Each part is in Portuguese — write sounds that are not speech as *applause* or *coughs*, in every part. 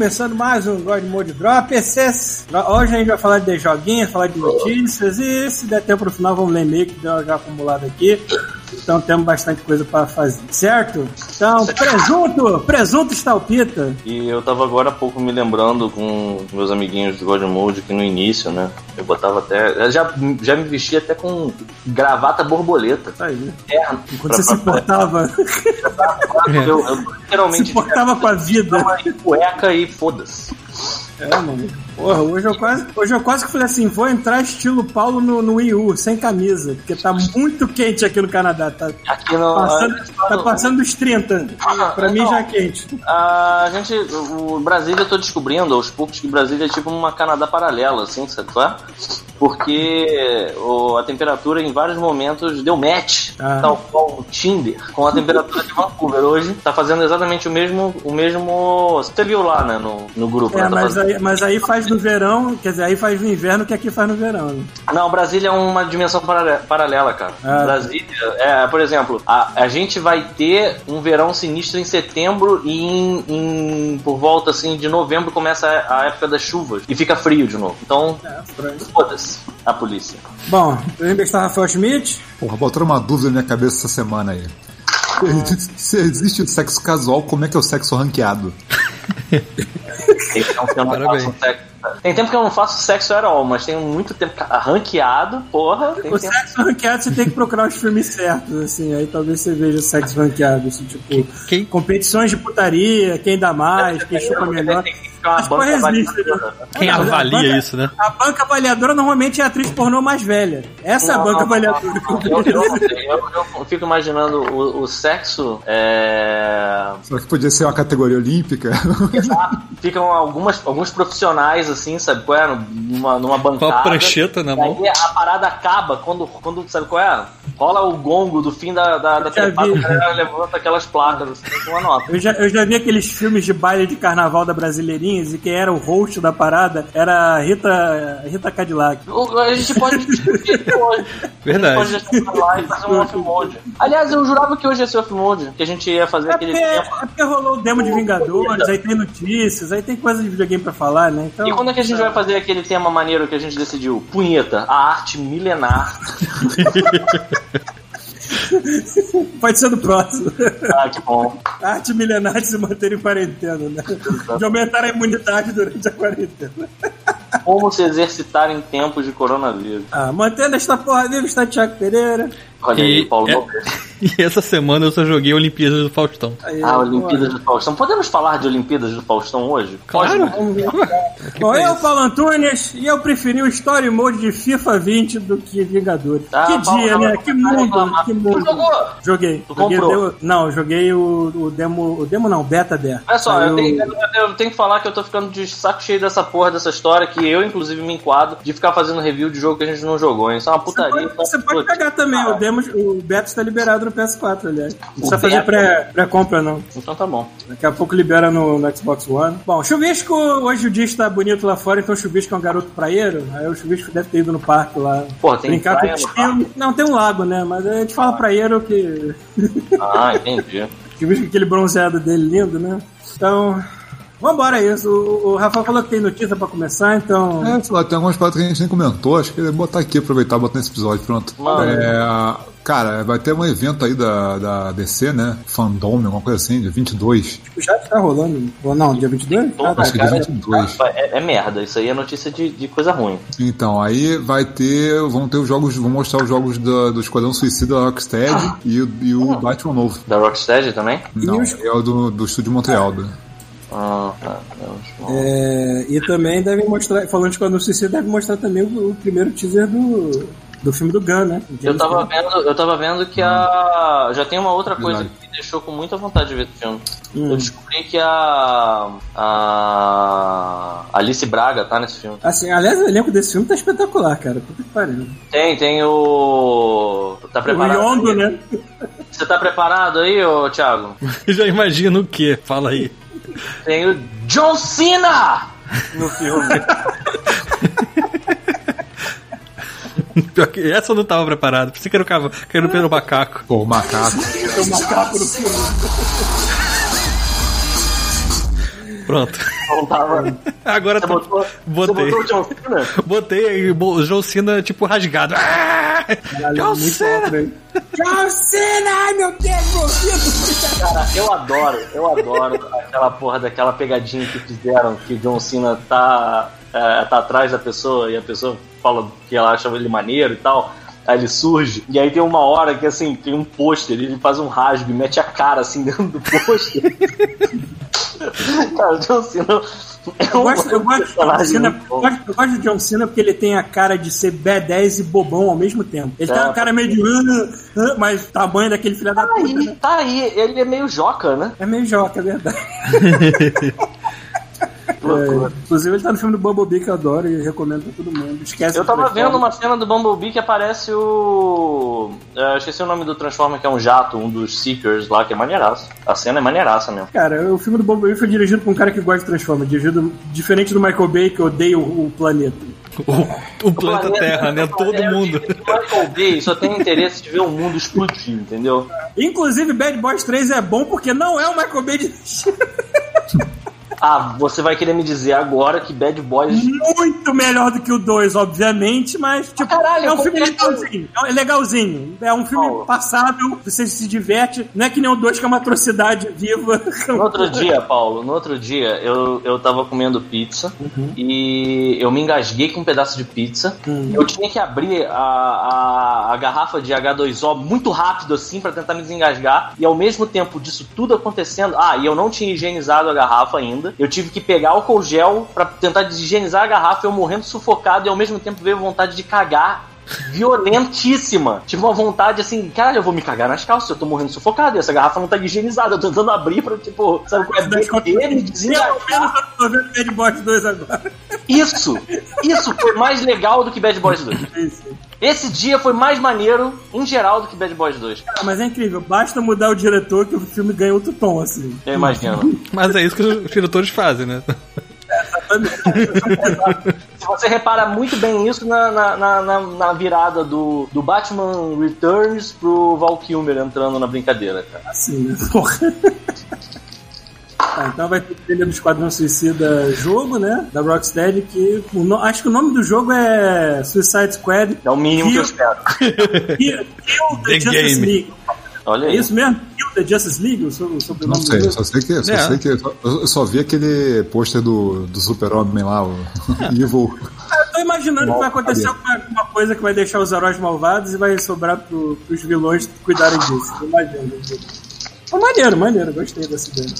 começando mais um God Mode Drop. PCs. Hoje a gente vai falar de joguinhos, falar de notícias e se der tempo no final vamos ler meio que deu já acumulado aqui. Então temos bastante coisa para fazer, certo? Então, presunto, presunto estalpita. E eu tava agora há pouco me lembrando com meus amiguinhos do God Mode que no início, né? Eu botava até. Eu já, já me vestia até com gravata borboleta. Tá aí. É, Enquanto você se importava, Eu, eu se literalmente importava com a vida. em cueca e foda-se. É, mano. Porra, hoje eu quase, hoje eu quase que falei assim, vou entrar estilo Paulo no, no Wii U, sem camisa, porque tá muito quente aqui no Canadá, tá Aqui no. passando, ah, tá passando dos 30. Pra mim já é quente. A gente, o Brasília eu tô descobrindo aos poucos que Brasília é tipo uma Canadá paralela, assim, sabe é? Porque o- a temperatura em vários momentos deu match, Ah. tal qual o Tinder, com a temperatura de Vancouver. Hoje tá fazendo exatamente o mesmo. O mesmo você viu lá, né, no, no grupo. É, né? Tá mas fazendo- aí, mas aí faz no verão, quer dizer, aí faz no inverno que aqui faz no verão. né? Não, Brasília é uma dimensão parale- paralela, cara. Ah. Brasília, é, por exemplo, a, a gente vai ter um verão sinistro em setembro e em, em- por volta assim de novembro começa a, a época das chuvas e fica frio de novo. Então, É, foda-se a polícia. Bom, eu está Rafael Schmidt. Porra, botaram uma dúvida na minha cabeça essa semana aí. Se existe o sexo casual, como é que é o sexo ranqueado? Tem tempo que eu não Parabéns. faço sexo. Tem tempo que eu não faço sexo at all, mas tem muito tempo ranqueado, porra. Tem O tempo. sexo ranqueado você tem que procurar os filmes certos, assim, aí talvez você veja sexo ranqueado, assim, tipo, Quem- competições de putaria, quem dá mais, quem chupa melhor. Tem uma As banca existe, avaliadora. Quem Não, a avalia banca- isso, né? A banca avaliadora normalmente é a atriz pornô mais velha. Essa é a Não, banca não, avaliadora. não, Eu, eu não eu, eu fico imaginando o, o sexo. É... Será que podia ser uma categoria olímpica? *laughs* Ficam algumas, alguns profissionais assim, sabe qual é? Numa, numa Com bancada. a prancheta na E mão. aí a parada acaba quando, quando sabe qual é? Rola o gongo do fim da, da, da trepada, o cara levanta aquelas placas assim, com uma nota. Eu já, eu já vi aqueles filmes de baile de carnaval da E quem era o host da parada era a Rita, Rita Cadillac. A gente pode *laughs* discutir hoje. Verdade. A gente pode lá e fazer um off-mode. Aliás, eu jurava que hoje ia ser off-mode, que a gente ia fazer É aquele porque, tempo. é porque rolou o demo de Vingadores, aí tem notícias, aí tem coisa de videogame pra falar, né? Então, E quando é que a gente vai fazer aquele tema maneiro que a gente decidiu? Punheta, a arte milenar. *laughs* Pode ser do próximo. Ah, que bom. A arte milenar de se manter em quarentena, né? De aumentar a imunidade durante a quarentena. Como se exercitar em tempos de coronavírus. Ah, mantendo esta porra viva está Thiago Pereira. Olha aí, E, Paulo é- Nogueira. *laughs* e essa semana eu só joguei Olimpíadas do Faustão. Aí, Ah. Olimpíadas do Faustão. Podemos falar de Olimpíadas do Faustão hoje? Claro. Ver. Bom, eu, Paulo Antunes, e eu preferi o Story Mode de FIFA 20 do que Vingadores. Ah, que Paulo, dia, não, né? não, Que mundo, que Tu mundo. jogou? Joguei. Tu joguei demo- não, eu joguei o, o demo. O demo não, beta demo. Olha só, eu Saiu- tenho, eu- eu tenho que falar que eu tô ficando de saco cheio dessa porra, dessa história, que eu, inclusive, me enquadro de ficar fazendo review de jogo que a gente não jogou, hein? Isso é uma Você putaria. pode, isso é você pode pegar também, o, demo, o beta está liberado no PS4, aliás. Não precisa fazer pré- pré-compra, não. Então tá bom. Daqui a pouco libera no, no Xbox One. Bom, Chuvisco, hoje o dia está bonito lá fora, então o Chuvisco é um garoto praieiro. Aí o Chuvisco deve ter ido no parque lá. Porra, tem brincar com praia o no esquilo. Não, tem um lago, né? Mas a gente fala praieiro que. Ah, entendi. *laughs* Chuvisco com aquele bronzeado dele lindo, né? Então. Vambora, é isso. O, o Rafael falou que tem notícia pra começar, então. É, sei lá, tem algumas paradas que a gente nem comentou, acho que ele botar aqui, aproveitar e botar nesse episódio, pronto. Mano. É, cara, vai ter um evento aí da, da DC, né? Fandom, alguma coisa assim, dia 22. Já está rolando. Ou não, dia 22? Ah, tá. Acho que dia 22. É, é merda, isso aí é notícia de, de coisa ruim. Então, aí vai ter, vão ter os jogos, vão mostrar os jogos do, do Esquadrão Suicida da Rocksteady e, o- e o Batman novo. Da Rocksteady também? Não, os- é o do, do estúdio Montreal. né? Ah, tá. Não, É, e também devem mostrar, falando de Esquadrão Suicida, deve mostrar também o, o primeiro teaser do, do filme do Gun, né? Eu tava vendo, eu tava vendo que a. Já tem uma outra coisa Verdade. que me deixou com muita vontade de ver esse filme. Hum. Eu descobri que a. A. Alice Braga tá nesse filme. Assim, aliás, o elenco desse filme tá espetacular, cara. Puta que pariu. Tem, tem o. Tá O preparado? Yondo, aí? né? Você tá preparado aí, ô Thiago? *laughs* Já imagino o quê? Fala aí. Tem o John Cena no filme. *laughs* Pior que essa eu não tava preparado. Pensei que era o cavalo, que era o macaco. Pô, o macaco. o macaco no filme. Não Pronto. tava. *laughs* Agora Você tô- botou, botei. Você botou o John Cena? Botei aí o John Cena, tipo, rasgado. Ah! Caralho, John Cena! John Cena! Ai, meu Deus, meu ouvido! Cara, eu adoro, eu adoro aquela porra daquela pegadinha que fizeram que o John Cena tá, é, tá atrás da pessoa e a pessoa fala que ela acha ele maneiro e tal. Aí ele surge, e aí tem uma hora que assim, tem um pôster, ele faz um rasgo e mete a cara assim *laughs* dentro do pôster. Cara, o John Cena. é Eu um gosto, eu, gosto de John personagem Cena, eu, gosto, eu gosto de John Cena porque ele tem a cara de ser B10 e bobão ao mesmo tempo. Ele tem É. uma cara meio de. "Ah, ah", mas tamanho daquele filho da Tá puta, aí, né? tá aí, ele é meio joca, né? É meio joca, é verdade. *laughs* É, inclusive, ele tá no filme do Bumblebee que eu adoro e recomendo pra todo mundo. Esquece Eu tava vendo uma cena do Bumblebee que aparece o. é, esqueci o nome do Transformer, que é um jato, um dos Seekers lá, que é maneiraço. A cena é maneiraça mesmo. Cara, o filme do Bumblebee foi dirigido por um cara que gosta de Transformers. Dirigido diferente do Michael Bay, que odeia o, o planeta. O, o planeta Terra, né? o Todo planeta- mundo. O Michael Bay só tem interesse de ver o mundo explodir, entendeu? Inclusive, Bad Boys 3 é bom porque não é o Michael Bay dirigindo. *laughs* Ah, você vai querer me dizer agora que Bad Boys. Muito melhor do que o 2, obviamente, mas, tipo, caralho, é um filme legalzinho. É legalzinho. É um filme Paulo. passável, você se diverte. Não é que nem o 2, que é uma atrocidade viva. No outro dia, Paulo, no outro dia eu, eu tava comendo pizza e eu me engasguei com um pedaço de pizza. Eu tinha que abrir a, a, a garrafa de H2O muito rápido assim pra tentar me desengasgar. E ao mesmo tempo disso tudo acontecendo, ah, e eu não tinha higienizado a garrafa ainda. Eu tive que pegar álcool gel pra tentar higienizar a garrafa, eu morrendo sufocado e ao mesmo tempo veio vontade de cagar violentíssima. Tive uma vontade assim, cara, eu vou me cagar nas calças, eu tô morrendo sufocado e essa garrafa não tá higienizada. Eu tô tentando abrir pra, tipo, sabe qual é beber Pelo menos Bad Boys 2 agora. Isso, isso foi mais legal do que Bad Boys 2. Isso. Esse dia foi mais maneiro, em geral, do que Bad Boys 2. Ah, mas é incrível, basta mudar o diretor que o filme ganha outro tom, assim. Eu imagino. *laughs* Mas é isso que os diretores fazem, né? Se você repara muito bem isso na, na, na, na- na virada do, do Batman Returns pro Val Kilmer entrando na brincadeira, cara. Assim, né? Porra. Tá, então vai ter o trailer do Esquadrão Suicida jogo, né? Da Rocksteady, que o no- acho que o nome do jogo é Suicide Squad. É o mínimo que eu Kill, espero. Kill, Kill the, The Justice Game. League. Olha É aí. isso mesmo? Kill the Justice League? O, so- o sobrenome Não do sei, jogo? só sei que. Só É. sei que eu, eu só vi aquele pôster do, do Super-Homem lá, o *laughs* Evil. Eu tô imaginando que vai acontecer alguma, alguma coisa que vai deixar os heróis malvados e vai sobrar pro, pros vilões cuidarem disso. Imaginando. Foi maneiro, maneiro, gostei dessa ideia.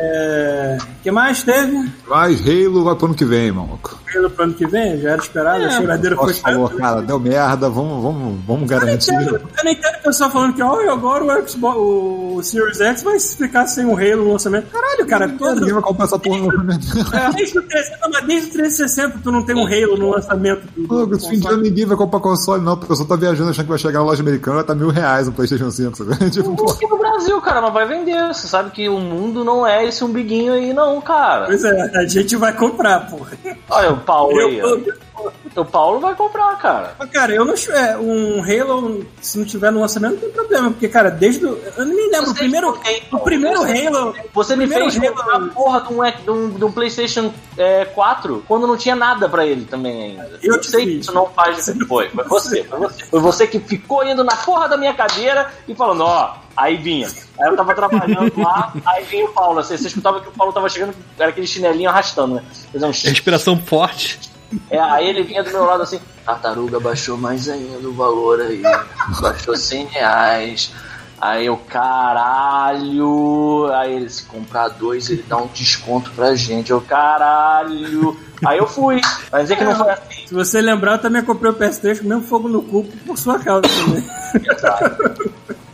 É. O que mais teve? Mas Halo vai pro ano que vem, maluco. Halo pro ano que vem? Já era esperado, a choradeira foi falou, tanto. cara, deu merda, vamos, vamos, vamos garantir. Eu não entendo o pessoal falando que ó, agora o, Xbox, o Series X vai ficar sem um Halo no lançamento. Caralho, cara, todo, Ninguém vai comprar essa porra no *laughs* lançamento. desde, o 360, não, mas desde o 360 tu não tem um Halo no lançamento do, do, fim de ano ninguém vai comprar console, não. porque O pessoal tá viajando achando que vai chegar na loja americana vai tá mil reais no PlayStation 5. Sabe? *laughs* Tipo, Aqui no Brasil, cara, mas vai vender. Você sabe que o mundo não é esse umbiguinho aí, não, cara. Pois é, a gente vai comprar, porra. Olha o Paulo aí. Eu, ó. O Paulo vai comprar, cara. Mas, Cara, eu não. É, um Halo, se não tiver no lançamento, não tem problema. Porque, cara, desde. O, eu nem lembro. O Você primeiro, tem, o primeiro Halo. Você me primeiro fez a porra de um, de um, de um PlayStation é, 4 quando não tinha nada pra ele também ainda. Eu Eu sei que isso não faz. Foi, foi você, foi você. Foi você que ficou indo na porra da minha cadeira e falando, ó. Aí vinha. Aí eu tava trabalhando lá, aí vinha o Paulo. Assim, você escutava que o Paulo tava chegando, era aquele chinelinho arrastando, né? Fazendo um Respiração forte. É, aí ele vinha do meu lado assim, tartaruga baixou mais ainda o valor aí. Baixou 100 reais. Aí eu, caralho. Aí ele, se comprar dois, ele dá um desconto pra gente. Eu, caralho. Aí eu fui. Vai dizer que não foi assim. Se você lembrar, eu também comprei o PS3 com o mesmo fogo no cu por sua causa também.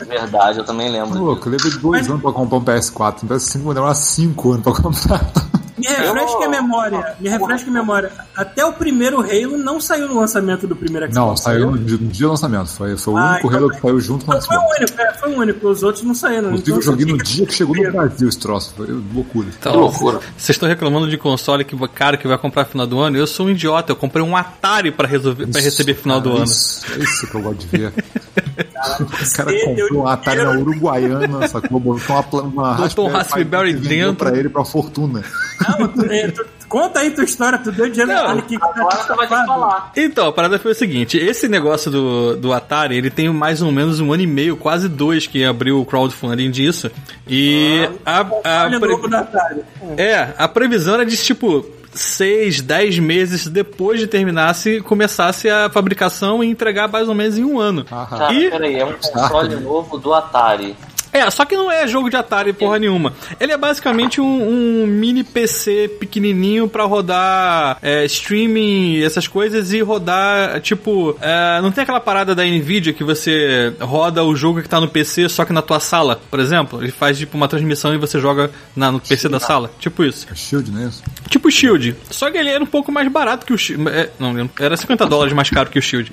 Verdade, eu também lembro. louco, eu levei dois anos pra comprar um PS4. Um PS5 vai demorar cinco anos pra comprar. Me refresca a memória. Me refresca a memória. Até o primeiro Halo não saiu no lançamento do primeiro Xbox. Não, saiu no dia, no dia do lançamento. Foi, foi o Ah, único então Halo foi- que saiu junto com o Então foi o Xbox. único, é, foi o único. Os outros não saíram. Inclusive, Então eu joguei no dia que chegou no Brasil esse troço. Foi loucura. Então, Que loucura. Vocês estão reclamando de console que caro que vai comprar no final do ano? Eu sou um idiota. Eu comprei um Atari pra, resolver, pra receber final do Cara, ano. Isso, é isso que eu gosto de ver. O cara Você deu comprou um Atari na Uruguaiana, sacou? Botou uma, pla- uma Botou um Raspberry dentro. pra ele pra fortuna. Não, tu- é, tu- conta aí tua história, tu deu dinheiro Não, olha que Agora você vai que falar. Então, a parada foi o seguinte: esse negócio do, do Atari, ele tem mais ou menos um ano e meio, quase dois, que abriu o crowdfunding disso. E a, a Olha o pre- novo da Atari. É, a previsão era de tipo. 6, 10 meses depois de terminar, se começasse a fabricação e entregar mais ou menos em um ano. Cara, E- peraí, é um console novo do Atari. É, só que não é jogo de Atari porra nenhuma. Ele é basicamente um, um mini PC pequenininho pra rodar é, streaming, essas coisas, e rodar, tipo, é, não tem aquela parada da Nvidia que você roda o jogo que tá no PC só que na tua sala, por exemplo? Ele faz tipo uma transmissão e você joga na- no PC da sala. Tipo isso. É Shield, não é isso? Tipo Shield. Só que ele era um pouco mais barato que o Shield. É, não, era 50 dólares mais caro que o Shield.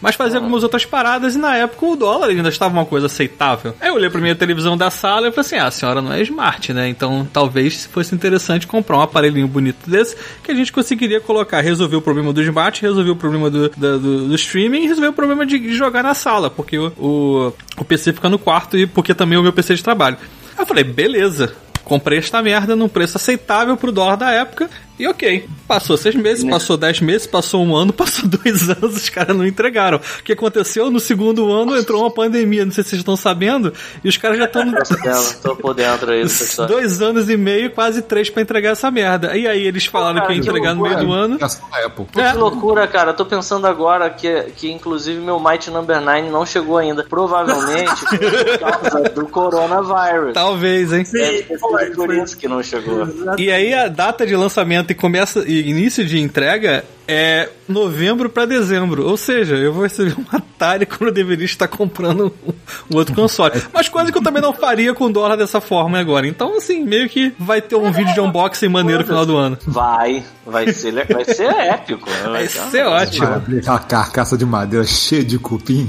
Mas fazia algumas outras paradas e na época o dólar ainda estava uma coisa aceitável. Aí eu olhei pra minha televisão da sala e falei assim: ah, a senhora não é smart, né? Então talvez fosse interessante comprar um aparelhinho bonito desse que a gente conseguiria colocar, resolver o problema do smart, resolver o problema do, da- do, do streaming e resolver o problema de, de jogar na sala, porque o, o, o PC fica no quarto e porque também é o meu PC de trabalho. Aí eu falei: beleza. Comprei esta merda num preço aceitável pro dólar da época. E ok. Passou seis meses, passou dez meses, passou um ano, *laughs* passou dois anos, os caras não entregaram. O que aconteceu? No segundo ano entrou uma pandemia, não sei se vocês estão sabendo, e os caras já estão Tô por dentro, tô por dentro aí *laughs* história. dois anos e meio, quase três pra entregar essa merda. E aí eles falaram cara, que ia que entregar no meio do ano. É. Que loucura, cara. Eu tô pensando agora que, que inclusive meu Might Number 9 não chegou ainda. Provavelmente *laughs* por causa do coronavírus. Talvez, hein? Ter foi, por isso que não chegou. E aí a data de lançamento começa e início de entrega é novembro pra dezembro. Ou seja, eu vou receber um Atari quando eu deveria estar comprando um, outro console. Mas coisa que eu também não faria com dólar dessa forma agora. Então, assim, meio que vai ter um vídeo de unboxing maneiro no final do ano. Vai, vai ser, vai ser épico. Vai ser ótimo. Vai abrir aquela carcaça de madeira cheia de cupim.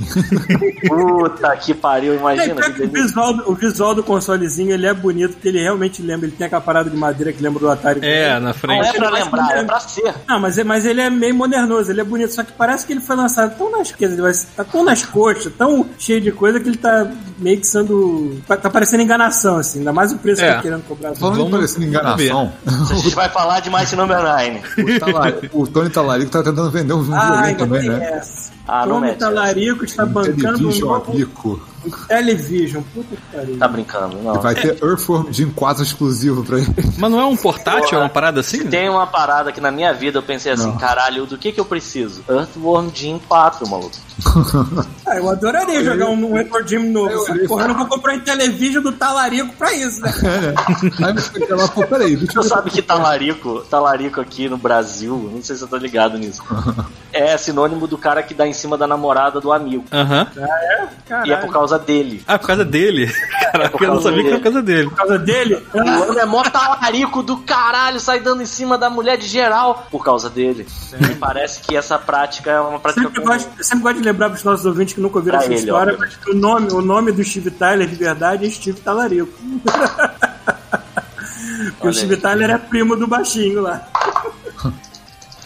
Puta que pariu, É, imagina. pior que o, visual, do- o visual do consolezinho ele é bonito, porque ele realmente lembra. Ele tem aquela parada de madeira que lembra do Atari. É, na Não frente. é pra lembrar, é pra ser. Não, mas, é- mas ele é meio modernoso, ele é bonito, só que parece que ele foi lançado tão nas, quer dizer, ele vai- tá tão nas coxas, tão cheio de coisa que ele tá meio que sendo. Tá, tá parecendo enganação, assim, ainda mais o preço É. que tá querendo cobrar. Falando Vamos- parecendo enganação, A gente vai falar de Might Number 9. *laughs* o, o Tony Talarico tá tentando vender um Ah, videogame ainda também, né? essa. Ah, Tony Talarico está bancando um novo Television. Puta que pariu. Tá brincando, não. Vai ter Earthworm Jim 4 exclusivo pra ele. Mas não é um portátil, é uma parada assim? Tem uma parada que na minha vida eu pensei assim, caralho, do que que eu preciso? Earthworm Jim 4, maluco. *laughs* Ah, eu adoraria jogar um Edward Jim novo. Só que, porra, eu não vou comprar um Television do Talarico pra isso, né? *laughs* Aí você fica lá, pô, peraí, deixa eu sabe que talarico, talarico aqui no Brasil, não sei se eu tô ligado nisso, *laughs* é sinônimo do cara que dá em cima da namorada do amigo. Aham. Caralho. E é por causa dele. Ah, por causa dele. *laughs* Caraca, eu não sabia que era por causa dele. Por causa dele? O ano é mó talarico do caralho, sai dando em cima da mulher de geral por causa dele. Me parece que essa prática é uma prática Sempre comum. gosto, eu sempre gosto de lembrar pros nossos ouvintes que nunca ouviram Pra essa ele, história, ó. mas que o nome, o nome do Steve Tyler de verdade é Steve Talarico. *laughs* Porque o Steve aí. Tyler é primo do baixinho lá. *laughs*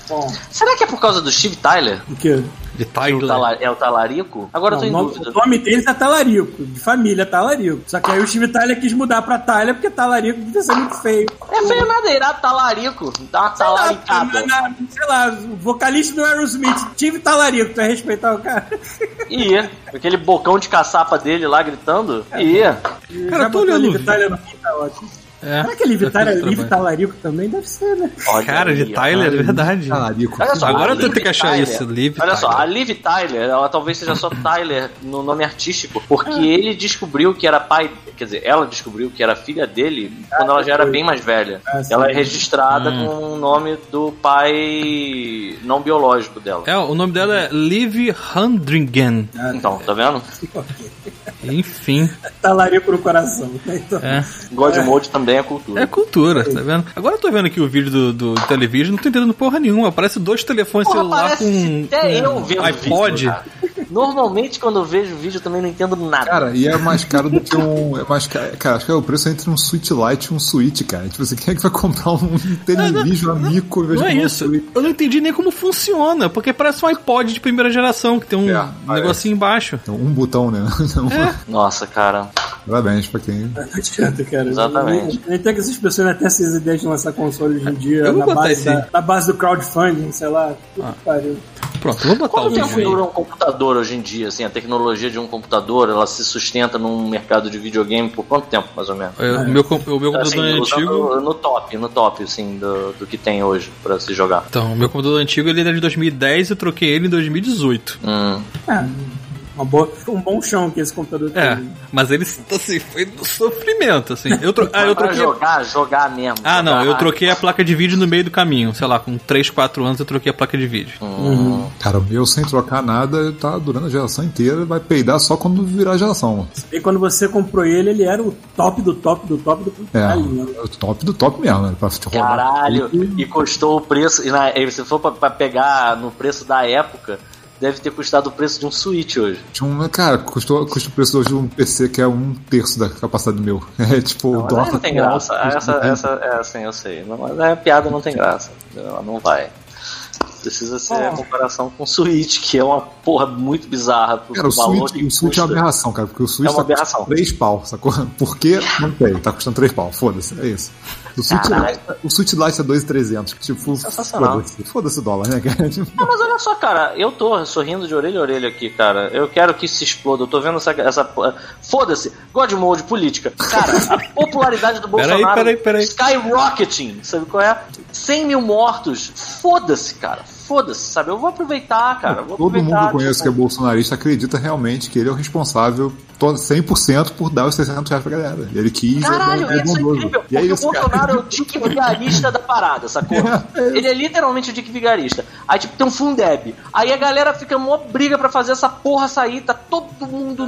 Bom, Será que é por causa do Steve Tyler? o quê? De O Tyler. tala- é o talarico? Agora eu tô Não, em nome, dúvida. o nome deles é Talarico, de família Talarico. Só que aí o Steve Tyler quis mudar pra Tyler porque Talarico devia ser muito feio. É feio nada, irá talarico. Dá uma Sei lá, talaricada. na- na- sei lá, o vocalista do Aerosmith, Steve Talarico, tu vai respeitar o cara? Ia. Aquele bocão de caçapa dele lá gritando. Ia. Cara, Já eu tô olhando. Tyler no fim, tá ótimo. É. Será que Liv Já Tyler, fiz Liv. Talarico também? Deve ser, né? Olha Cara, de. Tyler, é verdade. Talarico. Olha só, Agora tenho Liv que achar Tyler- isso, Liv Olha só, Tyler. a Liv Tyler, ela talvez seja só Tyler no nome artístico, porque ele descobriu que era pai, quer dizer, ela descobriu que era filha dele quando ela já era bem mais velha. Ah, ela é registrada Hum. com o nome do pai não biológico dela. É, o nome dela é Liv Handringen. Então, tá vendo? *laughs* Enfim. Talarico no coração. né? Então, É. God Mode também também é cultura. É cultura, tá vendo? Agora eu tô vendo aqui o vídeo do, do televisão, não tô entendendo porra nenhuma. Aparece dois telefones Porra, celular com, até com eu vendo iPod. vídeo. Normalmente, quando eu vejo vídeo, eu também não entendo nada. Cara, e é mais caro do que um. É mais caro, cara, acho que é o preço entre um Switch Lite e um Switch, cara. Tipo assim, quem é que vai comprar um televisão amigo em vez Não de é um isso. Switch? Eu não entendi nem como funciona, porque parece um iPod de primeira geração, que tem um É, negocinho embaixo. Então, um botão, né? *laughs* Então, Nossa, cara. Parabéns pra quem. Não adianta, cara. Exatamente. Tem que essas pessoas ainda têm essas ideias de lançar console hoje em dia Eu na botar base, da, na base do crowdfunding, sei lá. Puta que pariu. Pronto, vou botar o Quanto tempo vídeo aí. um computador hoje em dia? Assim, a tecnologia de um computador, ela se sustenta num mercado de videogame por quanto tempo, mais ou menos? É, O meu, o meu computador Assim, é antigo. no top, no top, assim, do, do que tem hoje pra se jogar. Então, o meu computador antigo ele era de 2010 e eu troquei ele em 2018. Hum. É, boa, um bom chão que esse computador É, tem. mas ele, assim, foi no sofrimento, assim. Eu, tro... ah, eu troquei. jogar, jogar mesmo. Ah, não, jogar. eu troquei a placa de vídeo no meio do caminho. Sei lá, com 3, 4 anos eu troquei a placa de vídeo. Hum. Cara, o meu sem trocar nada tá durando a geração inteira, vai peidar só quando virar a geração. E quando você comprou ele, ele era o top do top do top do. É, Ali, né? o top do top mesmo, né? Pra. Caralho, e custou o preço. E na, se for pra, pra pegar no preço da época, deve ter custado o preço de um Switch hoje. Tinha um- cara, custou, custa o preço hoje de um PC que é um terço da capacidade do meu. *laughs* É tipo, Não, dólar não tem graça. alto, Essa, essa, é assim, eu sei. Mas a piada não tem graça. Ela não vai. Precisa ser a comparação com o Switch, que é uma porra muito bizarra. pro Cara, o valor Switch, que o Switch é uma aberração, cara, porque o Switch É uma tá custando aberração. 3 pau, sacou? *laughs* Por que? Não tem, tá custando 3 pau, foda-se, é isso. O Switch. Lite, o Switch Lite é 2,300, tipo, foda-se, foda-se o dólar, né, cara? Tipo, *laughs* Não, mas olha só, cara, eu tô sorrindo de orelha a orelha aqui, cara. Eu quero que se exploda. Eu tô vendo essa. essa Foda-se, God Mode, política. Cara, a popularidade do *laughs* Peraí, Bolsonaro peraí, peraí. skyrocketing, sabe qual é? 100 mil mortos. Foda-se, cara. Foda-se, sabe? Eu vou aproveitar, cara. Vou Todo mundo aproveitar, que eu conheço que é tipo, bolsonarista acredita realmente que ele é o responsável to- 100% por dar os 600 reais pra galera. Ele quis. Caralho, é, é isso é incrível. E Porque é o isso, cara. Bolsonaro é o Dick *laughs* Vigarista da parada, sacou? *laughs* Ele é literalmente o Dick Vigarista. Aí, tipo, tem um Fundeb. Aí a galera fica mó briga pra fazer essa porra sair. Tá todo mundo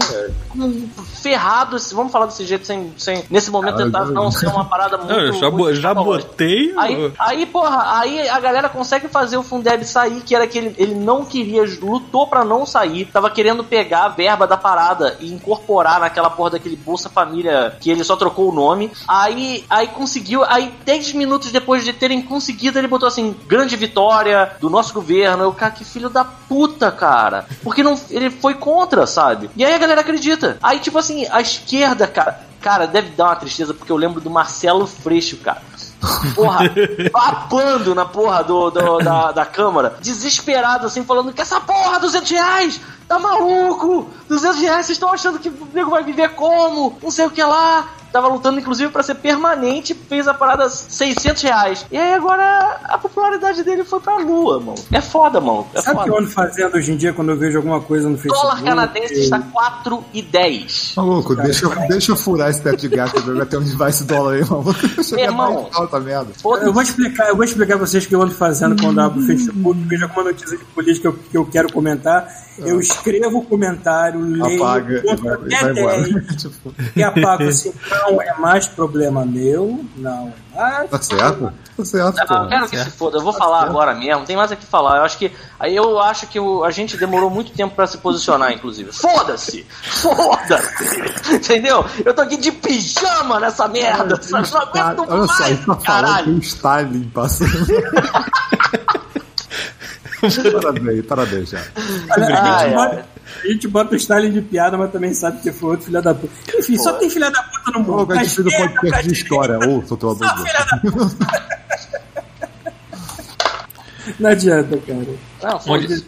ferrado. Vamos falar desse jeito sem, sem nesse momento, tentar não ser uma parada muito. Não, eu já, muito já botei. Aí, aí, porra, aí a galera consegue fazer o Fundeb sair, que era que ele, ele não queria, lutou pra não sair, tava querendo pegar a verba da parada e incorporar naquela porra daquele Bolsa Família que ele só trocou o nome. Aí, aí conseguiu, aí 10 minutos depois de terem conseguido, ele botou assim: grande vitória do nosso governo. Eu, cara, que filho da puta, cara. Porque não, ele foi contra, sabe? E aí a galera acredita. Aí, tipo assim, a esquerda, cara. Cara, deve dar uma tristeza, porque eu lembro do Marcelo Freixo, cara. Porra, babando na porra do, do- da, da Câmara, desesperado assim, falando que essa porra, 200 reais, tá maluco? 200 reais, vocês estão achando que o nego vai viver como? Não sei o que lá. Tava lutando, inclusive, pra ser permanente, fez a parada 600 reais. E aí agora a popularidade dele foi pra lua, mano. É foda, mano. É Sabe o que eu ando fazendo hoje em dia quando eu vejo alguma coisa no Facebook? Dólar canadense está 4 e 10. Maluco, deixa, deixa eu furar esse teto de gato pra ver até onde vai esse dólar aí, maluco. Chega *laughs* irmão. mais alta merda. Eu vou explicar, eu vou explicar pra vocês o que eu ando fazendo quando eu abro o Facebook, vejo alguma notícia de política que eu, que eu quero comentar, eu escrevo o comentário, leio, Apaga e conto vai, e até vai embora. 10 tipo, *laughs* e apago assim, não é mais problema meu, não é mais. tá certo? Tá certo, Ah, eu pô. quero que se foda, eu vou falar agora mesmo, tem mais o que falar. Eu acho que. Aí eu acho que o- a gente demorou muito tempo pra se posicionar, inclusive. Foda-se! Foda-se! *laughs* Entendeu? Eu tô aqui de pijama nessa merda! Não aguento Olha só, ele mais, tá falando com o Stalin passando. parabéns, parabéns, já. Olha, a, A gente bota o Stalin de piada, mas também sabe que foi outro filho da puta. Enfim, só tem filha da puta no Ô, mundo. do Esquerda, podcast de história. Ô, Só filha da puta. *laughs* Não adianta, cara. Não, foda-se.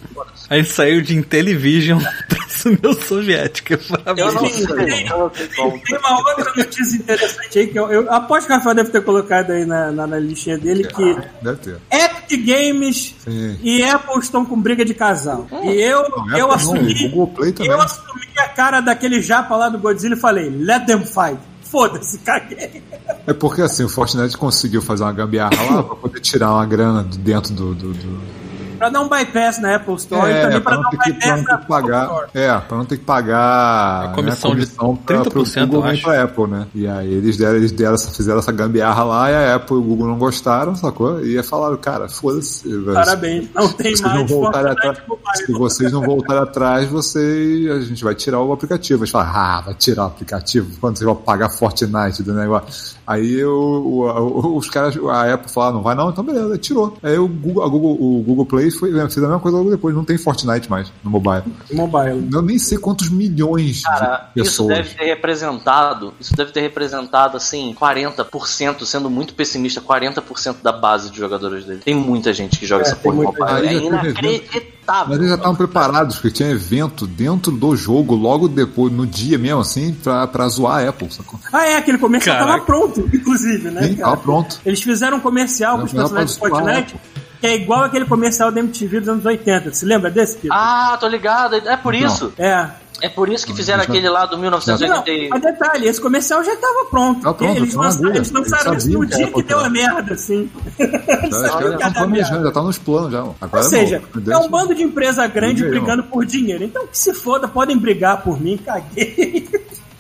A gente saiu de Intellivision *laughs* pra União Soviética. Tem- eu não sei como. Tem uma outra notícia interessante aí que eu, eu aposto que o Rafael deve ter colocado aí na, na, na listinha dele que Deve ter. Epic Games Sim. e Apple estão com briga de casal. E eu, Não, eu Apple assumi. Eu assumi a cara daquele japa lá do Godzilla e falei, let them fight. Foda-se, caguei. É porque assim, o Fortnite conseguiu fazer uma gambiarra lá pra poder tirar uma grana de dentro do, do, do, Pra dar um bypass na Apple Store e também É, pra pra não dar um ter que, pra bypass não ter que pagar. Store. É, pra não ter que pagar. A comissão de pra, 30%, pro Google eu acho. pra Apple, né? E aí eles deram, eles deram fizeram essa gambiarra lá e a Apple e o Google não gostaram, sacou? E falaram, cara, foda-se. Parabéns, não tem Se vocês não mais voltarem Fortnite atrás, se vocês não voltarem atrás, vocês, a gente vai tirar o aplicativo. A gente fala, ah, vai tirar o aplicativo, quando vocês vão pagar Fortnite do negócio. Aí o- os caras, a Apple falaram, não vai não, então beleza, tirou. Aí o Google, a Google, o Google Play foi, fez a mesma coisa logo depois, não tem Fortnite mais no mobile. Mobile. Eu nem sei quantos milhões Cara, de isso pessoas. deve ter representado, isso deve ter representado, assim, 40%, sendo muito pessimista, 40% da base de jogadores dele. Tem muita gente que joga É, essa porra mobile. É inacreditável. Mas eles já estavam preparados, porque tinha evento dentro do jogo, logo depois, no dia mesmo, assim, pra, pra zoar a Apple, sacou? Ah, é, aquele comercial Caraca. tava pronto, inclusive, né? Sim, cara? tava pronto. Eles fizeram um comercial com os personagens do Fortnite, que é igual aquele comercial da MTV dos anos 80. Você lembra desse, Pedro? Ah, tô ligado. É por Não. isso. É. É por isso que fizeram Já- aquele lá do Não, 1980. e- mas detalhe, esse comercial já estava pronto. Tava pronto, eles, lançaram, agulha. eles lançaram Eles isso no sabiam que dia que deu a merda, assim. Já, tá tá nos planos já. Agora Ou seja, não, é um bando de empresa grande brigando por dinheiro. Então que se foda, podem brigar por mim, caguei.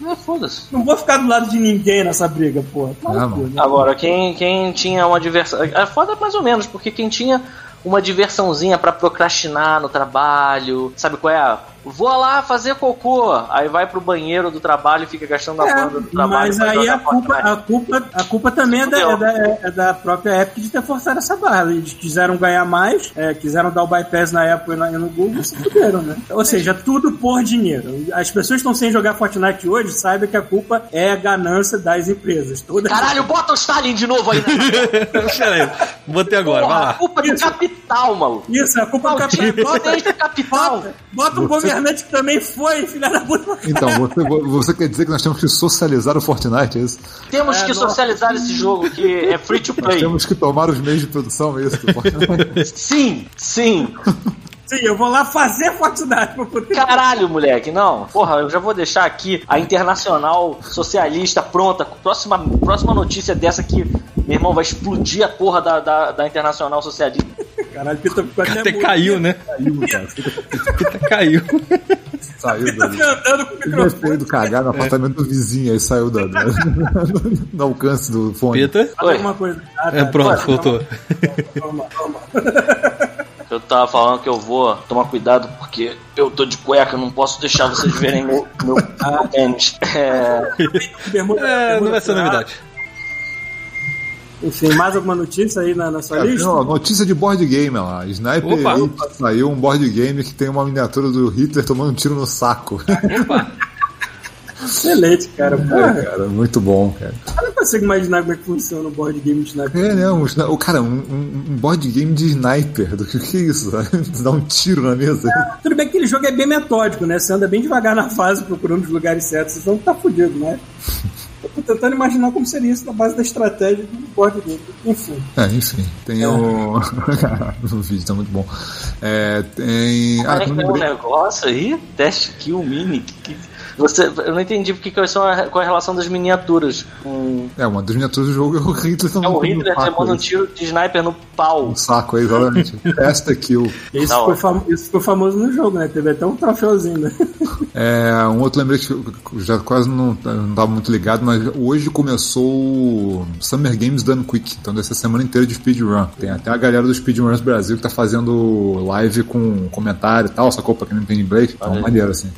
Ah, foda-se. Não vou ficar do lado de ninguém nessa briga, porra. Tá né? Agora, quem, quem tinha uma diversão. É foda mais ou menos, porque quem tinha uma diversãozinha pra procrastinar no trabalho, sabe qual é? Vou lá fazer cocô, aí vai pro banheiro do trabalho e fica gastando a É, banda do trabalho. mas aí a culpa, a, culpa, a culpa também é da, é, da, é da própria Epic de ter forçado essa barra. Eles quiseram ganhar mais, é, quiseram dar o bypass na Apple e no Google, se fuderam, né? Ou seja, tudo por dinheiro. As pessoas que estão sem jogar Fortnite hoje, saibam que a culpa é a ganância das empresas. Todas Caralho, bota o Stalin de novo aí. Né? *laughs* Pera aí, botei agora, vai Porra, lá. culpa do capital, maluco. Isso, a culpa é do capital. deixa o capital. Bota, bota um governante que também foi, filha da puta. Então, você, você quer dizer que nós temos que socializar o Fortnite, é isso? Temos É, que nossa. socializar esse jogo que é free to Nós play. temos que tomar os meios de produção, é isso? do Fortnite? Sim, sim. Sim, eu vou lá fazer Fortnite pra poder. Caralho, moleque, não. Porra, eu já vou deixar aqui a Internacional Socialista pronta. Próxima, próxima notícia dessa que, meu irmão, vai explodir a porra da, da, da Internacional Socialista. Caralho, Pita ficou até Até caiu, né? Saiu, cara. Caiu. Saiu Tá dali. andando com o Ele deve ter microfone. ido cagar no apartamento do vizinho, aí saiu da, da- *laughs* no alcance do fone. Pita. Fala Oi. alguma coisa. Ah, É, tá. pronto, Vai, voltou. Toma, toma. *laughs* Eu tava falando que eu vou tomar cuidado porque eu tô de cueca, não posso deixar vocês verem meu, meu tênis. É, *laughs* Bermuda, É, não vai ser novidade. Enfim, mais alguma notícia aí na, na sua tem lista? uma notícia de board game lá. Sniper Opa. Elite saiu um board game que tem uma miniatura do Hitler tomando um tiro no saco. Opa, *laughs* Excelente, cara. Porra, cara, muito bom, cara. eu não consigo imaginar como é que funciona o board game de Sniper. É, sni- o cara, um, um- board game de sniper. Do que, que é isso? *laughs* Dá um tiro na mesa. Tudo bem que aquele jogo é bem metódico, né? Você anda bem devagar na fase procurando os lugares certos, senão tá fudido, né? Eu tô tentando imaginar como seria isso na base da estratégia do board game. Enfim. É, enfim, tem o. *laughs* o vídeo tá muito bom. É, tem. Ah, Como é tem que um é um negócio aí? Teste Kill Mini. Que- que- Você, eu não entendi porque quais são a, qual é a relação das miniaturas. Com, É, uma das miniaturas do jogo é o Hitler é tomando o um tiro Hitler tomando um aí. tiro de sniper no pau. Um saco aí, exatamente. *laughs* Testa kill. Isso, ficou isso ficou famoso no jogo, né? Teve até um troféuzinho, né? É, um outro lembrete que eu já quase não, não tava muito ligado, mas hoje começou o Summer Games Done Quick, então dessa semana inteira de speedrun. Tem até a galera do Speedruns Brasil que tá fazendo live com comentário e tal, sacou? Pra quem não entende inglês, então maneiro assim.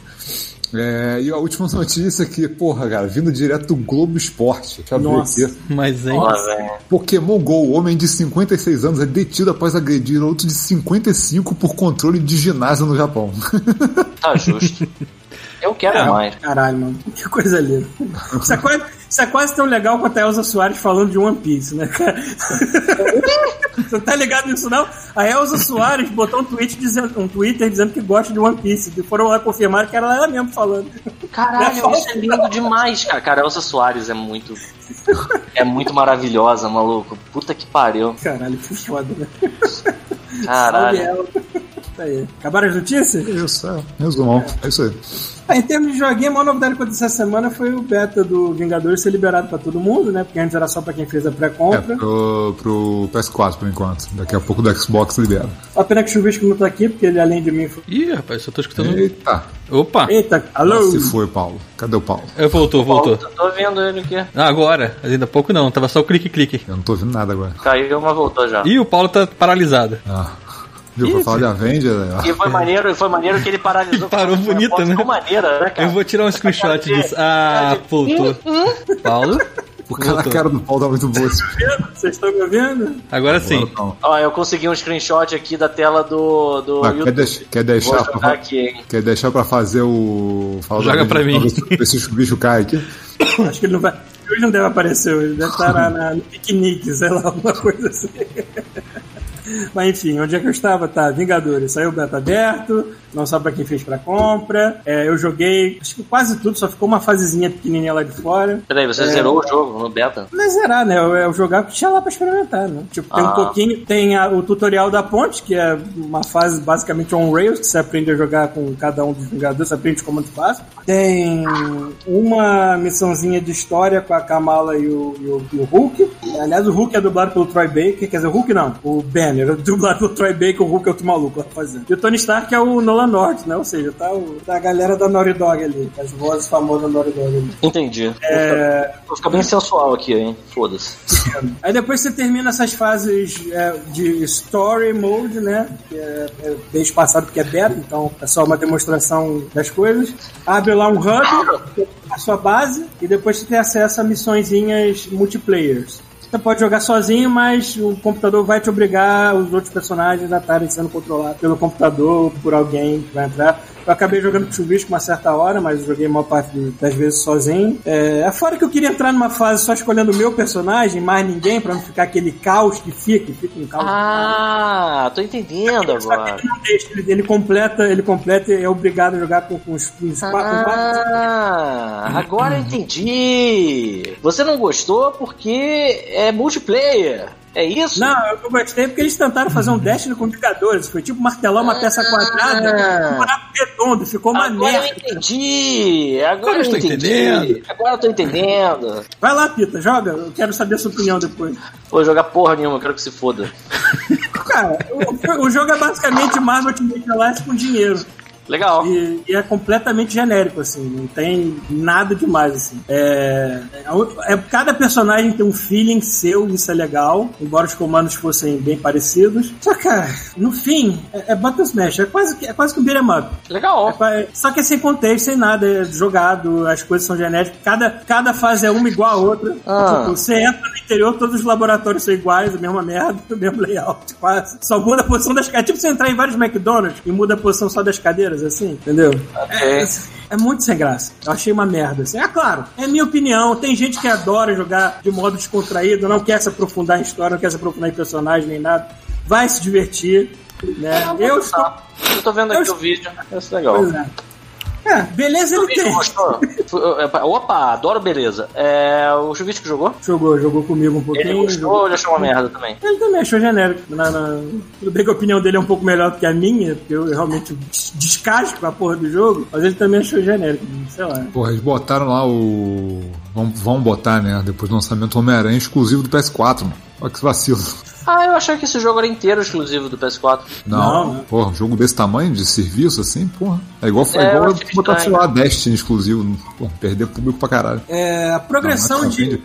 É, e a última *laughs* notícia que, porra, cara, vindo direto do Globo Esporte. Nossa. aqui. mas velho. Pokémon GO, homem de 56 anos é detido após agredir outro de 55 por controle de ginásio no Japão. *laughs* Tá justo. Eu quero mais. Caralho, mano. *laughs* Que coisa linda. Isso é quase, isso é quase tão legal quanto a Elza Soares falando de One Piece, né, cara? *laughs* Você tá ligado nisso, não? A Elza Soares botou um, tweet dizendo, um Twitter dizendo que gosta de One Piece. E foram lá confirmar que era ela mesmo falando. Caralho, isso é lindo demais, cara. Cara, Elsa Soares é muito. É muito maravilhosa, maluco. Puta que pariu. Caralho, que foda, né? Caralho. Tá aí. Acabaram as notícias? Isso, é. Resumão. É isso aí. Ah, em termos de joguinho, a maior novidade que aconteceu essa semana foi o beta do Vingadores ser liberado pra todo mundo, né? Porque antes era só pra quem fez a É, pré-compra. pro, pro PS4 por enquanto. Daqui a pouco do Xbox libera. A pena que o Chuvisco não tá aqui, porque ele, além de mim, foi... Ih, rapaz, só tô escutando. Eita. Opa! Eita, alô? Se foi, Paulo. Cadê o Paulo? É, voltou, voltou. Tô, tô vendo ele aqui. Ah, agora. Mas ainda há pouco não, tava só o clique-clique. Eu não tô ouvindo nada agora. Caiu, mas voltou já. Ih, o Paulo tá paralisado. Ah. Viu? Pra falar de Avenger, né? E foi maneiro, foi maneiro que ele paralisou. *laughs* Parou uma bonito, foto né? Ficou maneira, né, cara? Eu vou tirar um screenshot disso. Ah, voltou. Paulo? O cara, a cara do Paulo tá muito boa. esse Vocês estão me ouvindo? Agora sim. Ó, eu consegui um screenshot aqui da tela do, do Mas quer, YouTube. deix- quer deixar pra, aqui, hein? quer deixar pra fazer o. Fala Joga pra mim. ver se- ver se o bicho cai aqui. *coughs* Acho que ele não vai... Hoje não deve aparecer, hoje deve estar na, na- no piquenique, sei lá, alguma coisa assim. *laughs* Mas enfim, onde é que eu estava? Tá, Vingadores. Saiu o beta aberto, não só pra quem fez pra compra. É, eu joguei, acho que quase tudo, só ficou uma fasezinha pequenininha lá de fora. Peraí, você zerou o jogo no beta? Não é zerar, né? É o jogar que tinha lá pra experimentar, né? Tipo, tem um Ah. pouquinho. Tem a- o tutorial da ponte, que é uma fase basicamente on-rails, que você aprende a jogar com cada um dos Vingadores, você aprende como tu faz. Tem uma missãozinha de história com a Kamala e o, e o, e o Hulk. Aliás, o Hulk é dublado pelo Troy Baker, quer dizer, o Hulk não, o Banner é dublado pelo Troy Baker, o Hulk é outro maluco lá fazendo. E o Tony Stark é o Nolan North, né? Ou seja, tá, o- tá a galera da Naughty Dog ali, as vozes famosas da Naughty Dog ali. Entendi. É, Vou ficar bem sensual aqui, hein? Foda-se. *laughs* Aí depois você termina essas fases é, de story mode, né? Que é, é bem espaçado porque é beta, então é só uma demonstração das coisas. Abre lá um hub, a sua base, e depois você tem acesso a missõezinhas multiplayers. Você pode jogar sozinho, mas o computador vai te obrigar os outros personagens a estarem sendo controlados pelo computador por alguém que vai entrar. Eu acabei jogando com o Chuvisco uma certa hora, mas joguei a maior parte das vezes sozinho. É, fora que eu queria entrar numa fase só escolhendo o meu personagem, mais ninguém, pra não ficar aquele caos que fica, fica um caos. Ah, tô entendendo Só que agora. ele ele, completa, ele completa e é obrigado a jogar com, com os, com os quatro, com quatro Ah, agora eu entendi. Você não gostou porque é multiplayer. É isso? Não, eu gostei porque eles tentaram fazer um Destiny com Vingadores. Foi tipo martelar uma peça quadrada, um buraco redondo, ficou uma Agora eu entendi. Agora, eu entendi. entendendo. Agora eu tô entendendo. Vai lá, Pita, joga. Eu quero saber a sua opinião depois. Vou jogar porra nenhuma, eu quero que se foda. Cara, o, o jogo é basicamente Marvel Ultimate Alliance com dinheiro. Legal. E, e é completamente genérico, assim, não tem nada demais, assim. É, é- é- cada personagem tem um feeling seu, isso é legal, embora os comandos fossem bem parecidos. Só que, cara, no fim, é, é Button Smash, é quase, que- é quase que um beat'em up. Legal. É qua- Só que é sem contexto, sem nada, é jogado, as coisas são genéricas, cada, cada fase é uma igual a outra. Ah. Tipo, você entra no interior, todos os laboratórios são iguais, a mesma merda, *laughs* o mesmo layout, quase. Só muda a posição das cadeiras. Tipo você entrar em vários McDonald's e muda a posição só das cadeiras, assim, entendeu? É, é muito sem graça. Eu achei uma merda. Assim. É claro, é minha opinião. Tem gente que adora jogar de modo descontraído, não quer se aprofundar em história, não quer se aprofundar em personagem nem nada. Vai se divertir. Né? Eu estou. Tá. Eu tô vendo aqui Eu- o vídeo. É legal. Pois é. É, beleza O ele tem. gostou? Opa, adoro beleza. É, o Chuvisco jogou? Jogou, jogou comigo um pouquinho. Ele gostou ou ele achou uma merda também? Ele também achou genérico. Na, na- Tudo bem que a opinião dele é um pouco melhor do que a minha, porque eu realmente des- descasco a porra do jogo, mas ele também achou genérico, sei lá. Porra, eles botaram lá o. Vão, vão botar, né? Depois do lançamento Homem-Aranha exclusivo do PS4, mano. Olha que vacilo. Ah, eu achei que esse jogo era inteiro exclusivo do PS4. Não, Não, né? porra, um jogo desse tamanho, de serviço, assim, porra. É igual, É, é igual eu botar, sei estranho. lá, Destiny exclusivo. Porra, perder público pra caralho. É, a progressão Não, de.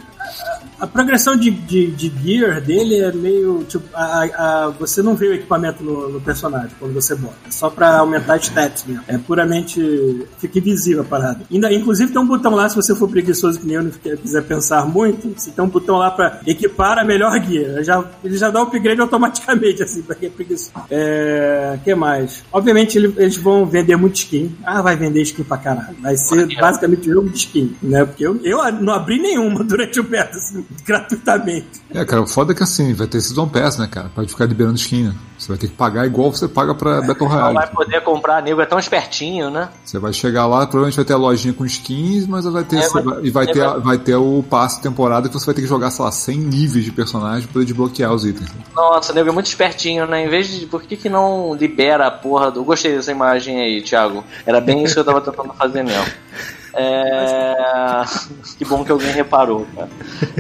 A progressão de, de, de gear dele é meio. Tipo, a, a- a- você não vê o equipamento no, no personagem quando você bota. É só pra aumentar stats mesmo. É puramente. Fica invisível a parada. Ainda, inclusive tem um botão lá, se você for preguiçoso que nem eu não quiser pensar muito, tem um botão lá pra equipar a melhor gear. Já, ele já dá o upgrade automaticamente, *laughs* assim, pra quem é preguiçoso. É. que mais? Obviamente ele- eles vão vender muito skin. Ah, vai vender skin pra caralho. Vai ser basicamente jogo de skin, né? Porque eu, eu não abri nenhuma *laughs* durante o beta, assim. *laughs* gratuitamente. É, cara, o foda é que assim, vai ter Season Pass, né, cara? Pode ficar liberando skin, né? Você vai ter que pagar igual você paga pra Battle Não Royale. vai poder comprar, nego é tão espertinho, né? Você vai chegar lá, provavelmente vai ter a lojinha com skins, mas vai ter, É, você vai- vai- e vai é, ter, vai- vai ter o passe temporada que você vai ter que jogar, sei lá, 100 níveis de personagem pra poder desbloquear os itens. Nossa, nego é muito espertinho, né? Em vez de. Por que, que não libera a porra do. Eu gostei dessa imagem aí, Thiago. Era bem isso que eu tava tentando fazer mesmo. *laughs* É... *laughs* Que bom que alguém reparou, cara.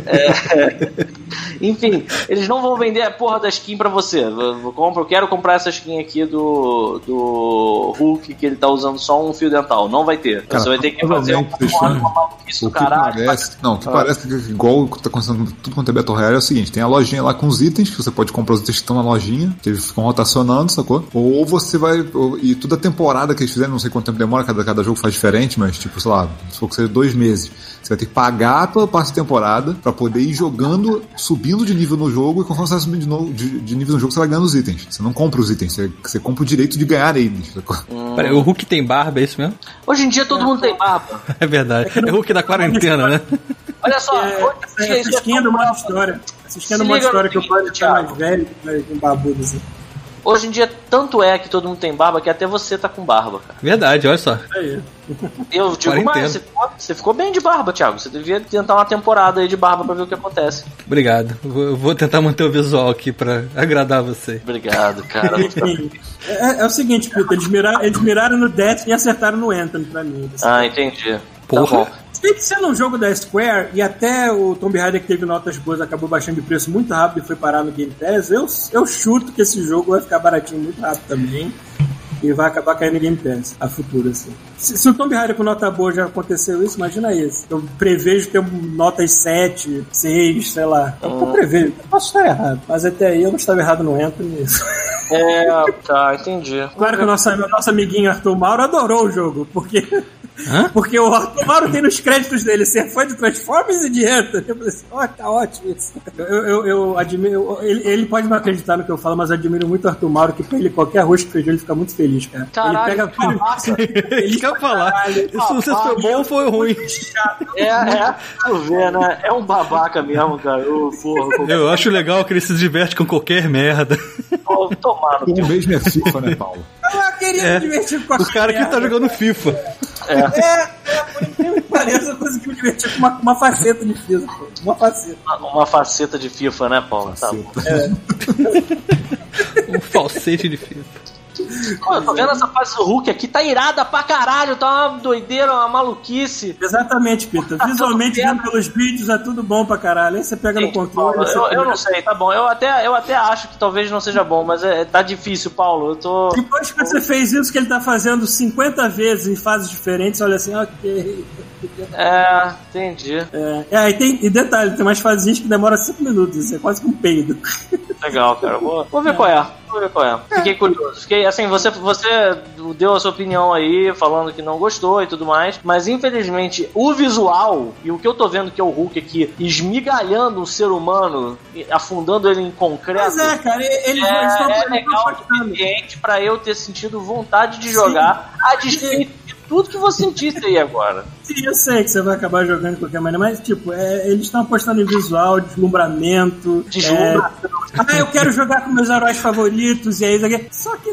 É... *laughs* Enfim, eles não vão vender a porra da skin pra você. Eu, eu compro, eu quero comprar essa skin aqui do, do Hulk, que ele tá usando só um fio dental. Não vai ter. Cara, você vai ter que fazer uma provavelmente, porra de uma maluquice O do que caralho. parece, não, o que Ah. parece que igual tá acontecendo com tudo quanto é Battle Royale é o seguinte, tem a lojinha lá com os itens, que você pode comprar os itens que estão na lojinha, que eles ficam rotacionando, sacou? Ou você vai, ou- e toda a temporada que eles fizerem, não sei quanto tempo demora, cada, cada jogo faz diferente, mas tipo, sei lá, se for que seja dois meses, você vai ter que pagar pela parte da temporada pra poder ir jogando, subindo de nível no jogo, e conforme você vai subindo de, novo- de- de nível no jogo, você vai ganhando os itens. Você não compra os itens, você, você compra o direito de ganhar eles, sacou? Peraí, o Hulk tem barba, é isso mesmo? Hoje em dia todo mundo tem barba. *laughs* É verdade. É o Hulk da quarentena, né? Olha só, É, essa, essa isso é é brabo. história. Essa skin é liga história que eu seguinte, posso estar mais velho, mais um babudo assim. Hoje em dia, tanto é que todo mundo tem barba que até você tá com barba, cara. Verdade, olha só. Aí. Eu digo mais, você ficou, você ficou bem de barba, Thiago. Você devia tentar uma temporada aí de barba pra ver o que acontece. Obrigado. Eu Vou, tentar manter o visual aqui pra agradar você. Obrigado, cara. Enfim, *laughs* é, é o seguinte, Pito, eles miraram, eles miraram no Death e acertaram no Anthem pra mim. ah, entendi. Porra. Tá bem que sendo um jogo da Square e até o Tomb Raider que teve notas boas acabou baixando de preço muito rápido e foi parar no Game Pass, eu, eu chuto que esse jogo vai ficar baratinho muito rápido também. E vai acabar caindo no Game Pass a futuro, assim. Se, se o Tomb Raider com nota boa já aconteceu isso, imagina isso. Eu prevejo ter notas 7, 6, sei lá. Eu, eu prevejo. Eu posso estar errado. Mas até aí eu não estava errado no Anthem nisso. É, tá, entendi. Claro que o nosso, nosso amiguinho Arthur Mauro adorou o jogo, porque. Hã? Porque o Arthur Mauro tem nos créditos dele ser fã de Transformers e de Enter. Eu falei assim, ó, tá ótimo isso. Eu, eu, eu admiro. eu- ele, ele pode não acreditar no que eu falo, mas eu admiro muito o Arthur Mauro, que pra ele qualquer arroz que feijão ele fica muito feliz, cara. Caralho, *laughs* ele pega. babaca. Isso que eu ia falar. Sei se foi bom ou foi ruim. É, é, vê, né? É um babaca mesmo, cara. Ô, porra, Eu acho legal que ele se diverte com qualquer merda. Ô, tomar no O mesmo é FIFA, né, Paulo? Eu queria É. me divertir com a O cara que tá jogando FIFA. É, é, por incrível que pareça, eu consegui me divertir com uma, uma faceta de FIFA, pô. Uma faceta. Uma, uma faceta de FIFA, né, Paulo? Tá bom. *laughs* Um falsete de FIFA. Pô, eu tô vendo essa fase do Hulk aqui, tá irada pra caralho, tá uma doideira, uma maluquice. Exatamente, Peter. Visualmente, vendo pelos vídeos, é tudo bom pra caralho. Aí você pega no Gente, controle. Paulo, eu, eu não sei, tá bom. Eu até, eu até acho que talvez não seja bom, mas é, tá difícil, Paulo. Eu tô. Depois que você fez isso que ele tá fazendo 50 vezes em fases diferentes, olha assim, ok. É, entendi. É, é, e, tem, e detalhe, tem umas fases que demoram 5 minutos, isso é quase que um peido. Legal, cara. Vou, vou ver qual é. Ver qual é. Fiquei curioso. Fiquei, assim, você, você deu a sua opinião aí, falando que não gostou e tudo mais, mas infelizmente o visual e o que eu tô vendo que é o Hulk aqui, esmigalhando um ser humano, afundando ele em concreto. Mas é, cara, eles É, é legal o suficiente pra eu ter sentido vontade de jogar a despeito de tudo que você sentisse aí agora. Sim, eu sei que você vai acabar jogando de qualquer maneira, mas tipo, é, eles estão apostando em visual, deslumbramento. Deslumbra- é, ah, eu quero jogar com meus heróis favoritos, e aí, isso aqui. Só que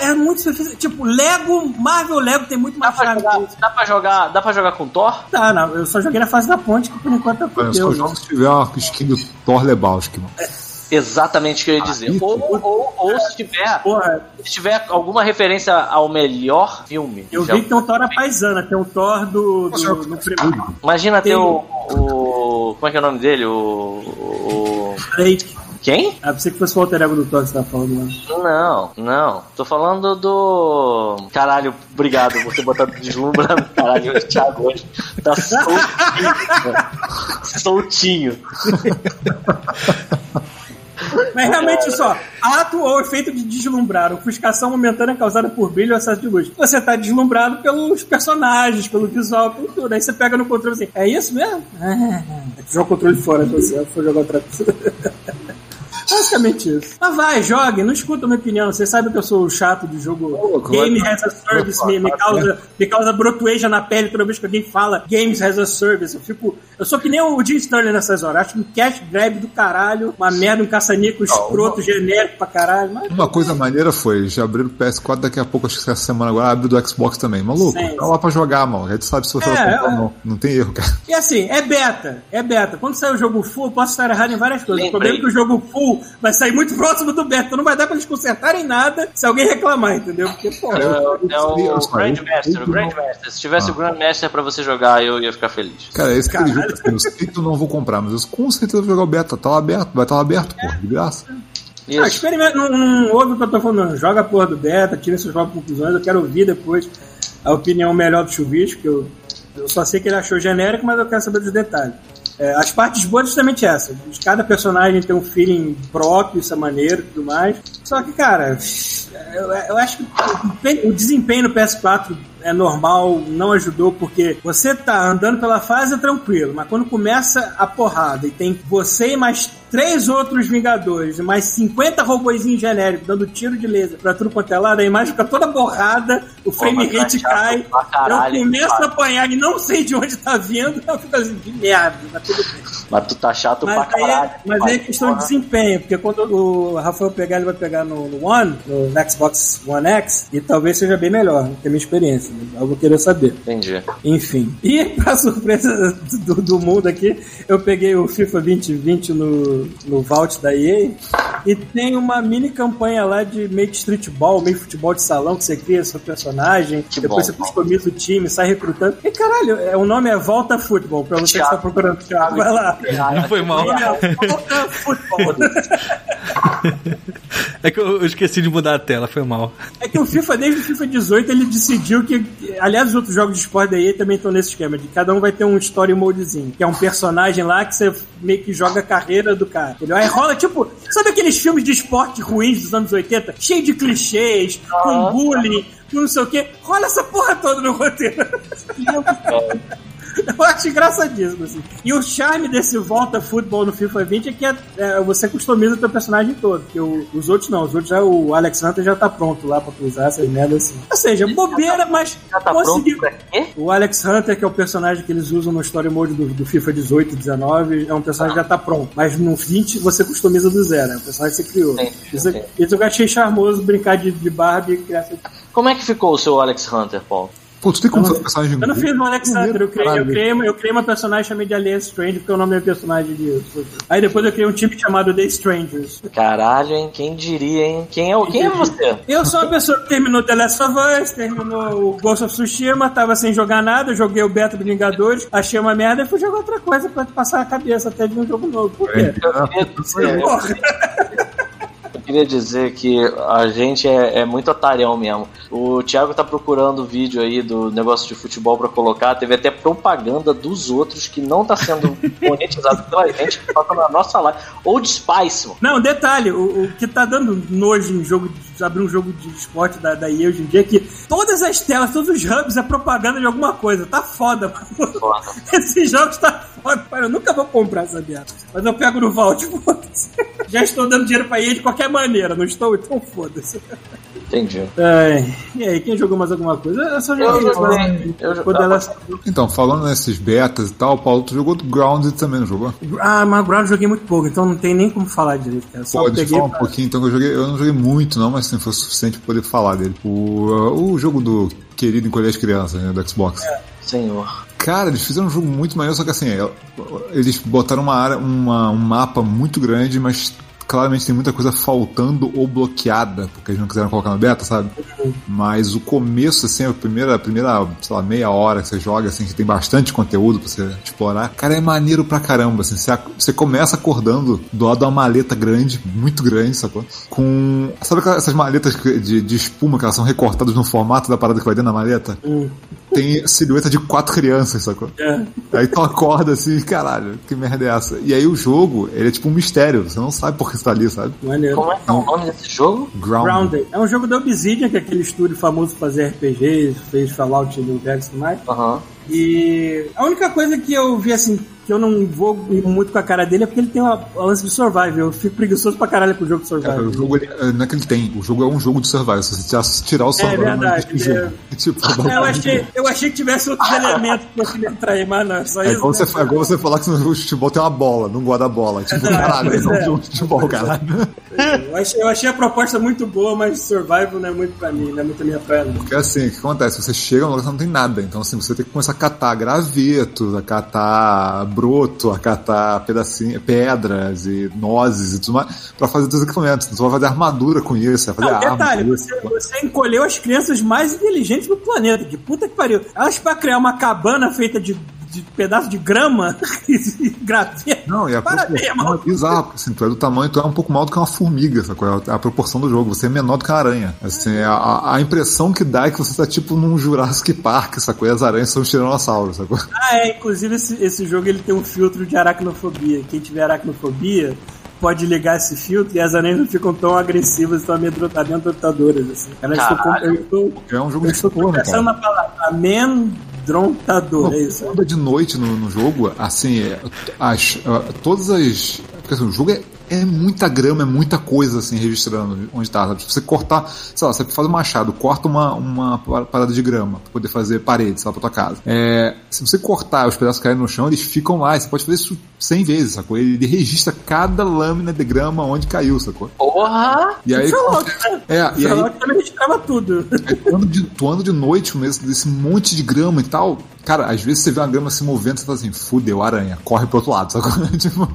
é muito superficial. Tipo, Lego, Marvel Lego tem muito Dá mais pra, jogar, dá, pra jogar, dá pra jogar com Thor? Tá, não, eu só joguei na fase da ponte, que por enquanto é Olha, só fodeu. jogo se tiver uma skin do Thor Lebowski, mano. Exatamente o que eu ia dizer. isso. Ou, ou, ou se tiver Porra, se tiver alguma referência ao melhor filme. eu vi que tem um Thor paisana, tem um Thor do. do, no primeiro. Imagina ter tem- o, o. Como é que é o nome dele? O. o Drake. quem? Ah, pensei que fosse o alter ego do Thor que você tava falando lá. Não, não. Tô falando do. Caralho, obrigado por ter botado deslumbrando. *laughs* Caralho, o Thiago hoje tá soltinho. soltinho. *laughs* Mas realmente só, ato ou efeito de deslumbrar, ofuscação momentânea causada por brilho ou excesso de luz. Você tá deslumbrado pelos personagens, pelo visual, por tudo. Aí você pega no controle assim, é isso mesmo? Ah, joga o controle fora, você for jogar outra coisa. *laughs* Basicamente isso. Mas vai, jogue, não escuta a minha opinião. Vocês sabem que eu sou o chato do jogo louco, Game as a Service. Me, me vai- causa, me causa brotueja na pele toda vez que alguém fala Games as a Service. Eu fico. Eu sou que nem o Jim Sterling nessas horas. Acho um cash grab do caralho, uma merda, um caça-nico escroto, genérico pra caralho. Mas Uma coisa maneira foi, já abriram o PS4, daqui a pouco, acho que essa semana agora abre do Xbox também. Maluco, Sim. tá lá pra jogar, mano. A gente sabe se você É, vai comprar é. ou não. Não tem erro, cara. E assim, é beta, é beta. Quando sair o jogo full, eu posso estar errado em várias coisas. O Lembrei. problema é que o jogo full vai sair muito próximo do. Então não vai dar pra eles consertarem nada se alguém reclamar, entendeu? Porque, pô, É, é o sei, eu- Grandmaster, o Grandmaster. Se tivesse o Grandmaster pra você jogar, eu ia ficar feliz. Cara, esse Caralho. jogo, assim, eu sei que eu não vou comprar, mas eu com certeza vou jogar o beta. Tá lá aberto, vai estar lá aberto, porra, de graça. Ah, experimenta, não, não ouve o que eu tô falando, não. Joga a porra do beta, tira suas próprias conclusões. Eu quero ouvir depois a opinião melhor do Chuvisco, que eu, eu só sei que ele achou genérico, mas eu quero saber dos detalhes. É, as partes boas é justamente essa. Cada personagem tem um feeling próprio, isso é maneiro e tudo mais. Só que, cara, eu, eu acho que o, desempenho no PS4 é normal, não ajudou, porque você tá andando pela fase é tranquilo, mas quando começa a porrada e tem você e mais três outros Vingadores mais 50 robozinhos genéricos dando tiro de laser pra tudo quanto é lado, a imagem fica toda borrada, o frame tá rate chato cai, caralho, eu começo a apanhar e não sei de onde tá vindo, eu fico assim, de merda, mas tudo bem. Mas tu tá chato Mas pra aí, caralho. é, mas aí é questão de desempenho, porque quando o Rafael pegar, ele vai pegar no, no One, no Xbox One X, e talvez seja bem melhor, que é a minha experiência. né? Eu vou querer saber. Entendi. Enfim. E, *laughs* pra surpresa do, do mundo aqui, eu peguei o FIFA 2020 no, no Vault da EA e tem uma mini campanha lá de meio que streetball, meio futebol de salão, que você cria seu personagem, Que depois bom. você customiza o time, sai recrutando. E caralho, é, o nome é Volta Futebol, pra você que Thiago. está procurando. Thiago, vai lá. Não foi mal. É Volta Futebol. *laughs* É que eu eu esqueci de mudar a tela, foi mal. É que o FIFA, desde o FIFA 18, ele decidiu que. Aliás, os outros jogos de esporte da EA também estão nesse esquema, de cada um vai ter um story modezinho, que é um personagem lá que você meio que joga a carreira do cara. Entendeu? Aí rola, tipo, sabe aqueles filmes de esporte ruins dos anos 80? Cheio de clichês, com bullying, com não sei o quê. Rola essa porra toda no roteiro. *laughs* Eu acho engraçadíssimo, assim. E o charme desse volta futebol no FIFA 20 é que é, é, você customiza o teu personagem todo. Porque o- os outros não, os outros já, o Alex Hunter já tá pronto lá pra tu usar essas merdas assim. Ou seja, bobeira, mas Já tá conseguiu. pronto pra quê? O Alex Hunter, que é o personagem que eles usam no Story Mode do, do FIFA 18 e 19, é um personagem que já tá pronto. Mas no 20 você customiza do zero, é o personagem que você criou. Sim, Isso, sim. isso eu achei charmoso brincar de, de Barbie e criar Como é que ficou o seu Alex Hunter, Paulo? Pô, tu tem como fazer um personagem Eu não fiz no Alex Hunter, eu criei, eu, criei, uma- eu criei uma personagem chamada de Alien Strange, porque é o nome meu personagem de. Aí depois eu criei um time chamado The Strangers. Caralho, hein? Quem diria, hein? Quem é, o- quem é você? Eu sou uma pessoa que terminou The Last of Us, terminou o Ghost of Tsushima, tava sem jogar nada, joguei o beta do Vingadores, achei uma merda e fui jogar outra coisa pra passar a cabeça até de um jogo novo. Por quê? Dizer, eu Porra. eu queria dizer que a gente é, é muito otário mesmo. O Thiago tá procurando o vídeo aí do negócio de futebol pra colocar. Teve até propaganda dos outros que não tá sendo *laughs* monetizado pela gente, que passa na nossa live. Ou de Spice, mano. Não, detalhe, o, o que tá dando nojo em jogo de abrir um jogo de esporte da, da EA hoje em dia é que todas as telas, todos os hubs é propaganda de alguma coisa. Tá foda, mano. Foda. *laughs* Esses jogos tá. Eu nunca vou comprar essa merda. Mas eu pego no Vault, foda-se. *laughs* Já estou dando dinheiro pra EA de qualquer maneira, não estou? Então foda-se. Entendi. Ai, e aí, quem jogou mais alguma coisa? Eu só Eu joguei? Eu joguei. dela- Então, falando nesses betas e tal, Paulo, tu jogou do Grounded também, não jogou? Ah, mas Ground eu joguei muito pouco, então não tem nem como falar direito, cara. Só Pode falar um pra- pouquinho, então que eu joguei. Eu não joguei muito, não, mas assim, foi o suficiente pra poder falar dele. O, uh, o jogo do querido encolher as crianças, né, do Xbox. Senhor. Cara, eles fizeram um jogo muito maneiro, só que assim, é, eles botaram uma área, uma, um mapa muito grande, mas claramente tem muita coisa faltando ou bloqueada, porque eles não quiseram colocar no beta, sabe? Mas o começo, assim, a primeira, a primeira, sei lá, meia hora que você joga, assim, que tem bastante conteúdo pra você explorar, cara, é maneiro pra caramba, assim, você, você começa acordando do lado de uma maleta grande, muito grande, sacou? Com, sabe aquelas, essas maletas de, de espuma que elas são recortadas no formato da parada que vai dentro da maleta? Tem silhueta de quatro crianças, sacou? É. Aí tu acorda assim, caralho, que merda é essa? E aí o jogo, ele é tipo um mistério, você não sabe por que você tá ali, sabe? Maneiro. Como é que é o nome desse jogo? Ground. Grounded. É um jogo da Obsidian, que é aquele estúdio famoso por fazer RPGs, fez Fallout New Vegas e tudo mais. Aham. E a única coisa que eu vi assim, que eu não vou muito com a cara dele é porque ele tem uma lance de survival. Eu fico preguiçoso pra caralho pro jogo de Cara, survival. o jogo ele, não é que ele tem, o jogo é um jogo de survival. Se você tirar- o survival, não verdade, existe jogo. *laughs* Tipo, É, eu, achei, eu achei que tivesse outros elementos pra ele entrar aí, mas não, é só É isso. igual, né? você, é igual você falar que no jogo de futebol tem uma bola, não gosta da bola. Tipo, caralho, é um é. jogo de futebol, caralho. Eu achei, eu achei a proposta muito boa, mas survival não é muito pra mim, não é muito a minha praia. não. Porque assim, o que acontece? Você chega lugar que não tem nada. Então, assim, você tem que começar a catar gravetos, a catar broto, a catar pedacinhos, pedras e nozes e tudo mais, pra fazer teus equipamentos. Então, você vai fazer armadura com isso, vai fazer Não, arma. detalhe, você, você encolheu as crianças mais inteligentes do planeta. Que puta que pariu. Elas pra criar uma cabana feita de, de pedaço de grama *laughs* e graveto. Não, e a Parabéns, proporção é bizarra, porque assim, tu é do tamanho, tu é um pouco maior do que uma formiga, sacou? É a proporção do jogo, você é menor do que uma aranha. Assim, a, a impressão que dá é que você tá tipo num Jurassic Park, sacou? E as aranhas são os tiranossauros, sacou? Ah, é. Inclusive, esse, esse jogo ele tem um filtro de aracnofobia. Quem tiver aracnofobia pode ligar esse filtro e as aranhas não ficam tão agressivas tão amedronta- amedrontadoras. Assim. Elas ficam. Caralho. Eu estou, É um jogo eu de estou né, pensando cara? na palavra amedrontador. É isso. Anda de noite no, no jogo, assim, é, as, ah, todas as. Porque assim, o jogo é, é muita grama, é muita coisa assim registrando onde tá. Sabe? Se você cortar, sei lá, você faz um machado, corta uma, uma parada de grama pra poder fazer parede, sei lá, pra tua casa. É, se você cortar os pedaços caírem no chão, eles ficam lá. Você pode fazer isso 100 vezes, sacou? Ele registra cada lâmina de grama onde caiu, sacou? Porra! E aí. Fallout, né? É, e aí Fallout também registrava tudo. Aí tu anda de, tu anda de noite mesmo, desse monte de grama e tal. Cara, às vezes você vê uma grama se movendo você fala assim, fudeu, aranha, corre pro outro lado. *laughs* Sabe? tipo,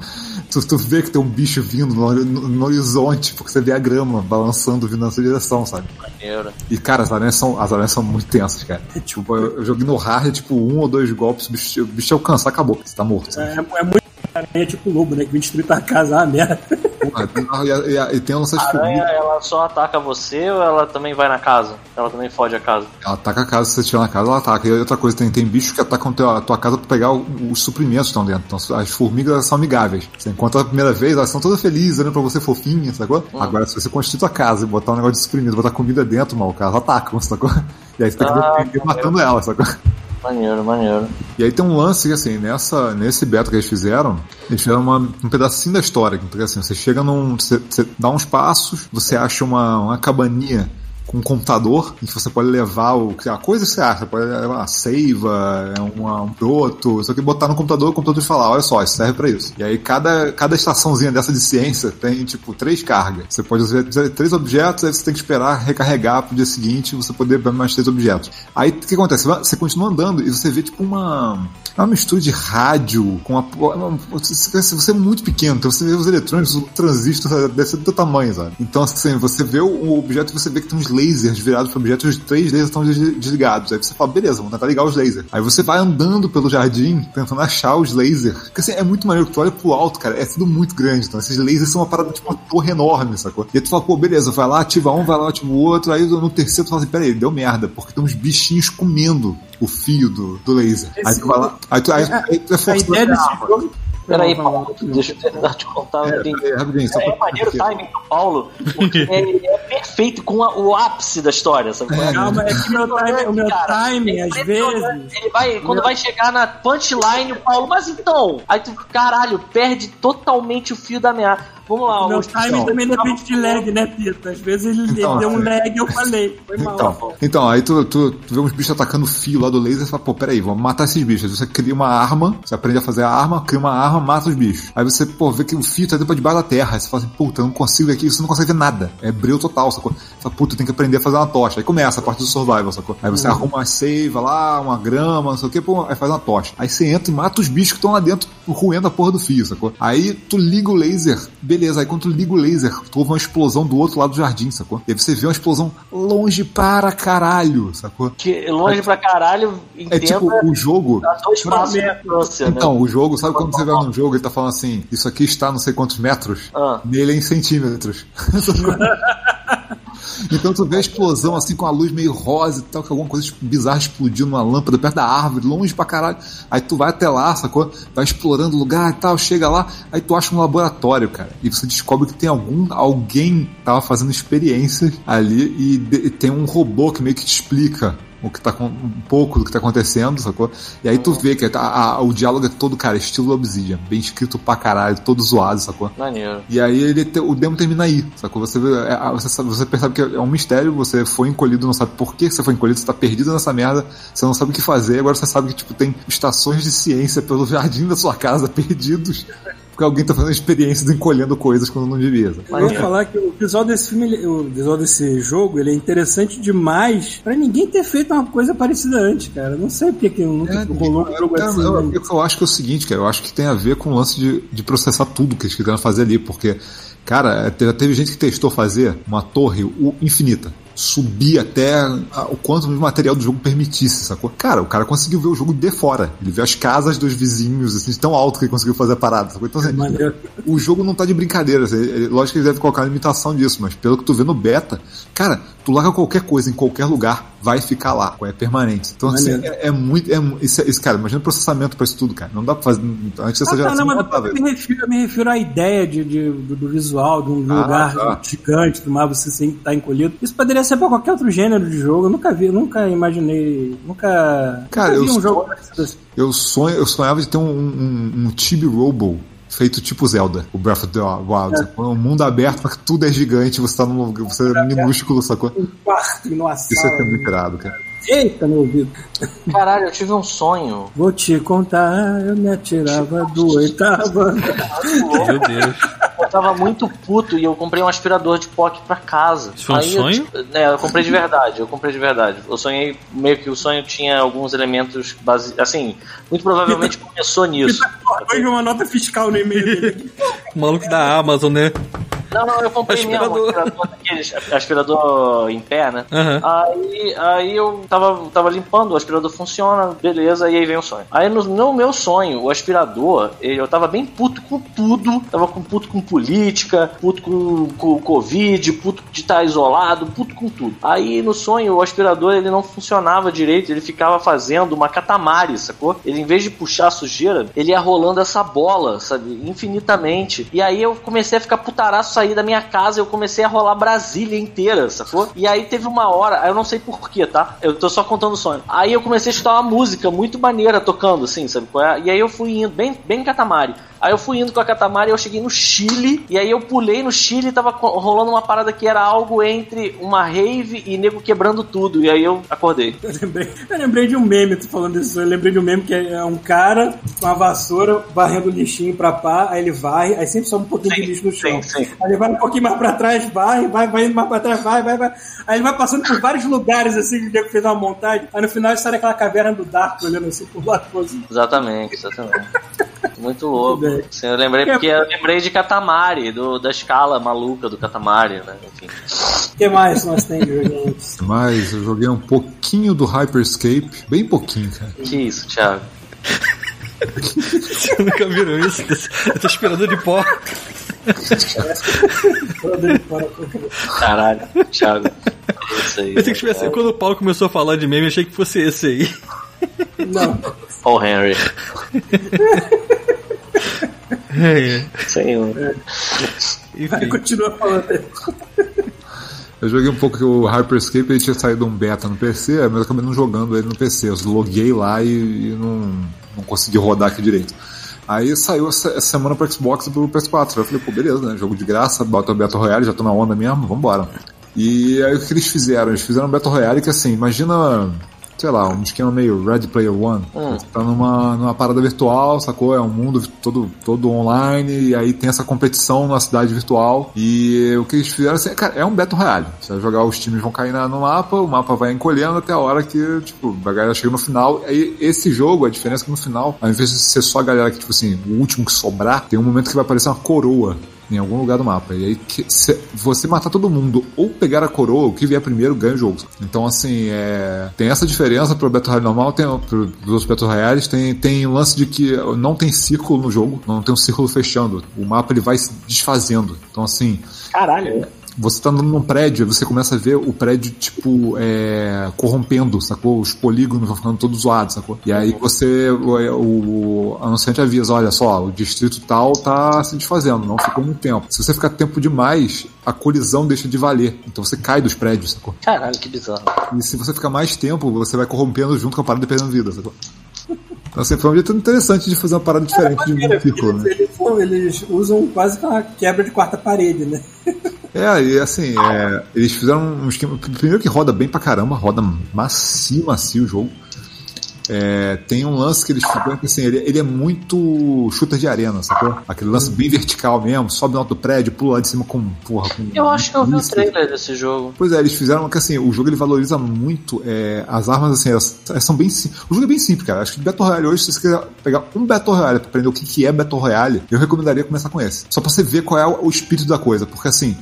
tu, tu vê que tem um bicho vindo no, no- no horizonte, porque você vê a grama balançando vindo na sua direção, sabe? Maneiro. E, cara, as aranhas são, as aranhas são muito tensas, cara. Tipo, eu, eu joguei no hard, tipo, um ou dois golpes, o bicho, o bicho te alcançar, acabou. Você tá morto. É, é muito. É tipo lobo, né? Que vem destruir tua casa, ah, merda. *laughs* Porra, e, e- e tem o das A aranha, ela só ataca você ou ela também vai na casa? Ela também fode a casa. Ela ataca a casa, se você estiver na casa, ela ataca. E outra coisa, tem, tem bichos que atacam a tua casa pra pegar o- os suprimentos que estão dentro. Então, as formigas são amigáveis. Você encontra a primeira vez, elas são todas felizes, olhando pra você fofinha, sacou? Agora, se você construir tua casa e botar um negócio de suprimido, botar comida dentro, mal, elas atacam, *laughs* sacou? E aí você tem que Ah, defender matando elas, sacou? Maneiro, maneiro. E aí tem um lance que, assim, nessa, nesse beta que eles fizeram, eles fizeram uma, um pedacinho da história. Porque, assim, você chega num. Você, você dá uns passos, você acha uma, uma cabaninha com um computador em que você pode levar o, a coisa que você acha, pode levar uma seiva, uma, um broto, só que botar no computador, o computador te falar, olha só, isso serve pra isso. E aí cada, cada estaçãozinha dessa de ciência tem tipo três cargas. Você pode usar três objetos, aí você tem que esperar recarregar pro dia seguinte você poder mais três objetos. Aí o que acontece? Você continua andando e você vê tipo uma. É uma mistura de rádio com uma- Você é muito pequeno, então você vê os eletrônicos, o transistor deve ser do teu tamanho, sabe? Então, assim, você vê o objeto e você vê que tem uns lasers virados para objetos, os três lasers estão des- desligados. Aí você fala, beleza, vamos tentar ligar os lasers. Aí você vai andando pelo jardim, tentando achar os lasers. Porque assim, é muito maneiro que tu olha pro alto, cara, é tudo muito grande. Então, esses lasers são uma parada, tipo, uma torre enorme, sacou? E aí tu fala, pô, beleza, vai lá, ativa um, vai lá, ativa o outro. Aí no terceiro tu fala assim, peraí, deu merda, porque tem uns bichinhos comendo o fio do, do laser. Aí tu vai lá, aí tu, aí, aí tu é forçado. Peraí, Paulo, deixa eu terminar de contar. É, peraí, rapidinho, só É, pra- é maneiro o timing do Paulo, porque *laughs* ele é perfeito com a- o ápice da história, sabe? qual é? Calma, é que meu time, o meu Cara, timing, é às vezes. Ele vai, quando vai chegar na punchline, o Paulo, mas então, aí tu, caralho, perde totalmente o fio da meada. Vamos lá, O meu timing também depende de lag, né, Pita? Às vezes ele Então, deu um lag e eu falei. Foi mal. Então, então aí tu, tu, tu vê uns bichos atacando o fio lá do laser e fala, pô, peraí, vamos matar esses bichos. Você cria uma arma, você aprende a fazer a arma, cria uma arma, mata os bichos. Aí você, pô, vê que o fio tá dentro debaixo da terra. Aí você fala assim, puta, eu não consigo ver aqui, você não consegue ver nada. É breu total, sacou? Você fala, puta, tem que aprender a fazer uma tocha. Aí começa a parte do survival, sacou? Aí você arruma uma seiva lá, uma grama, não sei o que, pô, aí faz uma tocha. Aí você entra e mata os bichos que estão lá dentro, roendo a porra do fio, sacou? Aí tu liga o laser, beleza, aí quando tu liga o laser, tu ouve uma explosão do outro lado do jardim, sacou? E aí você vê uma explosão longe para caralho, sacou? Que longe pra caralho, É tipo, entenda o jogo. a dois passos de distância, né? Então, o jogo, sabe quando você vai num jogo, ele tá falando assim, isso aqui está não sei quantos metros? Ah. Nele é em centímetros. *laughs* Então tu vê a explosão assim com a luz meio rosa e tal, que alguma coisa bizarra explodiu numa lâmpada perto da árvore, longe pra caralho. Aí tu vai até lá, sacou? Vai explorando o lugar e tal, chega lá, aí tu acha um laboratório, cara. E você descobre que tem algum alguém tava fazendo experiências ali e, de- e tem um robô que meio que te explica o que tá com, um pouco do que tá acontecendo, sacou? E aí tu vê que a- a- o diálogo é todo, cara, estilo Obsidian, bem escrito pra caralho, todo zoado, sacou? Maneiro. E aí ele te- o demo termina aí, sacou? Você, vê- é, você, sabe- você percebe que é um mistério, você foi encolhido, não sabe por que você foi encolhido, você tá perdido nessa merda, você não sabe o que fazer, agora você sabe que tipo, tem estações de ciência pelo jardim da sua casa *laughs* perdidos, porque alguém tá fazendo experiência de encolhendo coisas quando não devia. Eu ia falar que o visual desse filme, ele- o visual desse jogo, ele é interessante demais pra ninguém ter feito uma coisa parecida antes, cara. Não sei porque que nunca É, rolou um jogo Cara, assim. eu, né? eu- eu acho que é o seguinte, cara, eu acho que tem a ver com o lance de, de processar tudo que eles quiseram fazer ali, porque, cara, já teve gente que testou fazer uma torre infinita. Subir até a- o quanto de material do jogo permitisse, sacou? Cara, o cara conseguiu ver o jogo de fora. Ele viu as casas dos vizinhos, assim, tão alto que ele conseguiu fazer a parada, sacou? Então, assim, Maneiro. o jogo não tá de brincadeira. assim, ele- lógico que ele deve colocar limitação disso, mas pelo que tu vê no beta, cara, tu larga qualquer coisa em qualquer lugar, vai ficar lá, é permanente. Então, assim, é, é muito. É, isso, é- isso, cara, imagina o processamento pra isso tudo, cara. Não dá pra fazer. Antes dessa Ah, tá, geração não, não, mas pra eu ver. me, refiro, eu me refiro à ideia de, de- do, do visual, de um Ah, lugar tá. gigante, do mar você sem estar encolhido. Isso poderia ser pra qualquer outro gênero de jogo. Eu nunca vi, nunca imaginei. Nunca. Cara, nunca vi eu um sou- jogo parecido assim. Eu, sonho, eu sonhava de ter um, um, um Chibi Robo feito tipo Zelda, o Breath of the Wild. sacou? Um mundo aberto, mas que tudo é gigante, você tá num lugar, você é minúsculo, sacou? Um quarto numa Isso sala. é ter muito irado, cara. Eita, meu ouvido. Caralho, eu tive um sonho. Vou te contar, eu me atirava do oitavo. Meu Deus. Eu tava muito puto e eu comprei um aspirador de pó aqui pra casa. Isso foi um Aí eu, sonho? né, eu comprei de verdade, eu comprei de verdade. Eu sonhei, meio que o sonho tinha alguns elementos base... Assim, muito provavelmente começou nisso. Hoje uma nota fiscal no e-mail dele. *laughs* Maluco da Amazon, né? Não, não, eu comprei mesmo um Aspirador. aspirador daqueles, aspirador em pé, né? Aham. Aí, aí eu tava, tava limpando, o aspirador funciona, beleza, e aí vem o sonho. Aí no, no meu sonho, o aspirador, eu tava bem puto com tudo, tava com puto com política, puto com, com Covid, puto de estar isolado, puto com tudo. Aí no sonho, o aspirador ele não funcionava direito, ele ficava fazendo uma catamari, sacou? Ele em vez de puxar a sujeira, ele ia rolando essa bola, sabe, infinitamente. E aí eu comecei a ficar putaraço, sair da minha casa, eu comecei a rolar Brasília inteira, sacou? E aí teve uma hora, eu não sei porquê, tá? Eu tô só contando o sonho. Aí eu comecei a escutar uma música muito maneira tocando, assim, sabe é? E aí eu fui indo, bem, bem catamari. Aí eu fui indo com a Catamari, eu cheguei no Chile, e aí eu pulei no Chile e tava rolando uma parada que era algo entre uma rave e nego quebrando tudo. E aí eu acordei. *laughs* Eu lembrei, eu lembrei de um meme, tu falando isso, eu lembrei de um meme que é um cara com uma vassoura varrendo lixinho pra pá, aí ele varre, aí sempre sobe um pouquinho de Sim, lixo no chão. sim, sim. Aí ele vai um pouquinho mais pra trás, vai, vai, vai indo mais pra trás, vai, vai, vai. Aí ele vai passando por vários lugares assim, que o nego fez uma montagem, aí no final sai daquela caverna do Dark, olhando assim por lado assim. Exatamente, exatamente. *laughs* Muito louco. bem. Sim, eu lembrei porque eu lembrei de Katamari, do, da escala maluca do Katamari, né? Enfim. O que mais nós temos *laughs* de joguinhos? Mas eu joguei um pouquinho do Hyperscape, bem pouquinho, cara. Que isso, Thiago? *laughs* Vocês nunca viram isso? Esse, esse aspirador de pó. Caralho, Thiago. É isso aí. Pensei que tivesse, quando o Paulo começou a falar de meme, achei que fosse esse aí. Não, Paul Henry. *laughs* É, é. Senhor. vai, Enfim. continua falando. Eu joguei um pouco que o Hyperscape ele tinha saído um beta no PC, mas eu acabei não jogando ele no PC. Eu loguei lá e, e não, não consegui rodar aqui direito. Aí saiu essa, essa semana pro Xbox e pro PS4. Eu falei, pô, beleza, né? Jogo de graça, bota o Battle Royale, já tô na onda mesmo, vambora. E aí o que eles fizeram? Eles fizeram um Battle Royale que assim, imagina, sei lá, um esquema meio Red Player One. Você tá numa, numa parada virtual, sacou? É um mundo todo, todo online, e aí tem essa competição na cidade virtual. E o que eles fizeram assim, cara, é um Battle Royale. Você vai jogar, os times vão cair na- no mapa, o mapa vai encolhendo até a hora que, tipo, a galera chega no final. Aí esse jogo, a diferença é que no final, ao invés de ser só a galera que, tipo assim, o último que sobrar, tem um momento que vai aparecer uma coroa em algum lugar do mapa. E aí, que- se você matar todo mundo ou pegar a coroa, o que vier primeiro ganha o jogo. Então, assim, é, tem essa diferença pro Battle Royale normal, tem pros outros Battle Royales, tem, tem o lance de que não tem círculo no jogo, não tem um círculo fechando. O mapa ele vai se desfazendo. Então, assim, Caralho. Você tá andando num prédio, você começa a ver o prédio, tipo, é, corrompendo, sacou? Os polígonos vão ficando todos zoados, sacou? E aí você, o, o anunciante avisa, olha só, o distrito tal tá se desfazendo, não ficou muito tempo. Se você ficar tempo demais, a colisão deixa de valer. Então você cai dos prédios, sacou? Caralho, que bizarro. E se você ficar mais tempo, você vai corrompendo junto com a parada e perdendo vida, sacou? Então, assim, foi um jeito interessante de fazer uma parada diferente de um ciclo, né? Eles, eles usam quase que uma quebra de quarta parede, né? *laughs* É, e assim, é, eles fizeram um esquema. Primeiro que roda bem pra caramba, roda macio, macio o jogo. É, tem um lance que eles fizeram que assim, ele, ele é muito shooter de arena, sacou? Aquele lance bem vertical mesmo, sobe no alto do prédio, pula lá de cima com. Porra, com Eu acho que eu vi o trailer desse jogo. Pois é, eles fizeram que assim, o jogo ele valoriza muito é, as armas, assim, elas, elas são bem simples. O jogo é bem simples, cara. Acho que Battle Royale hoje, se você quiser pegar um Battle Royale pra aprender o que, que é Battle Royale, eu recomendaria começar com esse. Só pra você ver qual é o, o espírito da coisa. Porque assim,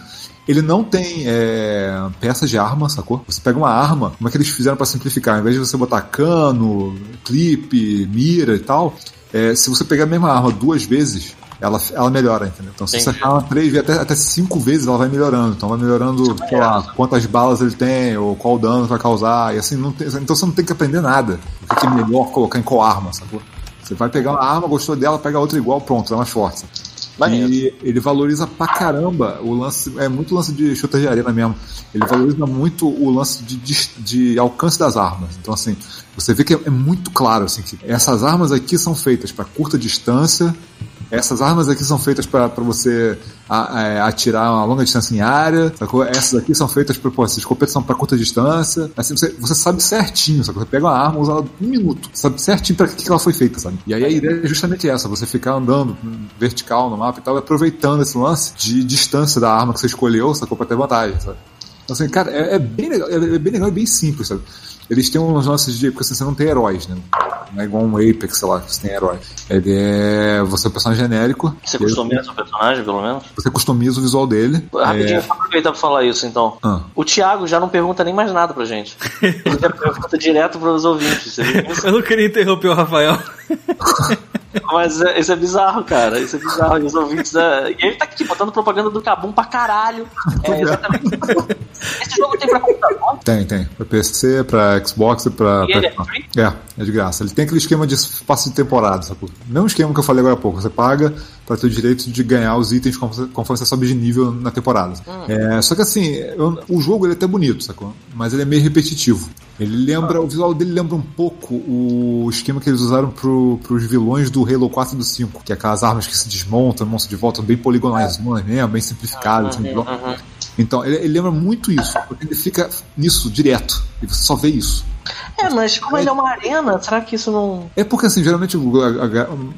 ele não tem é, peças de arma, sacou? Você pega uma arma, como é que eles fizeram pra simplificar? Ao invés de você botar cano, clipe, mira e tal, é, se você pegar a mesma arma duas vezes, ela, ela melhora, entendeu? Então, se você Entendi. acertar uma três até, até cinco vezes, ela vai melhorando. Então, vai melhorando, sei lá, quantas balas ele tem, ou qual dano vai causar, e assim, não tem, então você não tem que aprender nada. O que que é melhor colocar em qual arma, sacou? Você vai pegar uma arma, gostou dela, pega outra igual, pronto, é mais forte. Maneiro. E ele valoriza pra caramba o lance, é muito lance de shooter de arena mesmo. Ele valoriza muito o lance de, de, de alcance das armas. Então, assim, você vê que é, é muito claro, assim, que essas armas aqui são feitas para curta distância, essas armas aqui são feitas para você a- é, atirar uma longa distância em área, sacou? Essas aqui são feitas para, pô, essas escopetas são para curta distância. Assim, você, você sabe certinho, sacou? Você pega uma arma, usa ela um minuto, sabe certinho para que, que ela foi feita, sabe? E aí a ideia é justamente essa, você ficar andando vertical no mapa e tal, aproveitando esse lance de distância da arma que você escolheu, sacou? Pra ter vantagem, sabe? Então, assim, cara, é, é bem legal, é, é bem legal e bem simples, sabe? Eles têm uns lances de. Porque assim, você não tem heróis, né? Não é igual um Apex, sei lá, que você tem heróis. Ele é. Você é um personagem genérico. Você e aí customiza o personagem, pelo menos? Você customiza o visual dele. Rapidinho, É, aproveitar pra falar isso, então. Ah. O Thiago já não pergunta nem mais nada pra gente. Ele já pergunta direto pros ouvintes. *laughs* Eu não queria interromper o Rafael. *laughs* Mas é, isso é bizarro, cara. Isso é bizarro. E os ouvintes. é, E ele tá aqui botando propaganda do Cabum pra caralho. *laughs* É exatamente isso. Esse jogo tem pra computador? Tem, tem. Pra PC, pra Xbox e pra. E ele é pra- free? É, é de graça. Ele tem aquele esquema de passe de temporada, sacou? Mesmo esquema que eu falei agora há pouco. Você paga pra ter o direito de ganhar os itens conforme você sobe de nível na temporada. É, só que assim, eu- o jogo ele é até bonito, sacou? Mas ele é meio repetitivo. Ele lembra, o visual dele lembra um pouco o esquema que eles usaram pro, pros vilões do Halo 4 e do 5, que é aquelas armas que se desmontam, monstro de volta, bem poligonais mesmo, bem simplificadas. assim, vilão. Então, ele, ele lembra muito isso, porque ele fica nisso direto, e você só vê isso. É, mas como ele é uma arena, será que isso não. É porque, assim, geralmente o- a-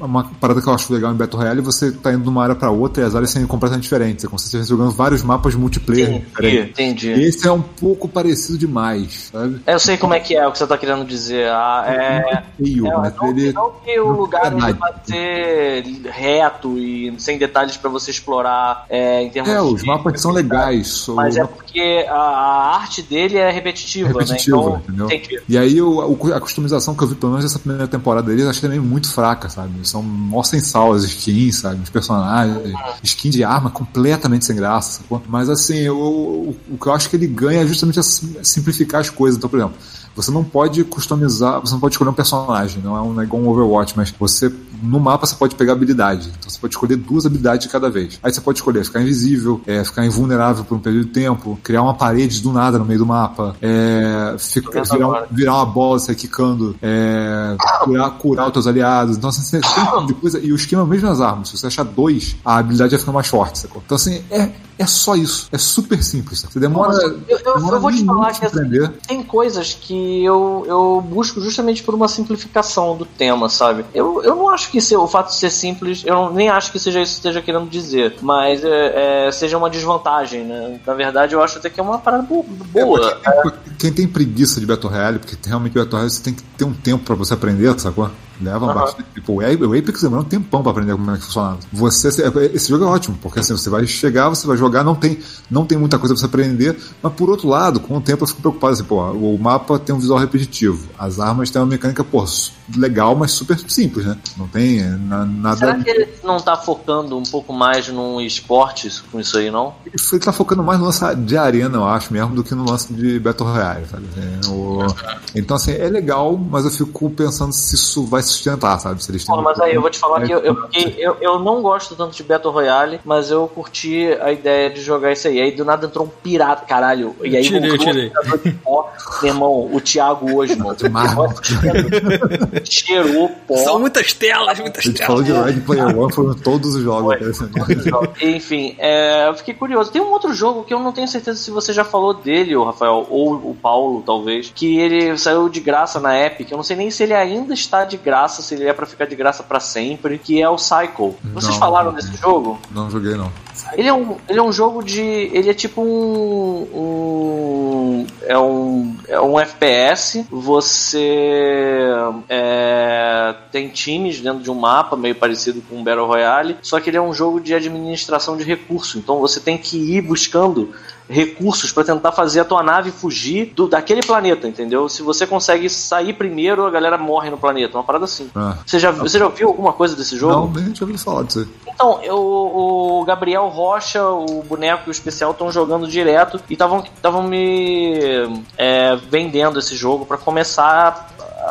a- uma parada que eu acho legal em Battle Royale é você tá indo de uma área pra outra e as áreas são completamente diferentes. É como se você estivesse jogando vários mapas multiplayer Entendi, diferentes. entendi. Esse é um pouco parecido demais, sabe? É, Eu sei como é que é o que você tá querendo dizer. Ah, é. Feio, É, mas não, ele. não que o não lugar tem ele vai ser reto e sem detalhes pra você explorar é, em termos É, os de- mapas são legais. Mas é porque a, a arte dele é repetitiva, repetitiva, né? Então, entendeu? entendi. E aí o- a customização que eu vi, pelo menos essa primeira temporada deles, eu achei também muito fraca, sabe? São mó sem sal as skins, sabe? Os personagens, skin de arma completamente sem graça? Mas assim, o, o, o que eu acho que ele ganha é justamente a sim- simplificar as coisas. Então, por exemplo, você não pode customizar, você não pode escolher um personagem, não é, um, é igual um Overwatch, mas você, no mapa, você pode pegar habilidade. Então você pode escolher duas habilidades de cada vez. Aí você pode escolher ficar invisível, é, ficar invulnerável por um período de tempo, criar uma parede do nada no meio do mapa, é, fica- virar, virar uma bola, sair quicando, é, curar, curar os teus aliados. Então, assim, você tem um monte de coisa. E o esquema, mesmo nas armas, se você achar dois, a habilidade vai ficar mais forte, sacou? Então, assim, é, é só isso. É super simples. Você demora. Eu, eu- demora eu vou te falar que tem coisas que eu, eu busco justamente por uma simplificação do tema, sabe? Eu, eu não acho que se- o fato de ser simples, eu não- nem acho que seja isso que esteja querendo dizer, mas é, é, seja uma desvantagem, né? Na verdade, eu acho até que é uma parada bo- boa. Quem tem preguiça de Battle Royale, porque realmente Battle Royale você tem que ter um tempo pra você aprender, sacou? Leva Aham. bastante. Tipo, o o Apex demora um tempão pra aprender como é que funciona. Você, esse jogo é ótimo, porque assim, você vai chegar, você vai jogar, não tem, não tem muita coisa pra você aprender, mas por outro lado, com o tempo eu fico preocupado assim, pô, o mapa tem um visual repetitivo, as armas têm uma mecânica, pô, legal, mas super simples, né? Não tem é, na- nada. Será que ele não tá focando um pouco mais num esporte com isso aí, não? Ele tá focando mais no lance de arena, eu acho mesmo, do que no lance de Battle Royale, sabe? É, o- Então, assim, é legal, mas eu fico pensando se isso vai sustentar, sabe? Se eles têm- Pô, mas aí eu vou te falar que eu, eu, eu, eu não gosto tanto de Battle Royale, mas eu curti a ideia de jogar isso aí. Aí do nada entrou um pirata, caralho. E aí Tirei, voltou tirei. um de pó. Meu irmão, o Thiago hoje, mano. *laughs* mármore. *laughs* Cheirou pó. São muitas telas, muitas A gente telas. falou de Red Player One, foram todos os jogos. Enfim, é, eu fiquei curioso. Tem um outro jogo que eu não tenho certeza se você já falou dele, o Rafael, ou o Paulo, talvez, que ele saiu de graça na Epic. Eu não sei nem se ele ainda está de graça, se ele é pra ficar de graça pra sempre, que é o Cycle. Vocês Não. falaram desse jogo? Não joguei, não. Ele é um, ele é um jogo de. Ele é tipo um. um é um. É um FPS. Você é, tem times dentro de um mapa, meio parecido com um Battle Royale. Só que ele é um jogo de administração de recursos. Então você tem que ir buscando recursos para tentar fazer a tua nave fugir do, daquele planeta, entendeu? Se você consegue sair primeiro, a galera morre no planeta. Uma parada assim. Ah. Você já, você já ouviu alguma coisa desse jogo? Não, nem tinha ouvido falar disso aí. Então, eu, o Gabriel Rocha, o boneco e o especial estão jogando direto e estavam me é, vendendo esse jogo pra começar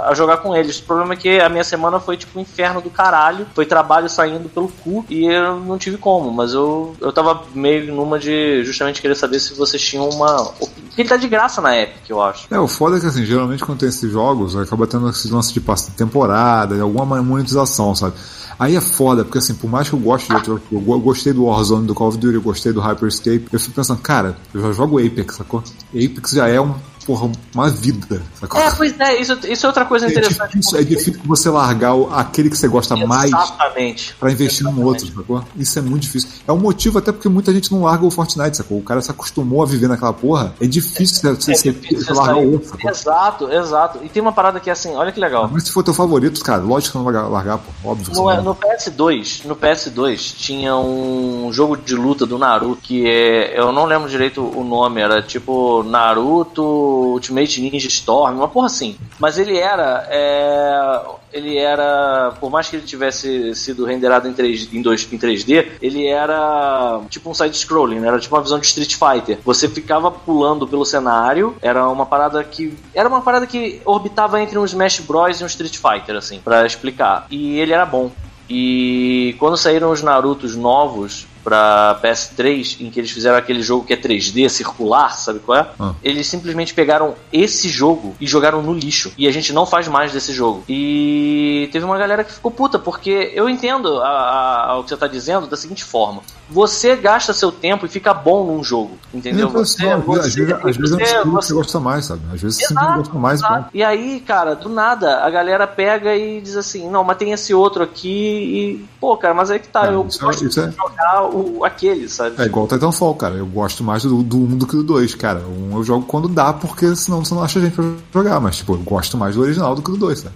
a, jogar com eles. O problema é que a minha semana foi tipo um inferno do caralho, foi trabalho saindo pelo cu e eu não tive como, mas eu, eu tava meio numa de justamente querer saber se vocês tinham uma. Porque ele tá de graça na Epic, eu acho. É, o foda é que assim, geralmente quando tem esses jogos, acaba tendo esses lances de temporada, alguma monetização, sabe? Aí é foda, porque assim, por mais que eu goste de outro, eu go- gostei do Warzone, do Call of Duty, eu gostei do Hyperscape, eu fico pensando, cara, eu já jogo Apex, sacou? Apex já é um, porra, uma vida, sacou? É, pois é, isso, isso é outra coisa É interessante. difícil, é difícil você largar o- aquele que você gosta mais Exatamente. pra investir num outro, sacou? Isso é muito difícil. É um motivo até porque muita gente não larga o Fortnite, sacou? O cara se acostumou a viver naquela porra. É difícil você, você, É difícil você largar o outro, sacou? Exato, exato. E tem uma parada que é assim, olha que legal. Mas se for teu favorito, cara, lógico que não vai largar, pô. Óbvio No, no PS2, no PS2 tinha um jogo de luta do Naruto que é, eu não lembro direito o nome, era tipo Naruto Ultimate Ninja Storm, uma porra assim. Mas ele era, é, ele era, por mais que ele tivesse sido renderado em 3 em, 2, em 3D, ele era tipo um side scrolling, né? era tipo uma visão de Street Fighter. Você ficava pulando pelo cenário, era uma parada que era uma parada que orbitava entre um Smash Bros e um Street Fighter assim, Pra explicar. E ele era bom. E quando saíram os Narutos novos pra PS3, em que eles fizeram aquele jogo que é 3D, circular, sabe qual é? Ah. Eles simplesmente pegaram esse jogo e jogaram no lixo. E a gente não faz mais desse jogo. E teve uma galera que ficou puta, porque eu entendo a, a- a- o que você tá dizendo da seguinte forma. Você gasta seu tempo e fica bom num jogo, entendeu? É, assim, ó, às vezes, às vezes é um você- você- você gosta mais, sabe? Às vezes você Exato, sempre gosta mais. exato. bom. E aí, cara, do nada, a galera pega e diz assim, não, mas tem esse outro aqui e. Pô, cara, mas aí que tá, É, eu isso é- gosto isso é- de jogar o, aquele, sabe? É igual o Titanfall, cara. Eu gosto mais do, do 1 do que do 2, cara. O 1 eu jogo quando dá, porque senão você não acha gente pra jogar. Mas, tipo, eu gosto mais do original do que do 2, sabe?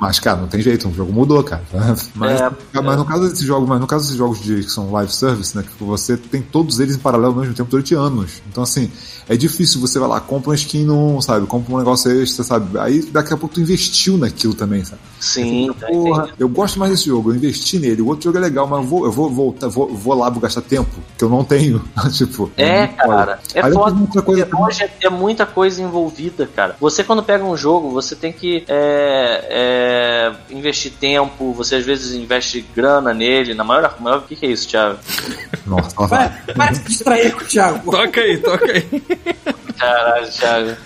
Mas, cara, não tem jeito, o jogo mudou, cara. *laughs* Mas, É, mas no caso desses jogos, mas no caso desses jogos de, que são live service, né? Que você tem todos eles em paralelo ao mesmo tempo durante anos. Então, assim, é difícil você vai lá, compra uma skin num, sabe? Compra um negócio extra, sabe? Aí daqui a pouco tu investiu naquilo também, sabe? Sim, tá Porra, eu gosto mais desse jogo, eu investi nele. O outro jogo é legal, mas eu vou, eu vou voltar, vou, vou lá, vou gastar tempo, que eu não tenho. *laughs* tipo, É, foda. cara, é Aí foda. muita coisa hoje é, é muita coisa envolvida, cara. Você, quando pega um jogo, você tem que é, é, investir tempo, você às vezes investe grana nele. Na maior. maior o que, que é isso, Thiago? Nossa, vai se distrair com o Thiago. pô. Toca aí, toca aí. Caralho, Thiago.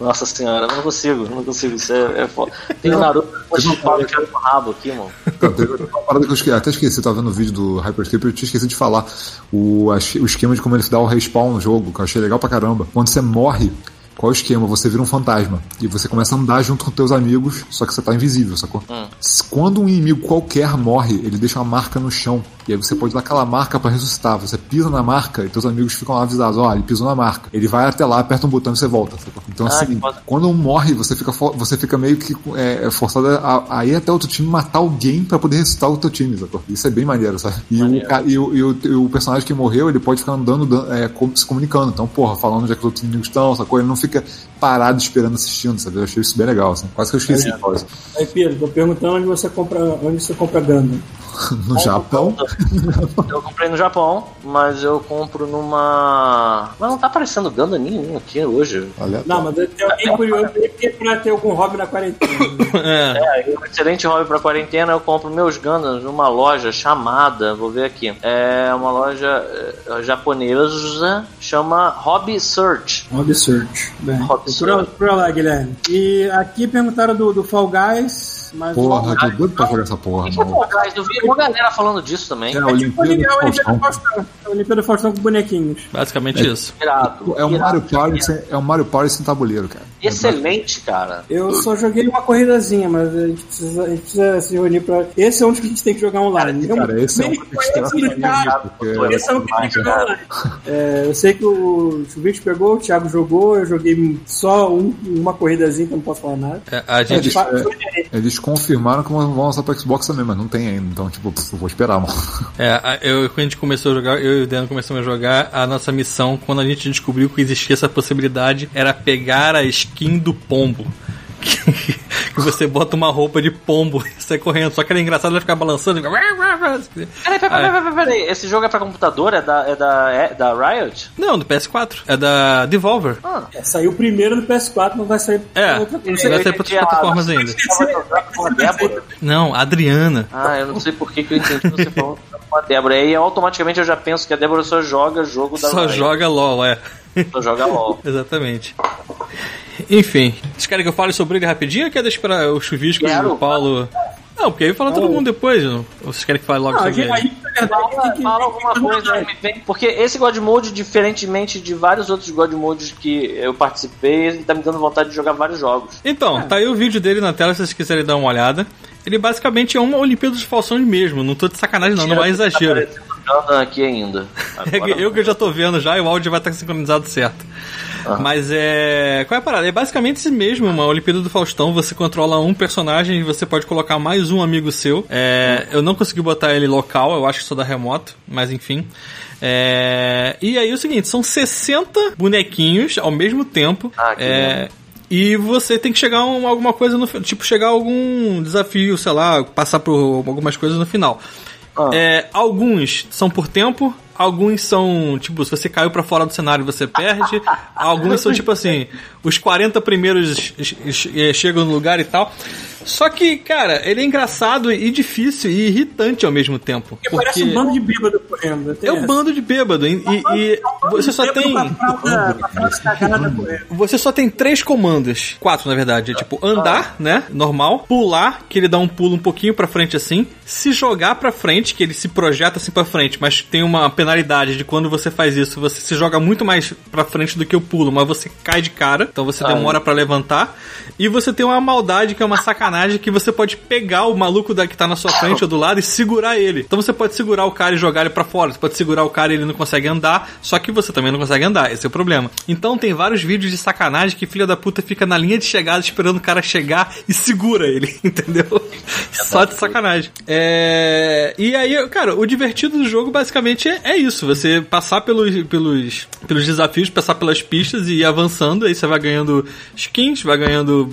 Nossa senhora, eu não consigo, eu não consigo. Isso é, é foda. Tem o Naruto constipado no rabo aqui, mano. Então, teve uma parada que eu esque- até esqueci, tava vendo o vídeo do Hyperscape, eu tinha esquecido de falar. O, o esquema de como ele dá o respawn no jogo, que eu achei legal pra caramba. Quando você morre, qual é o esquema? Você vira um fantasma. E você começa a andar junto com teus amigos, só que você tá invisível, sacou? S- Quando um inimigo qualquer morre, ele deixa uma marca no chão. E aí você pode dar aquela marca pra ressuscitar. Você pisa na marca e teus amigos ficam lá avisados, ó, ele pisou na marca. Ele vai até lá, aperta um botão e você volta. Então, Ah, assim, quando um morre, você fica, você fica meio que é, forçado a, a ir até outro time matar alguém pra poder ressuscitar o teu time, sacou? Isso é bem maneiro, sabe? E, o, Maneiro. e, o, e o- e o personagem que morreu, ele pode ficar andando, dan- é, se comunicando. Então, porra, falando onde é que os outros inimigos estão, sacou? Ele não fica parado esperando assistindo, sabe? Eu achei isso bem legal, assim. Quase que eu esqueci isso. Aí, Pedro, tô perguntando onde você compra, onde você compra Gundam. *laughs* No Japão, Eu comprei no Japão, mas eu compro numa. Mas não tá aparecendo Ganda nenhum aqui hoje. olha. Não, mas tem alguém curioso aí que é pra ter algum hobby na quarentena. *laughs* É. É, um excelente hobby pra quarentena, eu compro meus Gundams numa loja chamada, vou ver aqui, é uma loja é, japonesa, chama Hobby Search. Hobby Search. Bem, Hobby Search. procura lá, Guilherme. E aqui perguntaram do, do Fall Guys, mas... Porra, tô doido pra jogar essa porra, que mano. Fall Guys, eu vi uma galera falando disso também. É, É tipo Olimpíada é o Faustão. Faustão. É o Olimpíada Faustão com bonequinhos. Basicamente isso. Irado. É um irado. Mario Party sem, é um Mario Party sem tabuleiro, cara. Excelente, cara. Eu só joguei uma corridazinha, mas a gente precisa, a gente precisa se reunir pra. Esse é um que a gente tem que jogar online. Cara, esse é um nem que tem que conheço do cara. Esse é um que tem que jogar online. *laughs* É, eu sei que o Chuvite pegou, o Thiago jogou, eu joguei só um- uma corridazinha, que eu não posso falar nada. É, a gente. Fa- Eles confirmaram que vão lançar pro Xbox também, mas não tem ainda. Então, tipo, eu vou esperar, mano. *laughs* É, eu, quando a gente começou a jogar, eu e o Dan começamos a jogar, a nossa missão, quando a gente descobriu que existia essa possibilidade, era pegar a skin do pombo. *laughs* *laughs* você bota uma roupa de pombo e sai correndo. Só que era engraçado ela ficar balançando. e Ficar... Peraí, peraí, peraí, peraí, peraí. Esse jogo é pra computador? É da, é da, é da Riot? Não, do PS4. É da Devolver. É, saiu primeiro no PS4, não vai sair pra É, outra coisa. vai sair pra outras plataformas ainda. Não, Adriana. Ah, eu não sei por que, que eu entendi você falando com a Débora. E aí automaticamente eu já penso que a Débora só joga jogo da Só Riot. joga LOL, é. Só joga LOL. *laughs* Exatamente. Enfim, vocês querem que eu fale sobre ele rapidinho ou quer deixar para o Chuvisco e o Paulo? Não, porque aí fala todo mundo depois. não? Ou vocês querem que fale logo Não, sobre ele? Fala, fala alguma coisa aí. Porque esse God Mode, diferentemente de vários outros God Modes que eu participei, ele tá me dando vontade de jogar vários jogos. Então, tá aí o vídeo dele na tela se vocês quiserem dar uma olhada. Ele basicamente é uma Olimpíada dos Falsões mesmo. Não tô de sacanagem, não, não é exagero. Tá aqui ainda. *laughs* É Agora- que eu que eu já tô vendo já e o áudio vai estar sincronizado certo. Mas é. Qual é a parada? É basicamente esse mesmo, uma Olimpíada do Faustão. Você controla um personagem e você pode colocar mais um amigo seu. É, eu não consegui botar ele local, eu acho que só dá remoto, mas enfim. É, e aí é o seguinte: são 60 bonequinhos ao mesmo tempo. Ah, que É, e você tem que chegar a um- alguma coisa no Tipo, chegar a algum desafio, sei lá, passar por algumas coisas no final. Ah. É, alguns são por tempo, alguns são, tipo, se você caiu pra fora do cenário você perde. alguns são tipo assim, os 40 primeiros eh, chegam no lugar e tal. Só que, cara, ele é engraçado e difícil e irritante ao mesmo tempo. Porque parece um bando de bêbado correndo. É um essa. bando de bêbado. E, e- e você só tem. Você só tem três comandos. Quatro, na verdade. É tipo andar, né? Normal. Pular, que ele dá um pulo um pouquinho pra frente assim. Se jogar pra frente, que ele se projeta assim pra frente, mas tem uma penalidade de quando você faz isso, você se joga muito mais pra frente do que o pulo, mas você cai de cara, então você demora pra levantar. E você tem uma maldade que é uma sacanagem que você pode pegar o maluco da, que tá na sua frente ou do lado e segurar ele. Então você pode segurar o cara e jogar ele pra fora. Você pode segurar o cara e ele não consegue andar, só que você também não consegue andar. Esse é o problema. Então tem vários vídeos de sacanagem que filha da puta fica na linha de chegada esperando o cara chegar e segura ele, *laughs* entendeu? Só de sacanagem. É... E aí, cara, o divertido do jogo basicamente é, é isso. Você passar pelos, pelos, pelos desafios, passar pelas pistas e ir avançando. Aí você vai ganhando skins, vai ganhando,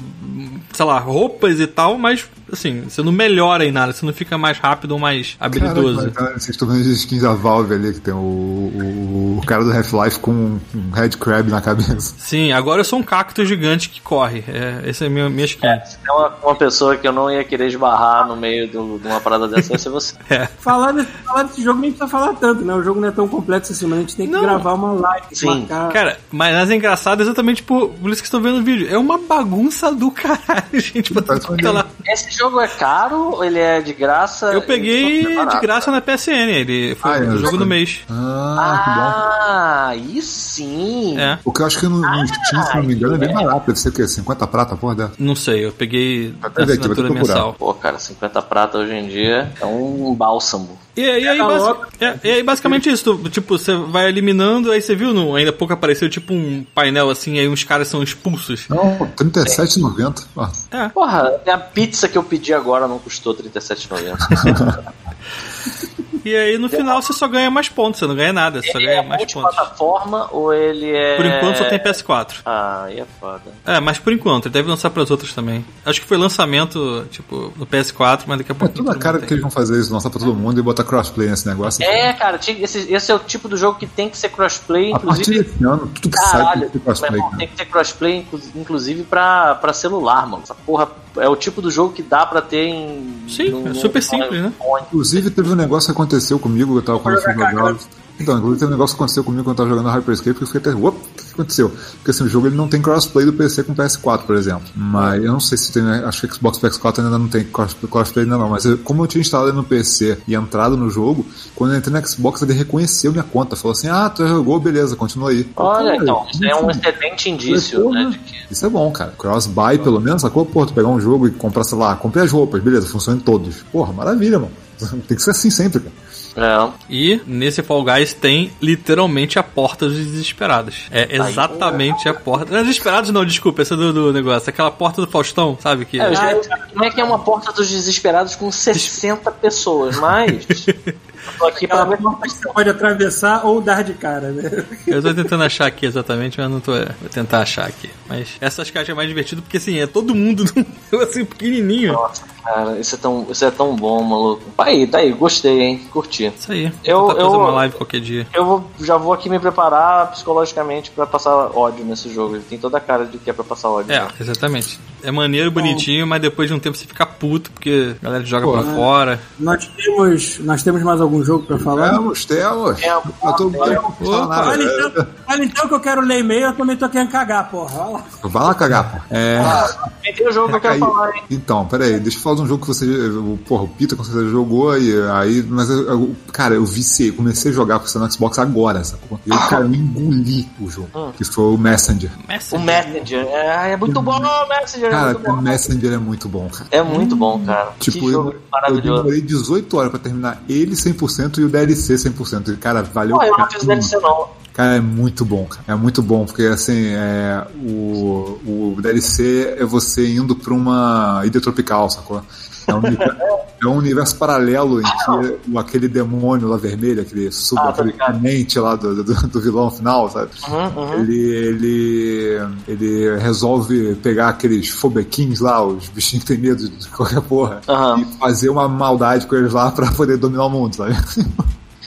sei lá, roupas e tal, mas assim, você não melhora em nada, você não fica mais rápido ou mais habilidoso. Cara, vocês estão vendo as skins da Valve ali, que tem o, o, o cara do Half-Life com um, Red Crab na cabeça. Sim, agora eu sou um cacto gigante que corre. É, essa é a minha, minha skin. Se tem uma, uma pessoa que eu não ia querer esbarrar no meio do- de uma parada dessa, ia ser você. *laughs* Falar, desse, falar desse jogo nem precisa falar tanto, né? O jogo não é tão complexo assim, mas a gente tem que Não. gravar uma live, Sim. marcar. Cara, mas é engraçado exatamente por, por isso que estão vendo o vídeo. É uma bagunça do caralho, *laughs* gente. Tá lá. Esse jogo é caro? Ele é de graça? Eu peguei é de graça na PSN. Ele foi Ah, é, o jogo eu- do mês. Ah, Ah, aí sim. É. que bom. O que eu acho que no, no Steam, se não me engano, é bem barato. Deve ser o quê? 50 prata, porra dela? Não sei, eu peguei Até aqui, ter assinatura que procurar. mensal. Pô, cara, 50 prata hoje em dia é um bálsamo. E, e aí, basi- louco. é, e aí, basicamente isso, tu, tipo, você vai eliminando, aí você viu, no, ainda há pouco apareceu tipo um painel assim, aí uns caras são expulsos. Não, R$37,90. Ah, É. Porra, a pizza que eu pedi agora não custou R$37,90. *laughs* E aí no final você só ganha mais pontos, você não ganha nada, você só ganha é mais pontos. multiplataforma ou ele é. Por enquanto só tem PS4. Ah, aí é foda. É, mas por enquanto, ele deve lançar pras outras também. Acho que foi lançamento, tipo, no PS4, mas daqui a é pouco. toda a cara que eles vão fazer isso, lançar pra todo mundo e botar crossplay nesse negócio. É, cara, esse, esse é o tipo do jogo que tem que ser crossplay, a partir inclusive. desse ano, tudo que sai tem Caralho, que meu crossplay. irmão, tem que ter crossplay, inclu- inclusive pra, pra celular, mano. Essa porra é o tipo do jogo que dá pra ter em. Sim, num- é super num simples, né? iPhone. Inclusive, teve um negócio que aconteceu comigo, eu tava quando eu fui jogar. Então, inclusive teve um negócio que aconteceu comigo quando eu tava jogando Hyperscape, que eu fiquei até. O que aconteceu? Porque assim, o jogo ele não tem crossplay do PC com PS4, por exemplo. Mas eu não sei se tem. Acho que Xbox PS4 ainda não tem cross- crossplay ainda não. Mas eu- como eu tinha instalado ele no PC e entrado no jogo, quando eu entrei no Xbox, ele reconheceu minha conta. Falou assim: Ah, tu já jogou, beleza, continua aí. Olha, então, isso é um isso- excelente indício, Porra, né? De que Isso é bom, cara. Cross-buy, pelo menos, sacou? Pô, tu pegar um jogo e comprar, sei lá, comprei as roupas, beleza, funciona em todos. Porra, maravilha, mano. Tem que ser assim sempre, cara. É. E nesse Fall Guys tem literalmente a porta dos desesperados. É exatamente a porta. Não, desesperados não, desculpa, essa é do, do negócio. Aquela porta do Faustão, sabe? Que... É, eu já- não é que é uma porta dos desesperados com 60 pessoas, mas. *laughs* eu tô aqui pra Aquela ver. porta que você pode atravessar ou dar de cara, né? Eu tô tentando achar aqui exatamente, mas não tô. Vou tentar achar aqui. Mas essas caixas é mais divertido porque assim, é todo mundo *laughs* num- assim, pequenininho. Nossa, cara, isso é tão, isso é tão bom, maluco. Tá aí, tá aí, gostei, hein? Curti. Isso aí. Eu- Vou tentar fazer eu- uma live qualquer dia. Eu vou, já vou aqui me preparar psicologicamente pra passar ódio nesse jogo. Ele tem toda a cara de que é pra passar ódio. É, exatamente. É maneiro, bonitinho, mas depois de um tempo você fica puto porque a galera joga pra né? fora. Nós temos, nós temos mais jogo pra falar? Temos, temos. Temos, Eu tô não fala nada. Olha então, olha então que eu quero ler e-mail, eu também tô querendo cagar, porra. Lá. Vai lá cagar, pô. É. Tem o jogo que eu quero Aí- falar, hein? Então, peraí, deixa eu falar de um jogo que você. o- Porra, o Pita com certeza jogou e aí. Mas eu, eu- cara, eu viciei, comecei a jogar com você no Xbox agora, sacou? E eu, cara, eu engoli o jogo. Que foi o Messenger. Messenger. O Messenger. É, é muito bom, o Messenger é Cara, muito bom. o Messenger é muito bom, cara. É muito bom, cara. Tipo, que jogo eu, eu maravilhoso. demorei 18 horas pra terminar ele 100% e o DLC 100%. E, cara, valeu. Pô, eu não fiz. DLC não. Cara, é muito bom, cara. É muito bom, porque assim, é, o, o DLC é você indo pra uma ilha tropical, sacou? É um, universo, é um universo paralelo em que o- aquele demônio lá vermelho, aquele sub, Ah, tô aquele mente lá do, do, do vilão final, sabe? Uhum, uhum. Ele, ele, ele resolve pegar aqueles fobequins lá, os bichinhos que tem medo de qualquer porra, Aham. e fazer uma maldade com eles lá pra poder dominar o mundo, sabe?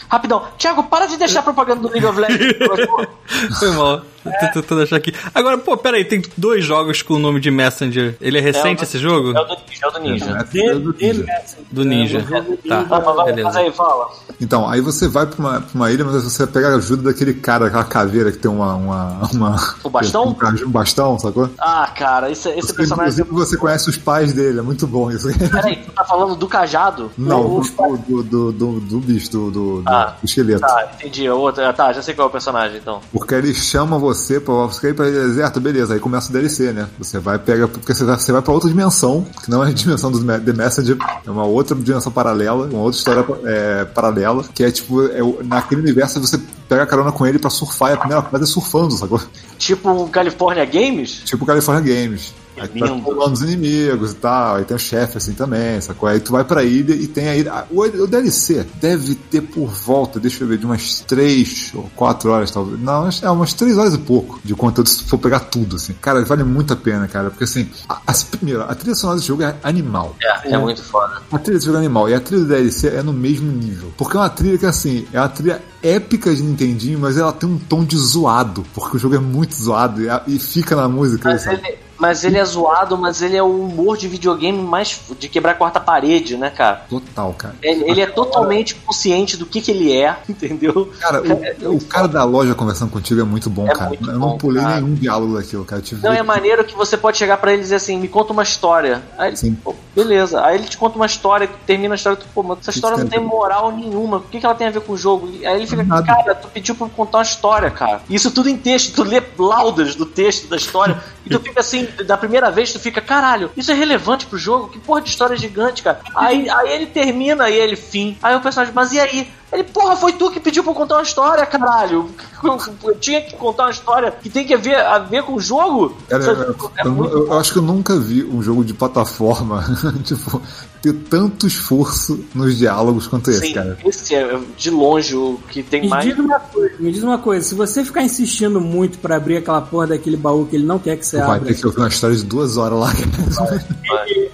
Rapidão. Thiago, para de deixar propaganda do League of Legends. por favor. *laughs* Foi mal. Tô tentando achar aqui. Agora, pô, pera aí, tem dois jogos com o nome de Messenger. Ele é recente É esse jogo? É o do Ninja, é o do Ninja. De, de Messenger. Do Ninja. Tá, vai- beleza. mas aí, fala. Então, aí você vai pra uma, pra uma ilha, mas você pega a ajuda daquele cara, aquela caveira que tem uma. uma, uma O bastão? *laughs* Um, bastão, sacou? Ah, cara, esse, esse personagem. Inclusive você conhece os pais dele, é muito bom isso. *laughs* Peraí, tu tá falando do cajado? Não, do, do, do, do, do bicho, do, do, Ah, do esqueleto. Tá, entendi. O outro, tá, já sei qual é o personagem, então. Porque ele chama você pra você ir pra ilha deserta, beleza, aí começa o DLC, né? Você vai pega, porque você vai, você vai pra outra dimensão, que não é a dimensão do The Messenger, é uma outra dimensão paralela, uma outra história é, paralela, que é tipo, é, naquele universo você pega a carona com ele pra surfar, e a primeira fase é surfando, sacou? Tipo o California Games? Tipo California Games. Aí tu vai pulando os inimigos e tal, aí tem o chefe assim também, sacou? Aí tu vai pra ilha e tem a ilha. O, o DLC deve ter por volta, deixa eu ver, de umas 3 ou 4 horas, talvez. Não, é umas 3 horas e pouco de conteúdo se for pegar tudo, assim. Cara, vale muito a pena, cara, porque assim, a, a, primeiro, a trilha sonora desse jogo é animal. É, é muito foda. A trilha desse jogo é animal e a trilha do DLC é no mesmo nível. Porque é uma trilha que, assim, é uma trilha épica de Nintendinho, mas ela tem um tom de zoado, porque o jogo é muito zoado e, e fica na música. Mas ele, mas ele é zoado, mas ele é o humor de videogame mais de quebrar a quarta parede, né, cara? Total, cara. Ele, ele é totalmente consciente do que, que ele é, *laughs* entendeu? Cara, o, o cara da loja conversando contigo é muito bom, É cara. muito eu bom, não pulei cara. nenhum diálogo daquilo, cara. Não, é maneiro que você pode chegar pra ele e dizer assim, me conta uma história. Aí ele, Sim. pô, beleza. Aí ele te conta uma história, termina a história, tu, pô, mas essa história não tem moral nenhuma. O que, que ela tem a ver com o jogo? Aí ele fica, Nada. cara, tu pediu pra eu contar uma história, cara. Isso tudo em texto, tu lê laudas do texto da história, e tu fica assim, Aí, da primeira vez, tu fica, caralho, isso é relevante pro jogo? Que porra de história gigante, cara. Aí, aí ele termina e ele fim. Aí o personagem, mas e aí? Ele, porra, foi tu que pediu pra eu contar uma história, caralho. Eu, eu tinha que contar uma história que tem que ver, a ver com o jogo. Cara, eu, É eu- muito eu- acho que eu nunca vi um jogo de plataforma, *laughs* tipo, ter tanto esforço nos diálogos quanto esse, Sim, cara. esse é de longe o que tem Me mais. diz, uma coisa, me diz uma coisa, se você ficar insistindo muito pra abrir aquela porra daquele baú que ele não quer que você Vai abra. ter que ouvir uma história de duas horas lá.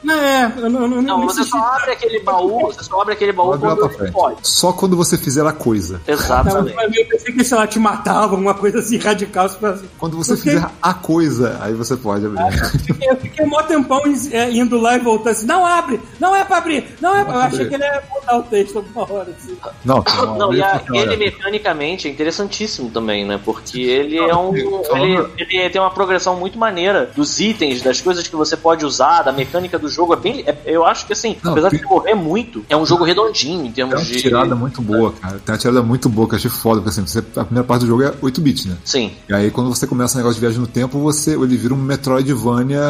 Não, é, eu não, não, Não, não você insisti. só abre aquele baú, você só abre aquele baú quando você pode. Só quando você fizer a coisa. Não, Exatamente. eu pensei que, sei lá, te matava, alguma coisa assim radical. você assim, Quando você fiquei- fizer a coisa, aí você pode abrir. Eu fiquei um mó tempão é, indo lá e voltando assim, não abre, não é pra abrir, não é pra... Eu achei que ele ia mudar o texto alguma hora, assim. Não, *laughs* uma- Não, e a- uma- ele mecanicamente é interessantíssimo também, né? Porque ele é um. Ele, ele tem uma progressão muito maneira dos itens, das coisas que você pode usar, da mecânica do jogo. É bem. é- eu acho que assim, Não, apesar tem- de morrer muito, é um jogo redondinho em termos uma de. tirada muito boa, cara. Tem uma tirada muito boa que eu achei foda, porque assim, você- a primeira parte do jogo é 8-bit, né? Sim. E aí quando você começa o negócio de viagem no tempo, você, ele vira um Metroidvania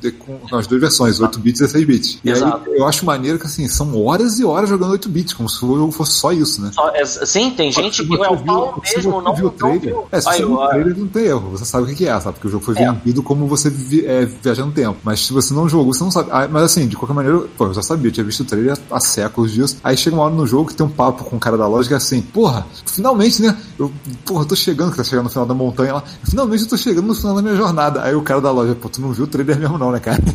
de- com, com as duas versões, 8-bits e 16-bits. E aí eu acho maneiro que assim, são horas e horas jogando 8-bits, como se o jogo fosse só isso, né? Só- é- sim, tem gente que. É, o se mesmo não, viu o não trailer, viu. É, se você viu o ó, trailer não tem erro, você sabe o que é, sabe? Porque o jogo foi É. vendido como você vi, é, viaja no tempo. Mas se você não jogou, você não sabe. Ah, mas assim, de qualquer maneira, pô, eu já sabia, eu tinha visto o trailer há séculos disso. Aí chega uma hora no jogo que tem um papo com o cara da loja que é assim, porra, finalmente, né? Eu, porra, eu tô chegando, que tá chegando no final da montanha lá. Finalmente eu tô chegando no final da minha jornada. Aí o cara da loja, pô, tu não viu o trailer mesmo não, né, cara? *laughs*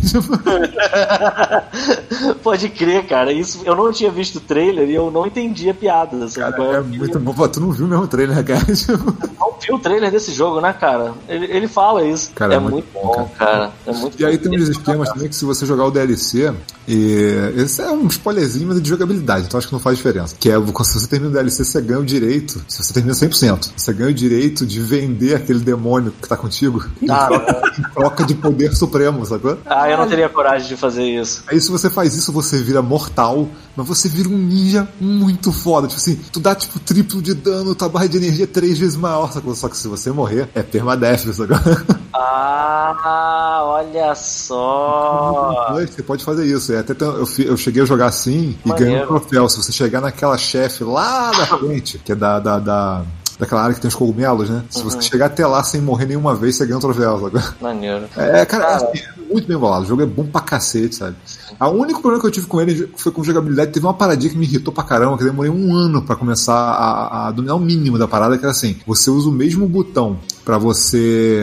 *laughs* Pode crer, cara. Isso, eu não tinha visto o trailer e eu não entendi a piada. Cara, é muito bom. Pô, tu não viu mesmo o trailer, né, cara? *laughs* não viu o trailer desse jogo, né, cara? Ele, ele fala isso. Cara, é, é muito, muito bom, bom, cara. É muito E aí tem uns esquemas também que se você jogar o DLC, e esse é um spoilerzinho mas é de jogabilidade, então acho que não faz diferença. Que é, se você termina o DLC, você ganha o direito, se você termina 100%, você ganha o direito de vender aquele demônio que tá contigo em Ah, troca, em troca de poder supremo, sacou? Ah, eu não teria coragem de fazer isso. Aí se você faz isso, você vira mortal, mas você vira um ninja muito foda. Tipo assim, tu dá tipo triplo de dano, tua barra de energia é três vezes maior, sacou? Só que se você morrer, é permadeath, sacou? *laughs* Ah, olha só. Você pode fazer isso. É, até eu, fi- eu cheguei a jogar assim e ganhei um troféu. Se você chegar naquela chefe lá da frente, que é da, da, da- daquela área que tem os cogumelos, né? Se Uhum. você chegar até lá sem morrer nenhuma vez, você ganha um troféu. Sabe? Maneiro. *laughs* É, cara, Cara. assim, é muito bem bolado. O jogo é bom pra cacete, sabe? O único problema que eu tive com ele foi com jogabilidade. Teve uma paradinha que me irritou pra caramba, que eu demorei um ano pra começar a, a dominar o mínimo da parada, que era assim: você usa o mesmo botão pra você.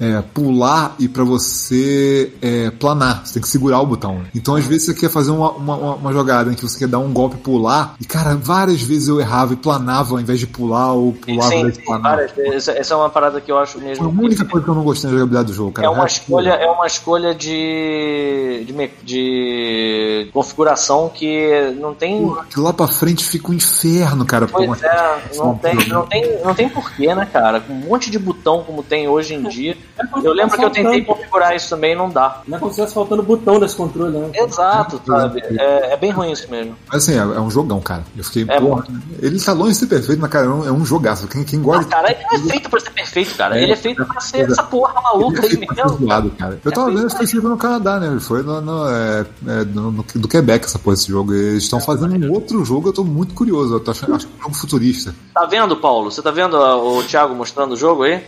É, pular e pra você é, planar. Você tem que segurar o botão. Então, às vezes, você quer fazer uma, uma, uma- jogada em que você quer dar um golpe e pular. E, cara, várias vezes eu errava e planava ao invés de pular, ou pulava ao Sim, invés de sim, planar. várias. Essa- é uma parada que eu acho Foi a mesmo. única coisa que eu não gostei da jogabilidade do jogo, cara. É uma escolha, é uma escolha de, de, de configuração que não tem. Que lá pra frente fica um inferno, cara. Pois é, não tem, não tem, não tem porquê, né, cara? Com um monte de botão como tem hoje em dia. Eu lembro que eu tentei configurar isso também e não dá. Não é como se estivesse faltando botão desse controle, né? Exato, sabe? É, é bem ruim isso mesmo. Mas assim, é, é um jogão, cara. Eu fiquei, É porra, ele tá longe de ser perfeito, mas cara, é um, é jogaço. Quem, quem Ah, gosta cara, ele não é feito pra ser perfeito, cara. É, Ele é feito pra ser essa porra maluca aí é mesmo. zoado, cara. Eu tava vendo exclusivo no Canadá, né? Ele foi no, no, é, é, no- no- do Quebec essa porra, esse jogo. Eles estão fazendo um outro jogo, eu tô muito curioso. Eu tô achando, acho que é um jogo futurista. Tá vendo, Paulo? Você tá vendo ó, o Thiago mostrando o jogo aí?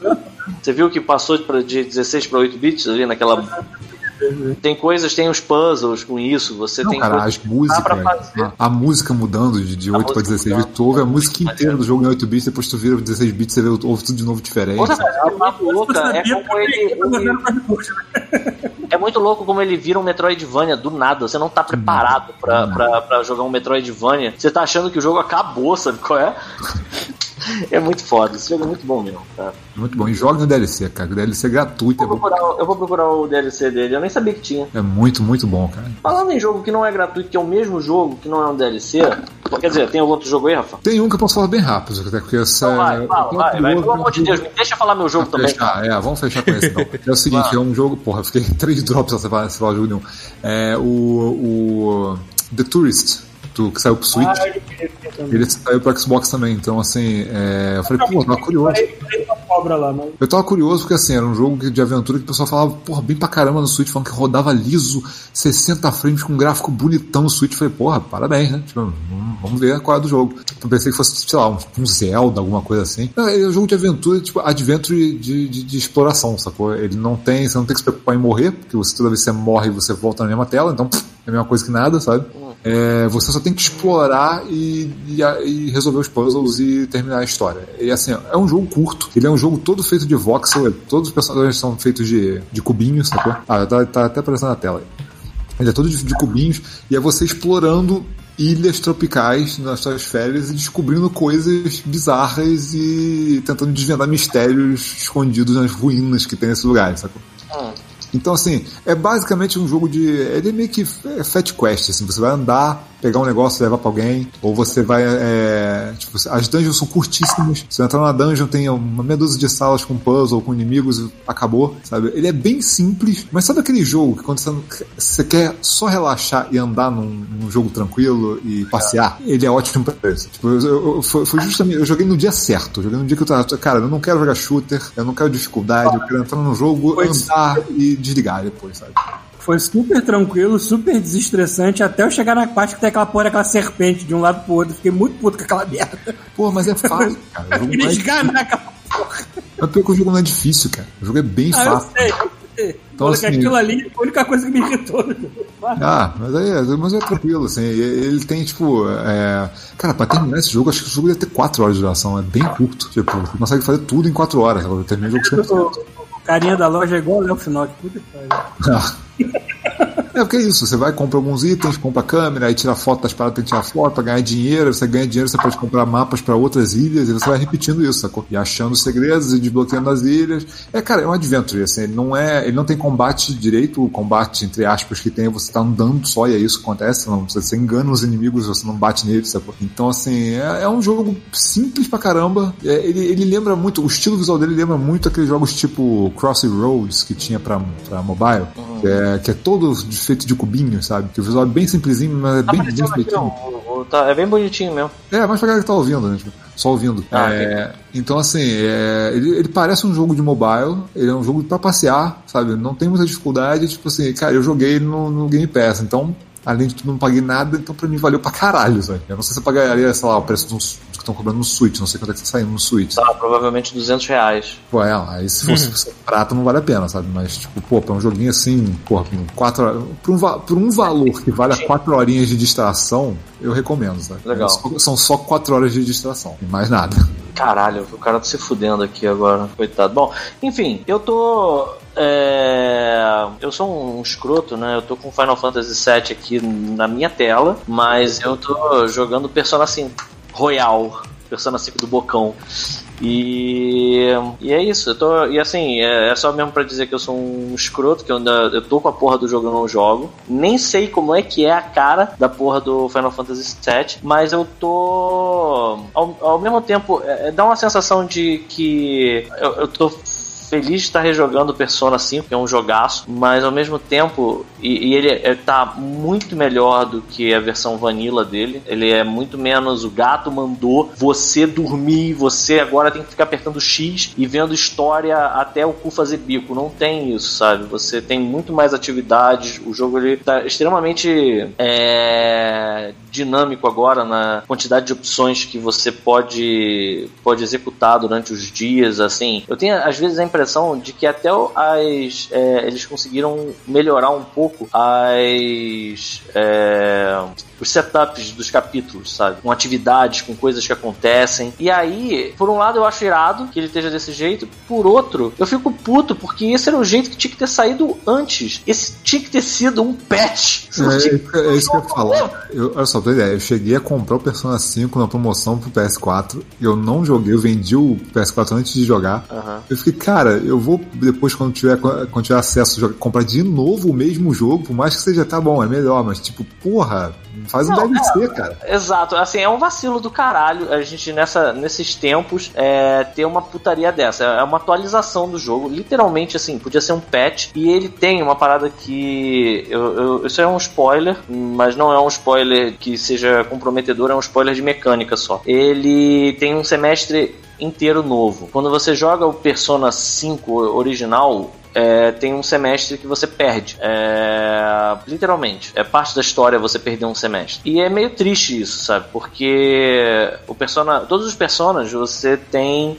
Você viu que passou pra- de 16 para 8 bits ali naquela. Tem coisas, tem os puzzles com isso. Você Não, tem cara, as músicas, pra fazer. a, a música mudando de, de 8 pra música 16 bits, tu ouve a música inteira do jogo em 8 bits, depois tu vira 16 bits, você vê, ouve tudo de novo diferente. Outra coisa é muito louca é como ele, ele- *laughs* É muito louco como ele vira um Metroidvania do nada. Você não tá preparado pra, pra, pra jogar um Metroidvania. Você tá achando que o jogo acabou, sabe qual é? *laughs* É muito foda. Esse jogo é muito bom mesmo, cara. Muito bom. E joga no DLC, cara. O DLC é gratuito, é Eu vou, bom. procurar, eu vou procurar o DLC dele. Eu nem sabia que tinha. É muito, muito bom, cara. Falando em jogo que não é gratuito, que é o mesmo jogo, que não é um DLC. Quer dizer, tem algum outro jogo aí, Rafa? Tem um que eu posso falar bem rápido, até porque essa Então vai, fala, vai, vai. Pelo amor de Deus, me deixa falar meu jogo também. fechar, é, vamos fechar com esse então. É o seguinte, é um jogo, porra, fiquei *laughs* três drops pra falar, falar jogo nenhum. É o, o The Tourist, do, que saiu pro Switch, Ah, também. ele saiu pro Xbox também, então assim, é, eu falei, pô, curioso. Cobra lá, mas... Eu tava curioso porque assim, era um jogo de aventura que o pessoal falava, porra, bem pra caramba no Switch, falando que rodava liso, 60 frames com um gráfico bonitão no Switch. Eu falei, porra, parabéns, né? Tipo, vamos ver qual é do jogo. Então pensei que fosse, sei lá, um, Zelda, alguma coisa assim. Não, ele é um jogo de aventura, tipo, adventure de, de, de, exploração, sacou? Ele não tem, você não tem que se preocupar em morrer, porque você, toda vez que você morre, você volta na mesma tela, então é a mesma coisa que nada, sabe? É, você só tem que explorar e, e, e, resolver os puzzles e terminar a história. E assim, é um jogo curto. Ele é um jogo todo feito de voxel. Todos os personagens são feitos de, de cubinhos, sacou? Ah, tá, tá até aparecendo na tela. Ele é todo de, de cubinhos e é você explorando ilhas tropicais nas suas férias e descobrindo coisas bizarras e tentando desvendar mistérios escondidos nas ruínas que tem nesse lugar, sacou? Hum. Então, assim, é basicamente um jogo de. Ele é meio que é Fat Quest, assim, você vai andar pegar um negócio e levar pra alguém, ou você vai. É, tipo, as dungeons são curtíssimas. Você entra numa dungeon, tem uma meia dúzia de salas com puzzle, com inimigos, e acabou, sabe? Ele é bem simples, mas sabe aquele jogo que quando você, você quer só relaxar e andar num, num, jogo tranquilo e passear? Ele é ótimo pra isso. Tipo, eu, eu, foi, foi, justamente. Eu joguei no dia certo. joguei no dia que eu tava. Cara, eu não quero jogar shooter, eu não quero dificuldade, eu quero entrar no jogo, andar e desligar depois, sabe? Foi super tranquilo, super desestressante, até eu chegar na parte que tem aquela porra, aquela serpente de um lado pro outro. Fiquei muito puto com aquela merda. Pô, mas é *laughs* fácil, cara. Eu queria esganar aquela porra. Mas pior que o jogo não é difícil, cara. O jogo é bem ah, fácil. Eu sei. Então, assim, aquilo ali a única coisa que me irritou. Ah, mas é, mas é tranquilo, assim. Ele tem, tipo. É... Cara, pra terminar esse jogo, acho que o jogo deve ter 4 horas de duração. É bem curto. Tipo, você consegue fazer tudo em 4 horas. Eu terminei o jogo sempre. O carinha da loja é igual o Léo Final de puta que pariu. *laughs* É porque é isso, você vai comprar alguns itens, compra câmera, aí tira foto das paradas pra tirar foto, ganhar dinheiro, você ganha dinheiro, você pode comprar mapas para outras ilhas, e você vai repetindo isso, sacou? E achando segredos e desbloqueando as ilhas. É, cara, é um adventure, assim, ele não é. Ele não tem combate direito, o combate, entre aspas, que tem, você tá andando só e é isso que acontece, não, você engana os inimigos, você não bate neles, sacou? Então, assim, é, é um jogo simples pra caramba. É, ele, ele lembra muito, o estilo visual dele lembra muito aqueles jogos tipo Crossroads que tinha pra, pra mobile, uhum. Que, é, que é todo feito de cubinhos, sabe? Que o visual é bem simplesinho, mas é bem, bem feitinho. Tá, é bem bonitinho mesmo. É, mas pra galera que tá ouvindo, né? Tipo, só ouvindo. Ah, é, então, assim, é, ele, ele, parece um jogo de mobile, ele é um jogo pra passear, sabe? Não tem muita dificuldade, tipo assim, cara, eu joguei no, no Game Pass, então além de tudo, não paguei nada, então pra mim valeu pra caralho, sabe? Eu não sei se eu pagaria, sei lá, o preço dos que estão cobrando no Switch, não sei quanto é que tá saindo no Switch. Tá, provavelmente 200 reais. Pô, é, aí se fosse uhum. prata não vale a pena, sabe? Mas, tipo, pô, pra um joguinho assim, pô, quatro horas, por, um, por um valor que vale a quatro horinhas de distração, eu recomendo, sabe? Legal. São só quatro horas de distração, e mais nada. Caralho, o cara tá se fudendo aqui agora, coitado. Bom, enfim, eu tô é... Eu sou um escroto, né? Eu tô com Final Fantasy VII aqui na minha tela, mas eu tô jogando Persona 5 Royal, Persona 5 do Bocão. E, e é isso, eu tô, e assim, é, é só mesmo para dizer que eu sou um escroto, que eu, ainda, eu tô com a porra do jogo, eu não jogo. Nem sei como é que é a cara da porra do Final Fantasy VII, mas eu tô. Ao, ao mesmo tempo, é, dá uma sensação de que eu, eu tô feliz de estar rejogando Persona 5, que é um jogaço, mas ao mesmo tempo, e, e ele está muito melhor do que a versão vanilla dele. Ele é muito menos o gato mandou você dormir, você agora tem que ficar apertando X e vendo história até o cu fazer bico. Não tem isso, sabe? Você tem muito mais atividades. O jogo ele tá extremamente é, dinâmico agora na quantidade de opções que você pode pode executar durante os dias. Assim, eu tenho às vezes a impressão de que até as é, eles conseguiram melhorar um pouco as é, os setups dos capítulos, sabe? Com atividades, com coisas que acontecem. E aí, por um lado, eu acho irado que ele esteja desse jeito, por outro, eu fico puto, porque esse era o jeito que tinha que ter saído antes. Esse tinha que ter sido um patch. É, é, isso que eu ia falar. Eu, olha só, pra ideia, eu cheguei a comprar o Persona 5 na promoção pro PS4. Eu não joguei, eu vendi o PS4 antes de jogar. Uhum. Eu fiquei, cara, eu vou depois, quando tiver, quando tiver acesso, comprar de novo o mesmo jogo, por mais que seja, tá bom, é melhor, mas tipo, porra, Faz não, um DLC, é, cara. Exato, assim, é um vacilo do caralho a gente nessa, nesses tempos é, ter uma putaria dessa. É uma atualização do jogo, literalmente assim, podia ser um patch. E ele tem uma parada que. Eu, eu, isso é um spoiler, mas não é um spoiler que seja comprometedor, é um spoiler de mecânica só. Ele tem um semestre inteiro novo. Quando você joga o Persona 5 original, é, tem um semestre que você perde. É, literalmente. É parte da história você perder um semestre. E é meio triste isso, sabe? Porque o persona, todos os personagens você tem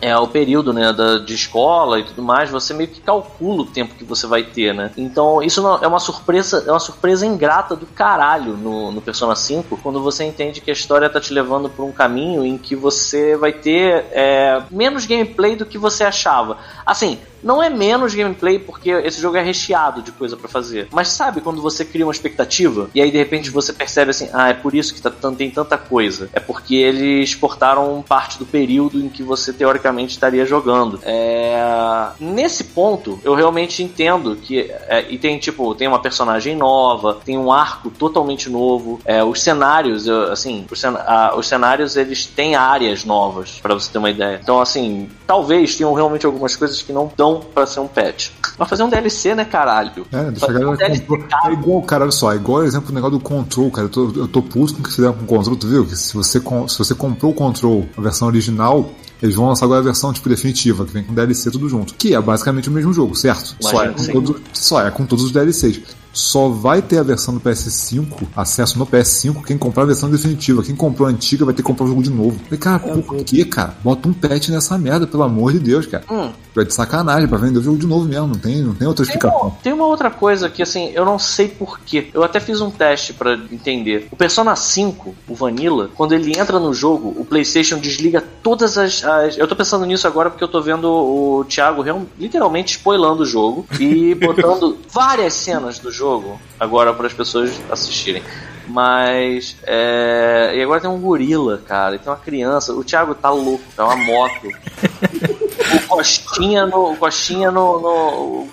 é o período né, da, de escola e tudo mais, você meio que calcula o tempo que você vai ter, né? Então isso não, é uma surpresa, é uma surpresa ingrata do caralho no, no Persona 5, quando você entende que a história tá te levando por um caminho em que você vai ter é, menos gameplay do que você achava. Assim, não é menos gameplay porque esse jogo é recheado de coisa para fazer. Mas sabe quando você cria uma expectativa e aí de repente você percebe assim, ah, é por isso que tá, tem tanta coisa. É porque eles exportaram parte do período em que você teoricamente estaria jogando. É... Nesse ponto, eu realmente entendo que é, e tem tipo tem uma personagem nova, tem um arco totalmente novo. É, os cenários, assim, os, cen os cenários eles têm áreas novas para você ter uma ideia. Então assim, talvez tenham realmente algumas coisas que não estão para ser um patch. Mas fazer um DLC, né, caralho? É, deixa a galera um. É igual, cara, olha só, é igual exemplo o negócio do Control, cara. Eu tô, eu tô puto com o que fizeram com o Control, tu viu? Que se você, se você comprou o Control, a versão original, eles vão lançar agora a versão tipo definitiva, que vem com DLC tudo junto. Que é basicamente o mesmo jogo, certo? Só é, com todos, só é com todos os DLCs só vai ter a versão do PS5, acesso no PS5, quem comprar a versão definitiva. Quem comprou a antiga vai ter que comprar o jogo de novo. Falei, cara, por que, cara? Bota um patch nessa merda, pelo amor de Deus, cara. Hum. Vai de sacanagem pra vender o jogo de novo mesmo, não tem, não tem outra tem explicação. Uma, tem uma outra coisa que, assim, eu não sei porquê. Eu até fiz um teste para entender. O Persona 5, o Vanilla, quando ele entra no jogo, o PlayStation desliga todas as. as... Eu tô pensando nisso agora porque eu tô vendo o Thiago literalmente spoilando o jogo e botando *laughs* várias cenas do jogo jogo agora para as pessoas assistirem. Mas. É... E agora tem um gorila, cara. E tem uma criança. O Thiago tá louco, é uma moto. *laughs* o Costinha no. O Costinha no, no.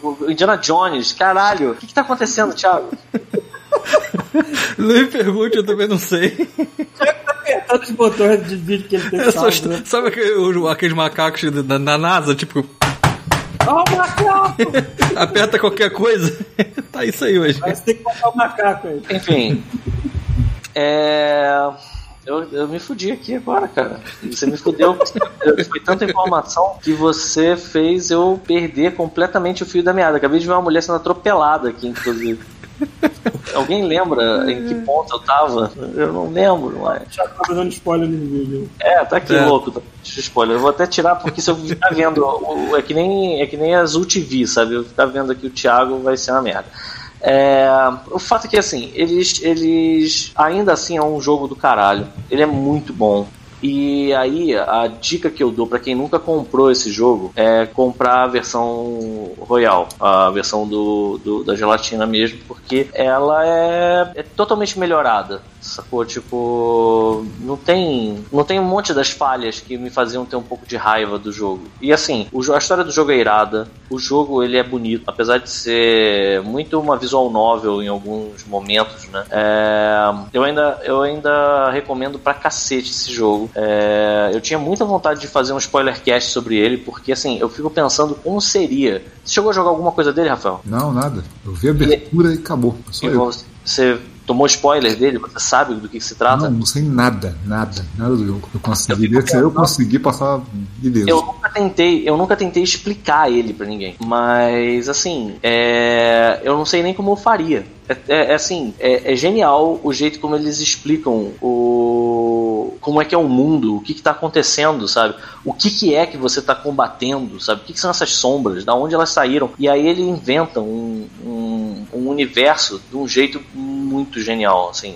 O Indiana Jones. Caralho, o que, que tá acontecendo, Thiago? Não me pergunte, eu também não sei. tá apertando os botões de vídeo que ele tem salvo, né? Sabe aqueles macacos da, da NASA, tipo. Ó, o macaco! *laughs* Aperta qualquer coisa. *laughs* tá isso aí hoje. Mas tem que botar o macaco aí. Enfim. É. Eu, eu me fudi aqui agora, cara. Você me fudeu. Foi tanta informação que você fez eu perder completamente o fio da meada. Acabei de ver uma mulher sendo atropelada aqui, inclusive. *laughs* Alguém lembra em que ponto eu tava? Eu não lembro, mas. Já tava dando spoiler no vídeo. É, tá aqui é. louco, tá spoiler. Eu vou até tirar porque se eu ficar vendo. é, que nem, é que nem Azul TV, sabe? Eu ficar vendo aqui o Thiago vai ser uma merda. É, o fato é que assim, eles, eles ainda assim é um jogo do caralho. Ele é muito bom. E aí, a dica que eu dou para quem nunca comprou esse jogo é comprar a versão Royal, a versão do, do da gelatina mesmo, porque ela é, é totalmente melhorada. Sacou? Tipo, não tem, não tem um monte das falhas que me faziam ter um pouco de raiva do jogo. E assim, o, a história do jogo é irada, o jogo ele é bonito, apesar de ser muito uma visual novel em alguns momentos, né? É, eu, ainda, eu ainda recomendo pra cacete esse jogo. É, eu tinha muita vontade de fazer um spoiler cast sobre ele, porque assim, eu fico pensando como seria. Você chegou a jogar alguma coisa dele, Rafael? Não, nada. Eu vi a abertura e, e acabou. Só eu. Você tomou spoiler dele? Você sabe do que, que se trata? Não, não sei nada, nada, nada do jogo. Eu consegui, eu, eu consegui passar beleza. Eu nunca tentei, eu nunca tentei explicar ele para ninguém. Mas assim, é, eu não sei nem como eu faria. É, é, é assim, é, é, genial o jeito como eles explicam o como é que é o mundo, o que está acontecendo, sabe? O que, que é que você está combatendo, sabe? O que, que, são essas sombras, da onde elas saíram? E aí ele inventa um, um, um universo de um jeito muito genial, assim.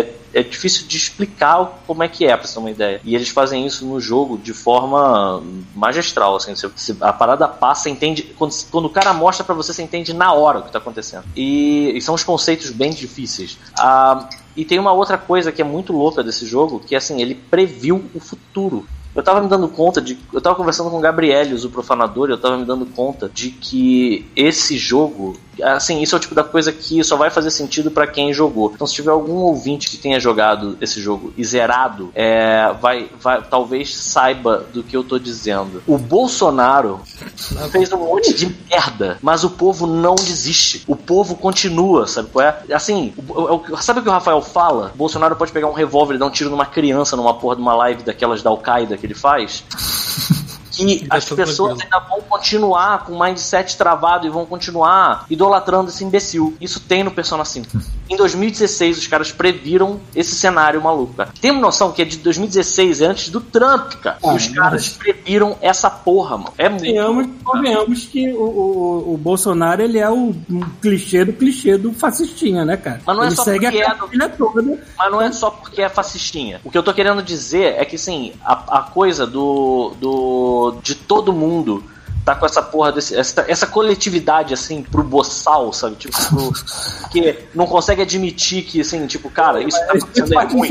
é, é, difícil de explicar como é que é, pra você ter uma ideia. E eles fazem isso no jogo de forma magistral, assim. Você, a parada passa, entende. Quando, quando o cara mostra para você, você entende na hora o que tá acontecendo. E, e são os conceitos bem difíceis. Ah, e tem uma outra coisa que é muito louca desse jogo, que é assim, ele previu o futuro. Eu tava me dando conta de. Eu tava conversando com o Gabrielius, o profanador, e eu tava me dando conta de que esse jogo assim, isso é o tipo da coisa que só vai fazer sentido pra quem jogou. Então, se tiver algum ouvinte que tenha jogado esse jogo e zerado, é, vai, vai, talvez saiba do que eu tô dizendo. O Bolsonaro *laughs* fez um monte de merda, mas o povo não desiste. O povo continua, sabe qual é? Assim, o- o- sabe o que o Rafael fala? Bolsonaro pode pegar um revólver e dar um tiro numa criança numa porra de uma live daquelas da Al-Qaeda que ele faz. *laughs* Que as pessoas tranquilo. ainda vão continuar com o mindset travado e vão continuar idolatrando esse imbecil. Isso tem no Persona 5. *laughs* Em 2016, os caras previram esse cenário maluco, cara. Tem uma noção que é de 2016, é antes do Trump, cara. Ah, os caras previram essa porra, mano. É muito. Convenhamos, convenhamos que o, o, o Bolsonaro ele é o clichê do clichê do fascistinha, né, cara? Mas não é ele só segue porque a é do- toda. Mas não é só porque é fascistinha. O que eu tô querendo dizer é que, assim, a, a coisa do, do. de todo mundo tá com essa porra desse. Essa, essa coletividade, assim, pro boçal, sabe? Tipo, pro, que não consegue admitir que, assim, tipo, cara, isso tá acontecendo é ruim.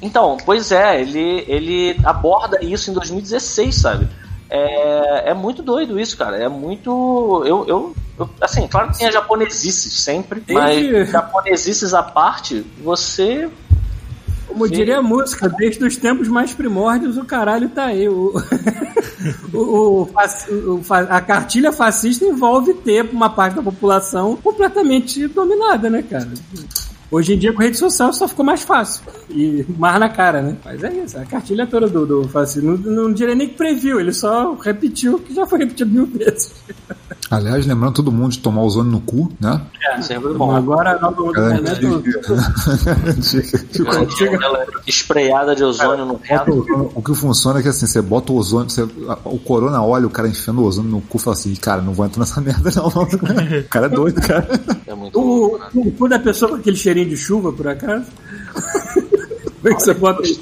Então, pois é, ele, ele aborda isso em 2016, sabe? É, é muito doido isso, cara. É muito. Eu, eu, eu- assim, claro que tem as japonesices sempre, mas japonesices à parte, você. Como diria a música, desde os tempos mais primórdios, o caralho tá aí. O, *laughs* o, o o a cartilha fascista envolve ter uma parte da população completamente dominada, né, cara? Hoje em dia, com rede social, só ficou mais fácil. E mais na cara, né? Mas é isso, a cartilha toda do, do fascismo. Não, não diria nem que previu, ele só repetiu o que já foi repetido mil vezes. *laughs* Aliás, lembrando todo mundo de tomar ozônio no cu, né? É, sempre Bom, bom. agora, no momento, Ela espreada de ozônio no reto. O que funciona é que assim, você bota o ozônio, você- o corona olha o cara enfiando o ozônio no cu e fala assim, cara, não vou entrar nessa *laughs* merda não. O cara é doido, cara. É muito O, né? o cu da pessoa com aquele cheirinho de chuva, por acaso? *laughs* Como é que você bota isso?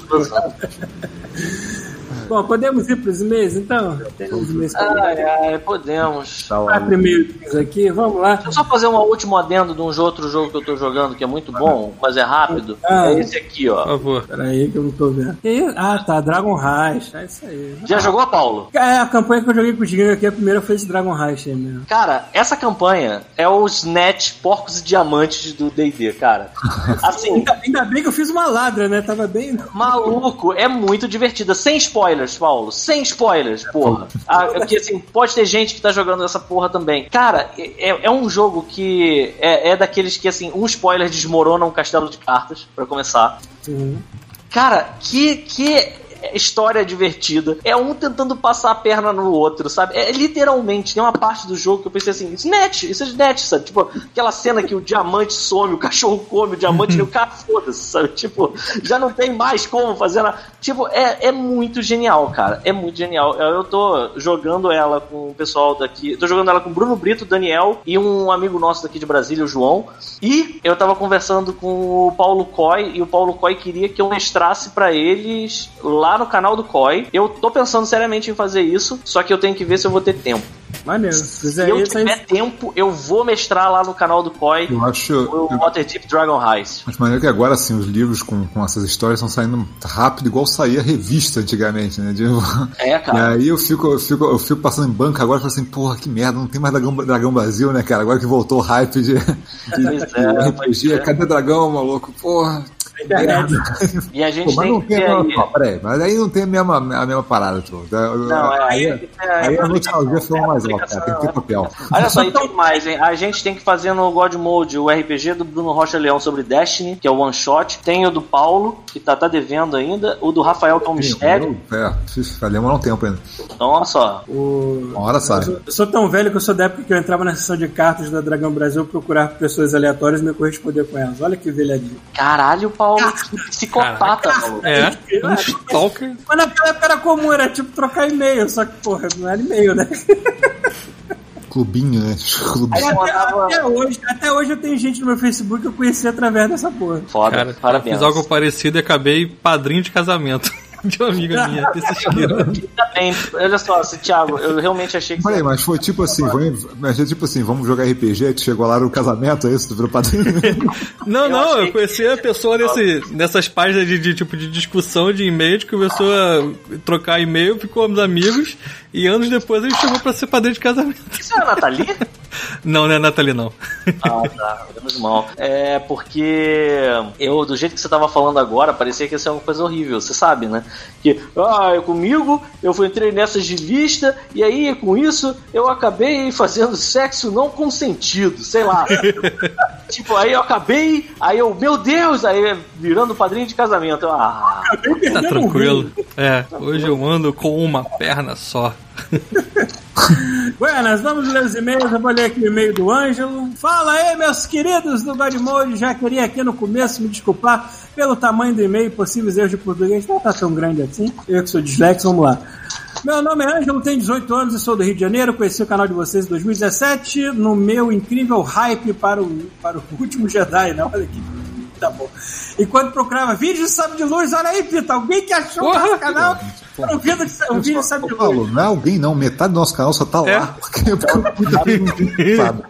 Bom, podemos ir para os e-mails, então? Tem os e-mails para Ai, ai, podemos. quatro e-mails aqui, vamos lá. Deixa eu só fazer um último adendo de um outro jogo que eu tô jogando que é muito bom, mas é rápido. Ah. É esse aqui, Por ó. favor. Peraí que eu não tô vendo. Que- Ah, tá, Dragon Rush, é isso aí. Já jogou, Paulo? É, a campanha que eu joguei com o Diguinho aqui, a primeira foi esse Dragon Rush aí mesmo. Cara, essa campanha é o Snatch Porcos e Diamantes do D&D, cara. *laughs* Assim, Ainda, ainda bem que eu fiz uma ladra, né? Tava bem... maluco, é muito divertida. Sem spoilers, Paulo. Sem spoilers, porra. Ah, porque assim, pode ter gente que tá jogando essa porra também. Cara, é, é um jogo que é, é daqueles que, assim, um spoiler desmorona um castelo de cartas, pra começar. Uhum. Cara, que, que história divertida. É um tentando passar a perna no outro, sabe? É literalmente, tem uma parte do jogo que eu pensei assim, Snatch, isso é Snatch, sabe? Tipo, aquela cena que o diamante some, o cachorro come o diamante e o cara foda-se, sabe? Tipo, já não tem mais como fazer nada. Tipo, é, é muito genial, cara. É muito genial. Eu, eu tô jogando ela com o pessoal daqui. Tô jogando ela com o Bruno Brito, Daniel e um amigo nosso daqui de Brasília, o João. E eu tava conversando com o Paulo Coy e o Paulo Coy queria que eu mestrasse pra eles lá no canal do Coy. Eu tô pensando seriamente em fazer isso, só que eu tenho que ver se eu vou ter tempo. Maneiro. Se Se fizer eu aí... tiver tempo, eu vou mestrar lá no canal do Coy Eu acho, o eu Waterdeep Dragon Heist. acho maneiro que agora, assim, os livros com, com essas histórias estão saindo rápido, igual saía revista antigamente, né? De- *laughs* É, E cara. aí eu fico, eu fico, eu fico passando em banca agora e falo assim, porra, que merda, não tem mais Dragão, Dragão Brasil, né, cara? Agora que voltou o hype de, *laughs* de, Pois de é, RPG, é. cadê Dragão, maluco? Porra. Internet. E a Pô, gente mas tem não que tem ver a aí. mesma, ó, peraí, mas aí não tem a mesma, a mesma parada, tu. Não, é, aí, aí, aí a nostalgia foi mais alta, cara, tem que ter papel. Olha só, e tem mais, hein? A gente tem que fazer no God Mode o RPG do Bruno Rocha Leão sobre Destiny, que é o One Shot. Tem o do Paulo, que tá, tá devendo ainda. O do Rafael, que é um mistério. É, vai demorar um tempo ainda. Nossa, ó. O... Uma hora sai. Eu sou, eu sou tão velho que eu sou da época que eu entrava na sessão de cartas da Dragão Brasil procurar pessoas aleatórias e me corresponder com elas. Olha que velhadinho. Caralho, Paulo, que psicopata. É, um stalker. Mas naquela época era comum, era tipo trocar e-mail, só que, porra, não era e-mail, né? *laughs* Clubinho, né? Clubinho. Até, até hoje, até hoje eu tenho gente no meu Facebook que eu conheci através dessa porra. Foda, Cara, parabéns. fiz algo parecido e acabei padrinho de casamento *laughs* de uma amiga minha esquina. Ainda bem. Olha só, se, Thiago, eu realmente achei que. Peraí, mas foi tipo assim, vamos, mas foi tipo assim, vamos jogar RPG, tu chegou lá no casamento, é isso? Tu virou padrinho? *laughs* Não, Eu não, eu que conheci a pessoa nesse, nessas páginas de, de, tipo de discussão de e-mail, gente começou a trocar e-mail, ficamos amigos, e anos depois a gente chamou pra ser padrinho de casamento. Isso é a Nathalie? *laughs* Não, não é Nathalie, não. Ah, tá. Menos mal. É porque eu, do jeito que você tava falando agora, parecia que ia ser uma coisa horrível, você sabe, né? Que, ah, eu comigo, eu entrei nessas de lista, e aí com isso eu acabei fazendo sexo não consentido, sei lá. *laughs* tipo, aí eu acabei, aí eu, meu Deus, aí virando padrinho de casamento. Eu, ah, Tá tranquilo. É, hoje eu ando com uma perna só. *laughs* Buenas, vamos ler os e-mails. Eu vou ler aqui o e-mail do Ângelo. Fala aí, meus queridos do Godmode. Já queria aqui no começo me desculpar pelo tamanho do e-mail possíveis erros de português. Não tá tão grande assim. Eu que sou dislexo, vamos lá. Meu nome é Ângelo, tenho 18 anos e sou do Rio de Janeiro. Conheci o canal de vocês em 2017 no meu incrível hype para o, para o último Jedi, né? Olha aqui. Tá bom. Enquanto procurava vídeos de sabre de luz, olha aí, Pita, alguém que achou o nosso canal para um vídeo de um vídeo de sabre de Eu falo, luz. não é alguém não, metade do nosso canal só tá É. lá. Porque, porque sabe.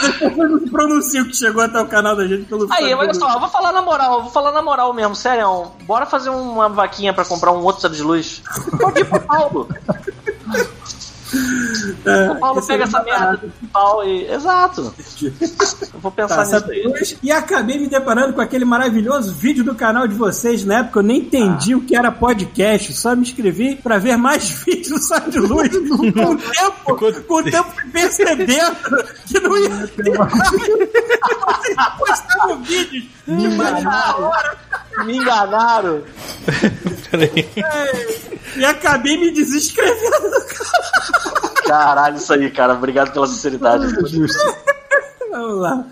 Pessoas não se pronunciam que chegou até o canal da gente pelo Aí, olha só, eu vou falar na moral, vou falar na moral mesmo, sério. Bora fazer uma vaquinha pra comprar um outro sabre de luz. Pode ir pro Paulo. É, O Paulo pega é essa merda do pau e. Exato. Eu vou pensar Tá, nisso? E acabei me deparando com aquele maravilhoso vídeo do canal de vocês. Na época eu nem entendi o que era podcast, só me inscrevi pra ver mais *laughs* vídeos do Sabe de Luz. com o tempo, com o tempo percebendo que não ia ter mais. Postavam vídeos de mais de uma hora Me enganaram. *laughs* Peraí. e acabei me desinscrevendo do canal. Caralho, isso aí, cara. Obrigado pela sinceridade. Vamos lá.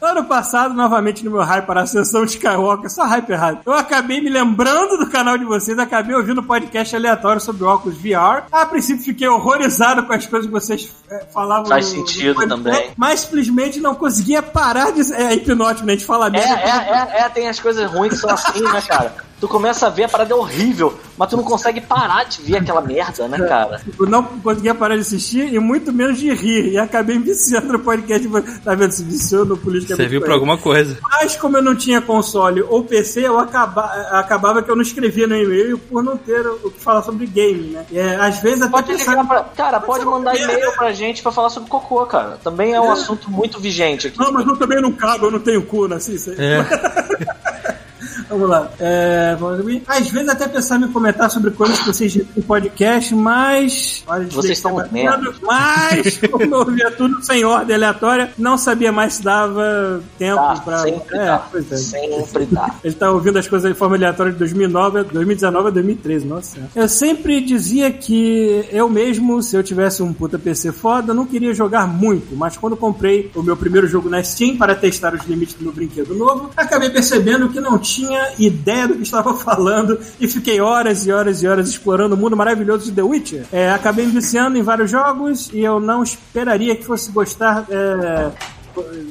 Ano passado, novamente no meu hype para a sessão de Skywalker, só hype errado. Eu acabei me lembrando do canal de vocês, acabei ouvindo um podcast aleatório sobre óculos VR. A princípio fiquei horrorizado com as coisas que vocês eh, falavam. Faz no- no sentido podcast, também. Mas simplesmente não conseguia parar de. É hipnótico, né? A gente fala É, é, é, é, tem as coisas ruins que são assim, né, cara? Tu começa a ver a parada é horrível, mas tu não consegue parar de ver aquela merda, né, cara? Eu não conseguia parar de assistir e muito menos de rir. E acabei me viciando no podcast. Tá vendo? Se viciou no política. Serviu pra alguma coisa. Mas como eu não tinha console ou PC, eu acaba, acabava que eu não escrevia no e-mail por não ter o que falar sobre game, né? É, às vezes até Pode pensar- ligar pra... Cara, pode mandar merda. e-mail pra gente pra falar sobre cocô, cara. Também é um assunto muito vigente aqui. Não, mas eu também não cago, eu não tenho cu, né? Assim. É. *laughs* Vamos lá. É, vamos ver. Às vezes até pensava em comentar sobre coisas que vocês dizem no podcast, mas. Olha, Vocês são batendo, merda. Mas, *laughs* como eu ouvia tudo sem ordem aleatória, não sabia mais se dava tempo Tá, pra. sempre é, dá. é. Sempre dá. *laughs* Ele tá ouvindo as coisas de forma aleatória de 2009, 2019 a 2013, nossa. senhora. Eu sempre dizia que eu mesmo, se eu tivesse um puta PC foda, não queria jogar muito, mas quando comprei o meu primeiro jogo na Steam para testar os limites do meu brinquedo novo, acabei percebendo que não tinha ideia do que estava *laughs* falando e fiquei horas e horas e horas explorando o mundo maravilhoso de The Witcher. É, acabei me viciando em vários jogos e eu não esperaria que fosse gostar. é,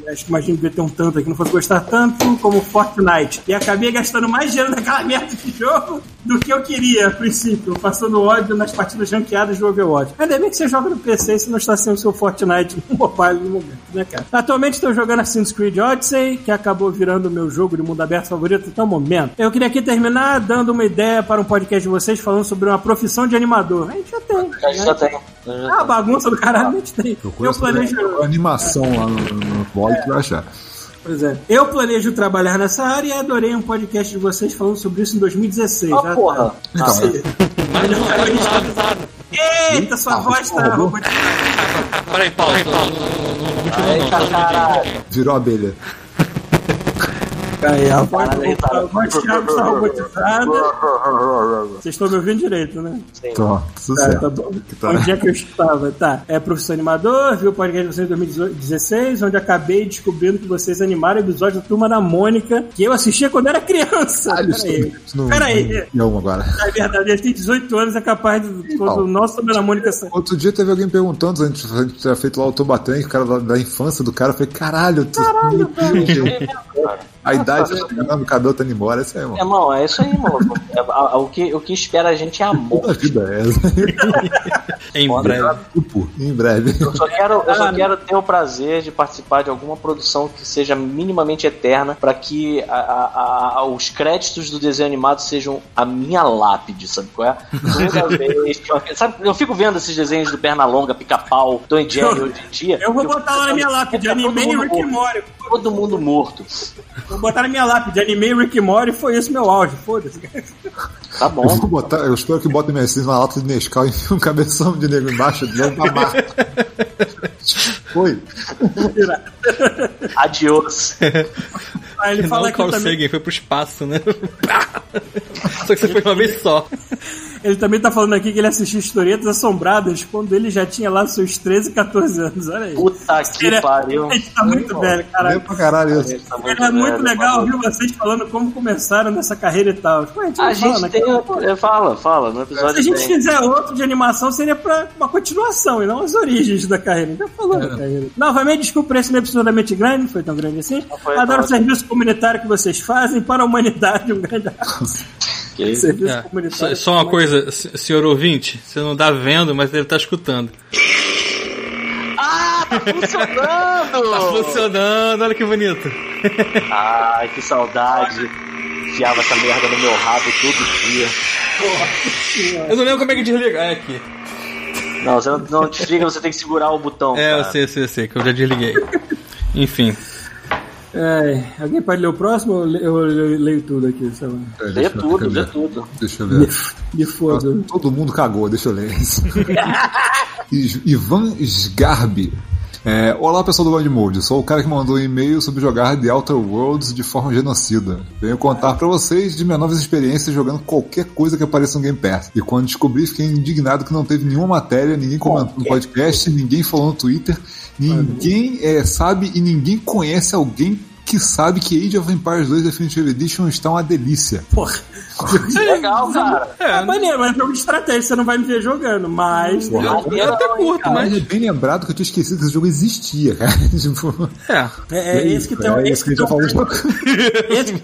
acho que imagino que devia ter um tanto aqui, que não fosse gostar tanto como Fortnite. E acabei gastando mais dinheiro naquela *laughs* merda de jogo do que eu queria a princípio, passando ódio nas partidas ranqueadas do Overwatch. Ainda bem que você joga no PC e você não está sendo o seu Fortnite *laughs* no mobile no momento, né, cara? Atualmente estou jogando Assassin's Creed Odyssey, que acabou virando o meu jogo de mundo aberto favorito até o momento. Eu queria aqui terminar dando uma ideia para um podcast de vocês falando sobre uma profissão de animador. A gente já tem. A gente né? já tem. Já Ah, bagunça do caralho, a gente tem. Eu planejo. animação lá no, no blog que vai achar. Pois é. Eu planejo trabalhar nessa área e adorei um podcast de vocês falando sobre isso em 2016. Ah, Já- porra. Então, Sim. Mas não, tá avisado. Eita, sua voz tá robotizada. Peraí, Paulo. Eita, caralho. virou abelha. Aí, a voz, tá. do Thiago está robotizada. Vocês estão me ouvindo direito, né? Então, tudo Tá, certo. tá bom. Que tá- Onde é que eu estava? Tá. É professor animador, viu o podcast de vocês em 2016, onde acabei descobrindo que vocês animaram o episódio da Turma da Mônica, que eu assistia quando era criança. Ah, Peraí. não- Peraí. Não, agora. É verdade, ele tem 18 anos, é capaz de. Quando o nosso Turma da Mônica sa- Outro dia teve alguém perguntando, a gente, a gente tinha feito lá o Tobatran, o cara da, da infância do cara, eu falei, caralho, tu, Caralho, *laughs* a *laughs* idade tá chegando, cada outro indo embora, isso aí, mano. Irmão, é isso aí, maluco. É, a- a- o, que, o que espera a gente é *laughs* amor. Toda a vida é essa. Em breve. Tipo, em breve. Eu só, quero, eu Ah, só não. quero ter o prazer de participar de alguma produção que seja minimamente eterna para que a- a- a- os créditos do desenho animado sejam a minha lápide, sabe qual é? Toda *laughs* vez que eu, sabe, eu fico vendo esses desenhos do Pernalonga, Pica-Pau, Tom e Jerry hoje em dia. Eu vou botar lá na minha lápide, Tá anime e Rick. Morty. Todo mundo morto. Vou botar na minha lápide, anime e Rick Morty, foi esse meu auge, foda-se. Tá Eu, bom. vou botar, eu espero que botem minha assistência na lata de Nescau e um cabeção de negro embaixo de novo pra. Foi. *laughs* Adiós. Aí ele Não, fala aqui Carl também, foi pro espaço, né? *laughs* Só que você foi uma vez só. Ele também tá falando aqui que ele assistiu historietas assombradas quando ele já tinha lá seus 13, 14 anos, olha aí. Puta que Ele é- pariu. *laughs* Ele tá muito velho, Veio caralho. pra caralho isso. Tá é muito velho, legal maluco. ouvir vocês falando como começaram nessa carreira e tal. Pô, a gente, A não fala, gente né, tem. cara? é, Fala, fala, no Se a episódio gente tem. fizer outro de animação, seria pra uma continuação e não as origens da carreira. Então, falando É. da carreira. Novamente, desculpa por esse não é absurdamente grande, não foi tão grande assim. foi, Adoro o serviço comunitário que vocês fazem para a humanidade. Um grande abraço. *laughs* *laughs* Serviço É. Só, comunitário. só uma coisa, se- senhor ouvinte, você não tá vendo, mas ele tá escutando. Ah, tá funcionando! *laughs* Tá funcionando, olha que bonito. Ai, que saudade. Enfiava essa merda no meu rabo todo dia. Eu não lembro como é que desliga. É aqui. Não, você não, não desliga, você tem que segurar o botão. É, eu cara. sei, eu sei, eu sei, que eu já desliguei. Enfim. É, alguém pode ler o próximo ou eu le- eu leio, tudo aqui? Sei lá. Lê tudo, lê tudo. Deixa eu ver. Me foda. Todo mundo cagou, deixa eu ler isso. *laughs* Ivan Sgarbi. É, Olá pessoal do Band Mode, sou o cara que mandou um e-mail sobre jogar The Outer Worlds de forma genocida. Venho contar pra vocês de minhas novas experiências jogando qualquer coisa que apareça no Game Pass. E quando descobri, fiquei indignado que não teve nenhuma matéria, ninguém comentou no podcast, ninguém falou no Twitter, ninguém é, sabe e ninguém conhece alguém que sabe que Age of Empires 2 Definitive Edition está uma delícia. Porra. Legal, *laughs* cara. É maneiro, mas é jogo de estratégia, você não vai me ver jogando, mas. Eu, eu até curto, Mas mas. é bem lembrado que eu tinha esquecido que esse jogo existia, cara. *laughs* Tipo, É. É, é esse que tem, um- é esse que que já um, falou. *laughs* esse,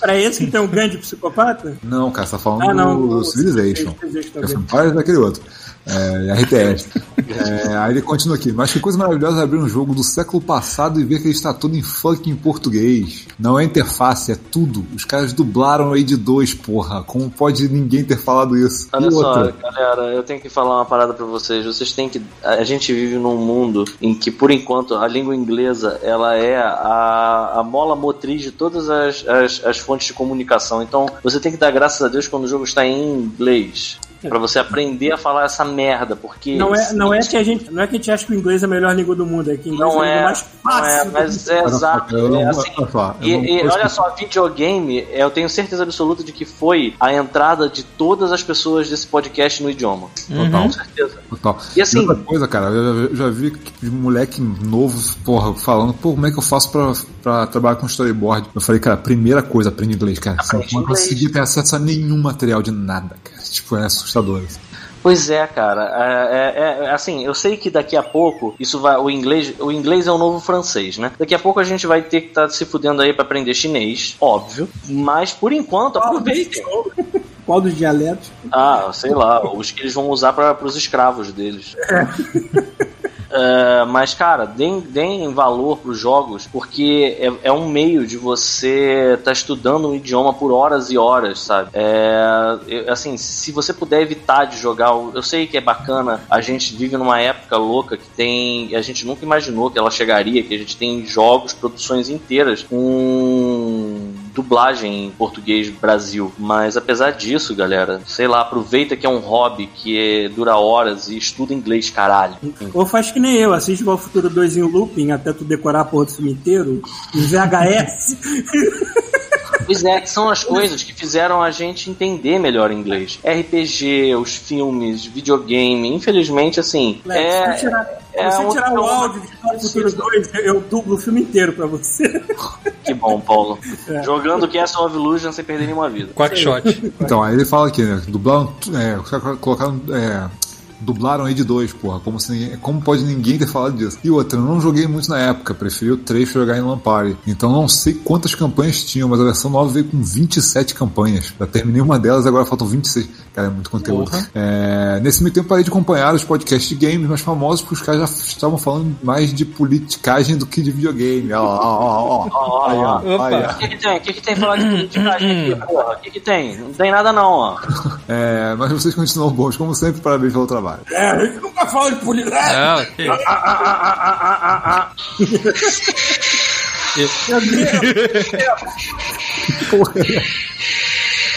Pra esse que tem um grande psicopata? Não, cara, você tá falando Ah, não, do o Civilization. Civilization. Empires é aquele outro. É, RTS. É, aí ele continua aqui. Mas que coisa maravilhosa é abrir um jogo do século passado e ver que ele está todo em fucking português. Não é interface, é tudo. Os caras dublaram o Age 2, porra. Como pode ninguém ter falado isso? Olha e só, outra? galera, eu tenho que falar uma parada pra vocês. Vocês têm que. A gente vive num mundo em que, por enquanto, a língua inglesa ela é a, a mola motriz de todas as, as, as fontes de comunicação. Então, você tem que dar graças a Deus quando o jogo está em inglês. Pra você aprender a falar essa merda, porque. Não é, não é que a gente, não é que a gente acha que o inglês é a melhor língua do mundo, é que o inglês Não é é, mais não é, fácil. mas é exato. Não é assim, olha só, eu e, não e olha só, videogame, eu tenho certeza absoluta de que foi a entrada de todas as pessoas desse podcast no idioma. Total. Com certeza. Total. E assim- outra coisa, cara, eu já, já vi que moleque novo, porra, falando, pô, como é que eu faço pra, pra trabalhar com storyboard? Eu falei, cara, primeira coisa, aprende inglês, cara. Você Aprende não vai inglês. conseguir ter acesso a nenhum material de nada, cara. Tipo, é assustador. assim. Pois é, cara. É, é- é- assim, eu sei que daqui a pouco isso vai. O inglês, o inglês é o novo francês, né? Daqui a pouco a gente vai ter que estar se fudendo aí pra aprender chinês, óbvio. Mas por enquanto, aproveitem. *laughs* Qual dos dialetos? Ah, sei lá, os que eles vão usar para os escravos deles. É, *laughs* mas, cara, deem, deem valor pros jogos, porque é, é um meio de você estar estudando um idioma por horas e horas, sabe? É, assim, se você puder evitar de jogar. Eu sei que é bacana, a gente vive numa época louca que tem. A gente nunca imaginou que ela chegaria, que a gente tem jogos, produções inteiras com dublagem em português Brasil. Mas apesar disso, galera, sei lá, aproveita que é um hobby que é- dura horas e estuda inglês, caralho. Ou faz que nem eu, assiste o Futuro 2 em looping até tu decorar a porra do filme inteiro, em VHS. *laughs* Pois é, que são as coisas que fizeram a gente entender melhor inglês. RPG, os filmes, videogame, infelizmente, assim, Lex, se é... é se você um- tirar o é um- áudio de do Futuro 2, eu, eu dublo o filme inteiro pra você. Que bom, Paulo. É. Jogando Castle of Illusion sem perder nenhuma vida. Quackshot. Então, aí ele fala aqui, né? Dublaram, é, colocaram, é, dublaram Age 2, porra. Como, se ninguém- como pode ninguém ter falado disso? E outra, eu não joguei muito na época, preferi o 3 pra jogar em Lampari. Então não sei quantas campanhas tinham, mas a versão nova veio com 27 campanhas. Já terminei uma delas, agora faltam 26. Cara, é muito conteúdo. É, nesse meio tempo parei de acompanhar os podcasts de games mais famosos, porque os caras já estavam falando mais de politicagem do que de videogame. Ó, ó, ó, ó. Aí, ó. Opa. Aí, ó. O que, que tem? O que, que tem falar de politicagem aqui, porra? O que, que tem? Não tem nada não, ó. *laughs* É, mas vocês continuam bons, como sempre, parabéns pelo trabalho. É, a gente nunca fala de política. É, ok. Meu Deus.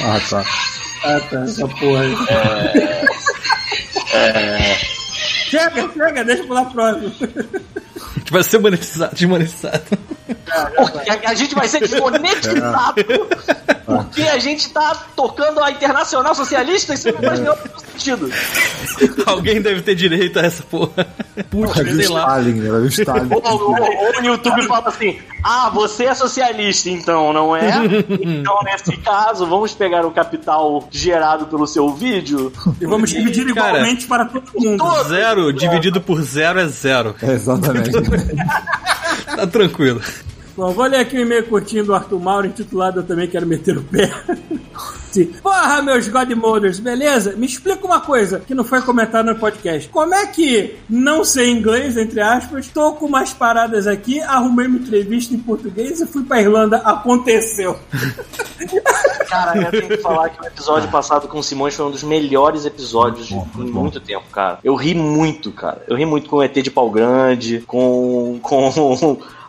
Ah, tá. Ah, tá, essa porra aí. Chega, chega, deixa eu pular próximo. A gente vai ser monetizado, desmonetizado. Porque a, a gente vai ser desmonetizado porque a gente tá tocando a Internacional Socialista, isso não faz nenhum sentido. Alguém deve ter direito a essa porra. Putz, sei lá. Stalin, né? O Stalin. Ou, ou- ou o YouTube fala assim: Ah, você é socialista, então, não é? Então, nesse caso, vamos pegar o capital gerado pelo seu vídeo. E vamos dividir Cara. igualmente para todo mundo. Zero dividido por zero é zero. É, exatamente. *laughs* Tá tranquilo. Bom, vou ler aqui um e-mail curtinho do Arthur Mauro, intitulado Eu Também Quero Meter o Pé. *laughs* Porra, meus Godmothers, beleza? Me explica uma coisa que não foi comentado no podcast. Como é que, não sei inglês, entre aspas, tô com umas paradas aqui, arrumei uma entrevista em português e fui pra Irlanda? Aconteceu. *laughs* Cara, eu tenho que falar que o episódio passado com o Simões foi um dos melhores episódios de Bom, em bom. muito tempo, cara. Eu ri muito, cara. Eu ri muito com o ET de Pau Grande, com, com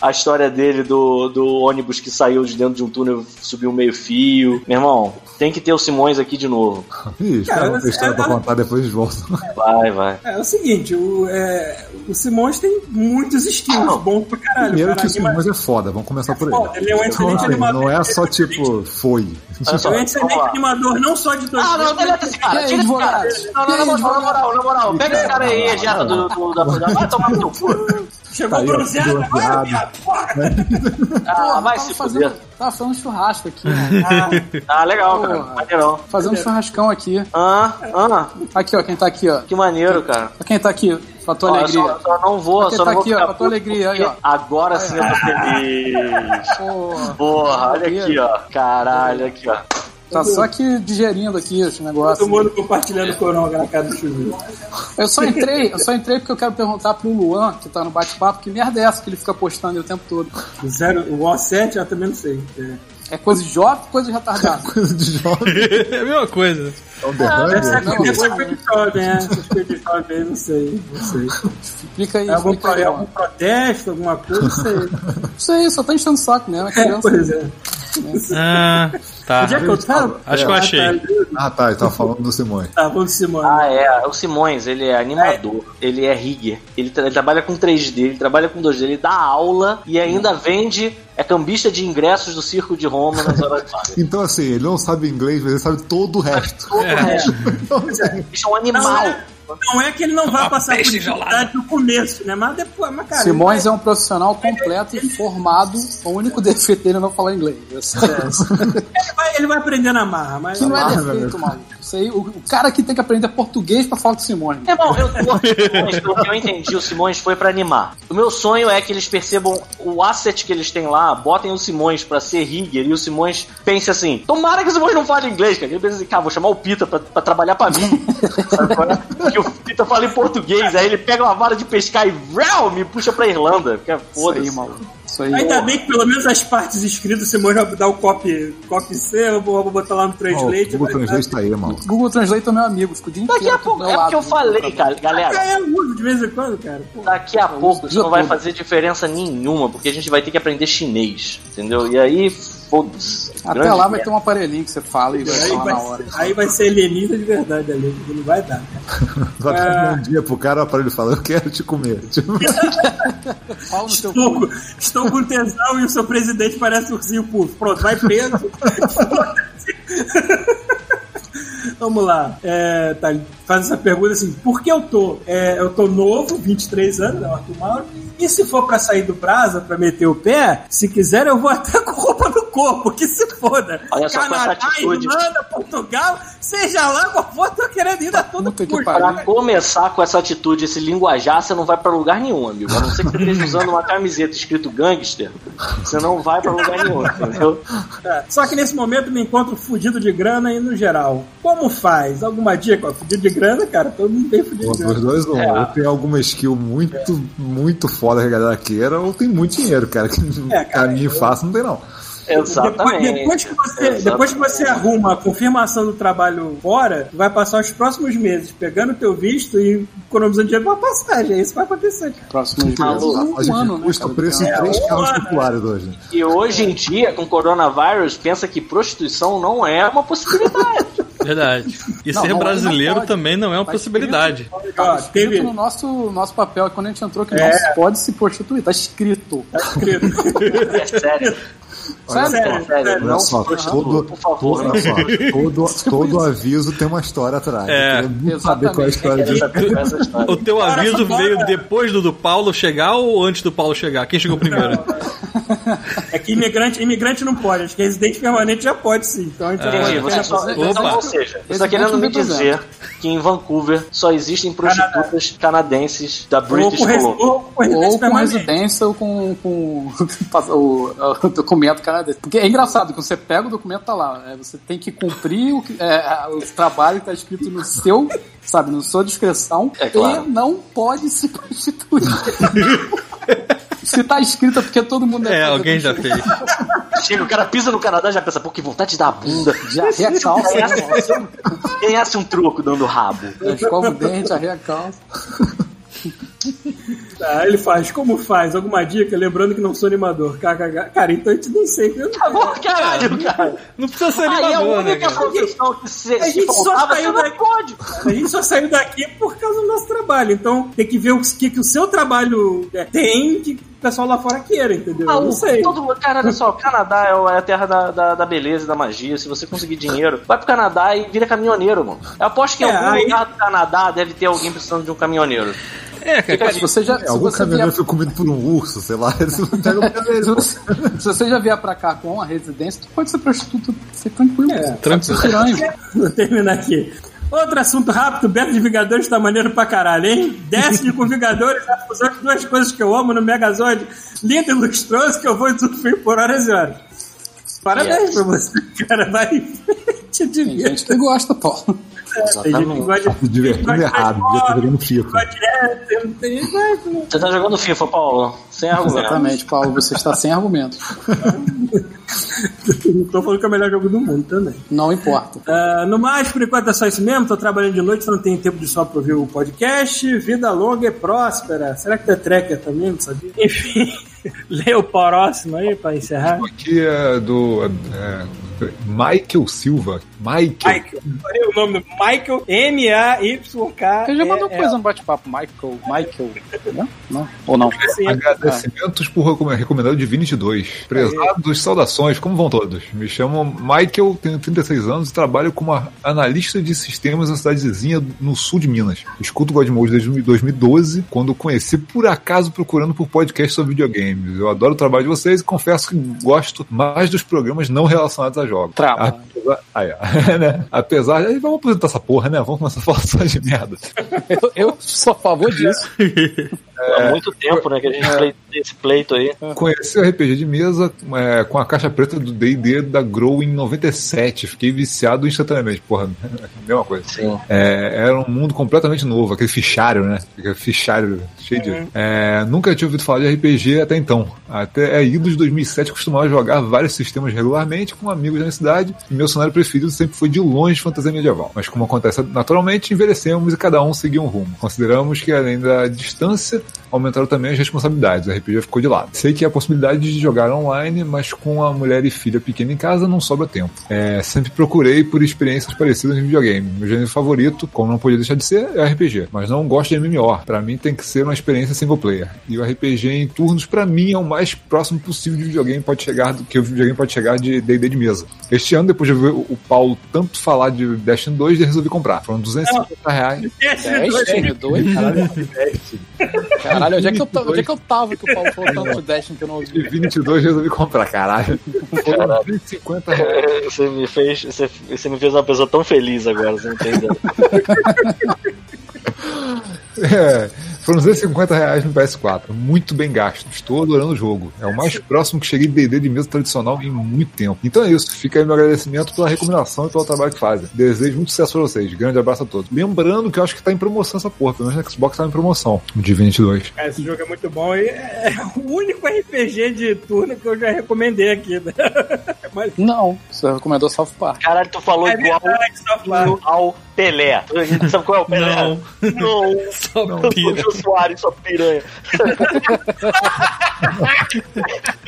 a história dele do, do ônibus que saiu de dentro de um túnel e subiu meio fio. Meu irmão, tem que ter o Simões aqui de novo. *laughs* Ih, Cara, espera uma história pra ela- contar, depois eles voltam. *laughs* Vai, vai. É, é o seguinte, o, é, o Simões tem muitos skills bons pra caralho. Primeiro cara que o Simões é foda, vamos começar por foda, ele. ele é um excelente Então, assim, animador. Não é só tipo, foi. Ele é um excelente animador, não só de dois Ah, não, deleta esse cara, tira esse cara. Não, não, na moral, na moral, na moral. Pega esse cara aí, Jeta, do, do, da, da. Vai tomar no teu cu. Chegou Aí, o ó, bronzeado, agora, viado, porra! *laughs* Ah, vai tava se fazendo, fuder. tava fazendo churrasco aqui, né? *laughs* Ah, legal, cara. Maneirão. Fazendo churrascão aqui. Ah, ah, Aqui, ó, quem tá aqui, ó. que maneiro, cara. Quem tá aqui, pra tua Ó, eu alegria. só, só não vou, Porque só tá não vou aqui, ó, ficar pra tua alegria, aí, ó. Agora sim eu tô feliz. Porra, Porra, olha aqui, ó. Caralho, aqui, ó. Tá só aqui digerindo aqui esse negócio. Todo mundo compartilhando coronga na cara do chuveiro. Eu só entrei, eu só entrei porque eu quero perguntar pro Luan, que tá no bate-papo, que merda é essa que ele fica postando aí o tempo todo? O, zero, o O7 eu também não sei. É. É coisa de jovem ou coisa de retardado? *laughs* Coisa de jovem. *laughs* É a mesma coisa. É um Deve derrame. ser não, deve ser não. coisa de jovem, é. Essas coisas de jovem aí, não sei. Não sei. Explica aí, É algum, explica pro- aí. é algum protesto, alguma coisa, não sei. Isso aí, só tá enchendo o saco mesmo, é É, criança. pois é. Ah, tá. Onde é que eu tava? Acho que eu Ah, achei. tá. Ah, tá, ele tava falando do Simões. Tá, vamos Simone. Ah, é. O Simões, ele é animador, ele é rigger, ele, tra- ele trabalha com 3D, ele trabalha com 2D, ele dá aula e ainda vende, é cambista de ingressos do Circo de Roma nas horas vagas. *laughs* Então, assim, ele não sabe inglês, mas ele sabe todo o resto. Todo o resto. *laughs* Bicho é um animal. Não é, não é que ele não vai passar por dificuldade no começo, né? Mas depois, mas cara. Simões é um profissional completo e formado. O único defeito dele é não falar inglês. É- ele, vai, ele vai aprender na marra, mas. Que não é defeito, maluco. Aí, o, o cara que tem que aprender português pra falar com o Simões. Irmão, eu, eu, o que eu entendi, o Simões foi pra animar. O meu sonho é que eles percebam o asset que eles têm lá, botem o Simões pra ser rigger e o Simões pense assim: tomara que o Simões não fale inglês, cara. Ele pensa assim, cara, vou chamar o Pita pra, pra trabalhar pra mim. É? que o Pita fala em português, aí ele pega uma vara de pescar e vrau, me puxa pra Irlanda. É aí, foda-se. maluco. Isso aí. Ainda bem que pelo menos as partes escritas o Simões vai dar o copy, copy C, eu vou, vou botar lá no o Translate. Google vai dar- Translate tá aí, mano. Google Translate é meu amigo, fico o inteiro Daqui a pouco, é lado. porque eu falei, cara, galera. É, eu uso de vez em quando, cara. Pô. Daqui a pouco isso não vai fazer diferença nenhuma, porque a gente vai ter que aprender chinês, entendeu? E aí, foda-se. Até Grande lá vai merda. ter um aparelhinho que você fala e vai Aí falar vai, na hora. aí vai ser alienígena de verdade ali, porque não vai dar. Cara. *laughs* Vai dar um dia pro cara pra ele falar, eu quero te comer. Tipo, teu Estou, cu. com- tesão e o seu presidente parece ursinho puff. Pronto, vai preso. *laughs* Vamos lá. É, tá, faz essa pergunta assim: por que eu tô? É, eu tô novo, 23 anos, é o Arthur Mauro. E se for pra sair do brasa, pra meter o pé, se quiser, eu vou até com corpo, que se foda. Olha só, Canadá, atitude. Irlanda, Portugal, seja lá qual for, tô querendo ir a todo custo. Pra começar com essa atitude, esse linguajar, você não vai pra lugar nenhum, amigo. A não ser que você esteja usando uma camiseta escrito gangster, você não vai pra lugar nenhum, entendeu? É, Só que nesse momento me encontro fudido de grana e no geral. Como faz? Alguma dica? Fudido de grana, cara, todo mundo tem fudido de grana. dois, um. É. Ou tem alguma skill muito, muito foda que a galera queira, ou tem muito dinheiro, cara. Que É, cara, caminho fácil não tem, não. Depois, Exatamente. depois que você, Exatamente. depois que você arruma a confirmação do trabalho fora, vai passar os próximos meses pegando o teu visto e economizando dinheiro pra passagem. É isso que vai acontecer, cara. Próximos meses. Maluco. Um ano, né? custa preço em É, três um carros populares hoje. E hoje em dia, com o coronavírus, pensa que prostituição não é uma possibilidade. *laughs* Verdade. E Não, ser não é, brasileiro não também não é uma Tá possibilidade. Tá escrito no nosso, nosso papel quando a gente entrou que É. não se pode se prostituir. Tá escrito. Tá escrito. É sério. *laughs* Sério? Sério, não só, todo, por favor. olha só, todo, *laughs* todo aviso tem uma história atrás. É, Eu muito saber qual é a história disso. é. *laughs* O teu aviso veio depois do do Paulo chegar ou antes do Paulo chegar? Quem chegou primeiro? *laughs* *laughs* É que imigrante, imigrante não pode, acho que residente permanente já pode sim. Então gente Entendi, você só, Opa. então, ou seja, você está querendo me dizer que em Vancouver só existem prostitutas canadenses da Ou British Columbia. ou com Ou com residência ou com, com *laughs* o, o documento canadense. Porque é engraçado, quando você pega o documento, tá lá. é, você tem que cumprir o, é, o trabalho que tá escrito no seu, sabe, na sua descrição. É claro. E não pode se prostituir. *laughs* Se tá escrito é porque todo mundo É, fazer alguém já fez. Chega, o cara pisa no Canadá e já pensa, pô, que vontade de dar a bunda. Já calça, Ganhasse, *laughs* ganhasse um troco dando rabo. escova o dente, arreia calça. Tá, *laughs* ele faz, como faz? Alguma dica? Lembrando que não sou animador. KKK. Cara, então a gente nem sei. Eu não- Pô, caralho, cara. Não precisa ser Aí é a animador, né, única cara? profissão que se, A se gente só faltava, saiu você não daqui. pode. A gente só saiu daqui por causa do nosso trabalho. Então tem que ver o que, que o seu trabalho é, tem que o pessoal lá fora queira, entendeu? Eu não sei. todo mundo, cara, olha só, o Canadá é é a terra da, da, da beleza e da magia. Se você conseguir dinheiro, vai pro Canadá e vira caminhoneiro, mano. Eu aposto que em É, algum aí- lugar do Canadá deve ter alguém precisando de um caminhoneiro. É, cara, Se você já, É, se algum você caminhoneiro vier, foi comido por um urso, sei lá. *laughs* Se você, se você já vier pra cá com a residência, tu pode ser prostituta, ser tranquilo. É, tranquilo. *laughs* Vou terminar aqui. Outro assunto rápido, Beto de Vingadores tá maneiro pra caralho, hein? Desce com Vingadores, a fusão de duas coisas que eu amo no Megazord, lindo e lustroso, que eu vou usufruir por horas e horas. Parabéns pra você, cara. Vai *laughs* em frente, Tem gente que gosta, Paulo. *laughs* Tem gente que gosta de- Se divertindo gosta de errado, devia estar jogando FIFA. é, vai, Você tá jogando FIFA, Paulo? Sem argumento. Exatamente, Paulo, você está sem argumentos. *laughs* Não tô falando que é o melhor jogo do mundo também. Não importa. Ah, no mais, por enquanto é só isso mesmo. Tô trabalhando de noite, não tenho tempo de só pra ouvir o podcast. Vida longa e próspera. Será que tu é tracker também? Não sabia. Enfim, *laughs* lê o próximo aí pra encerrar. Aqui é do é, Michael Silva. Michael. Michael. Olha o nome do Michael. M-A-Y-K. Você já mandou coisa no bate-papo, Michael. Michael. Não? Não? Ou não? sim. Agradecimentos por recom- recomendado de 22. Prezados, saudações, como vão todos? Me chamo Michael, tenho 36 anos e trabalho como analista de sistemas na cidadezinha no sul de Minas. Escuto Godmode desde 2012, quando conheci por acaso procurando por podcast sobre videogames. Eu adoro o trabalho de vocês e confesso que gosto mais dos programas não relacionados a jogos. Trava. Apesar, aí, ó, *laughs* né? Apesar, aí vamos apresentar essa porra, né? Vamos começar a falar só de merda. Eu, eu sou a favor disso. *laughs* Há muito tempo, né, que a gente play, esse pleito aí. Conheci o RPG de mesa é, com a caixa preta do D&D da Grow em 97. Fiquei viciado instantaneamente. Porra, *laughs* mesma coisa. Sim. É, era um mundo completamente novo, aquele fichário, né? Aquele fichário cheio de... É, nunca tinha ouvido falar de RPG até então. Até é, ido de 2007 costumava jogar vários sistemas regularmente com amigos na cidade e meu cenário preferido sempre foi de longe fantasia medieval. Mas como acontece naturalmente, envelhecemos e cada um seguia um rumo. Consideramos que além da distância, aumentaram também as responsabilidades. O RPG ficou de lado. Sei que há a possibilidade de jogar online, mas com a mulher e filha pequena em casa não sobra tempo. É, sempre procurei por experiências parecidas em videogame. Meu gênero favorito, como não podia deixar de ser, é RPG. Mas não gosto de MMO. Pra mim tem que ser uma experiência single player. E o RPG em turnos, pra mim, é o mais próximo possível de videogame pode chegar do que o videogame pode chegar de D&D de mesa. Este ano, depois de ver o o Paulo tanto falar de Destiny 2, eu resolvi comprar. Foram 250 reais. Destiny 2? Caralho, *laughs* Caralho onde, é que eu, onde é que eu tava que o Paulo falou tanto de Destiny que eu não ouvi. De 22 resolvi comprar, caralho. Foram 150 reais. É, Você me fez. Você, você me fez uma pessoa tão feliz agora, você não tem ideia. *laughs* É, foram 250 reais no PS4. Muito bem gasto. Estou adorando o jogo. É o mais próximo que cheguei de D&D de mesa tradicional em muito tempo. Então é isso. Fica aí meu agradecimento pela recomendação e pelo trabalho que fazem. Desejo muito sucesso pra vocês. Grande abraço a todos. Lembrando que eu acho que tá em promoção essa porra. Pelo menos na Xbox tá em promoção. O de 22. Cara, esse jogo é muito bom e é o único RPG de turno que eu já recomendei aqui. né? *laughs* Mas Não, você recomendou South Park. Caralho, tu falou é igual verdade, South Park. ao Pelé. Sabe qual é o Pelé? Não. Não. Só O pira. Jô Soares, sua piranha.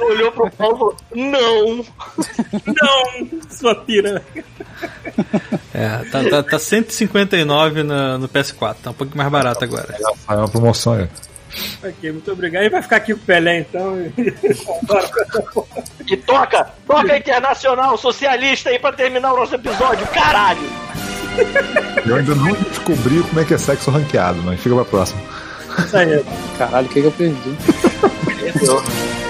Olhou pro Paulo e falou: Não. Não, sua pira. É, tá, tá, tá 159 na, no PS4. Tá um pouquinho mais barato agora. Saiu uma promoção aí. Ok, muito obrigado. E vai ficar aqui com o Pelé, então. Bora com essa porra. E toca, toca internacional socialista aí pra terminar o nosso episódio, caralho. Eu ainda não descobri como é que é sexo ranqueado, mas fica pra próxima. Caralho, o que, que eu perdi? *laughs*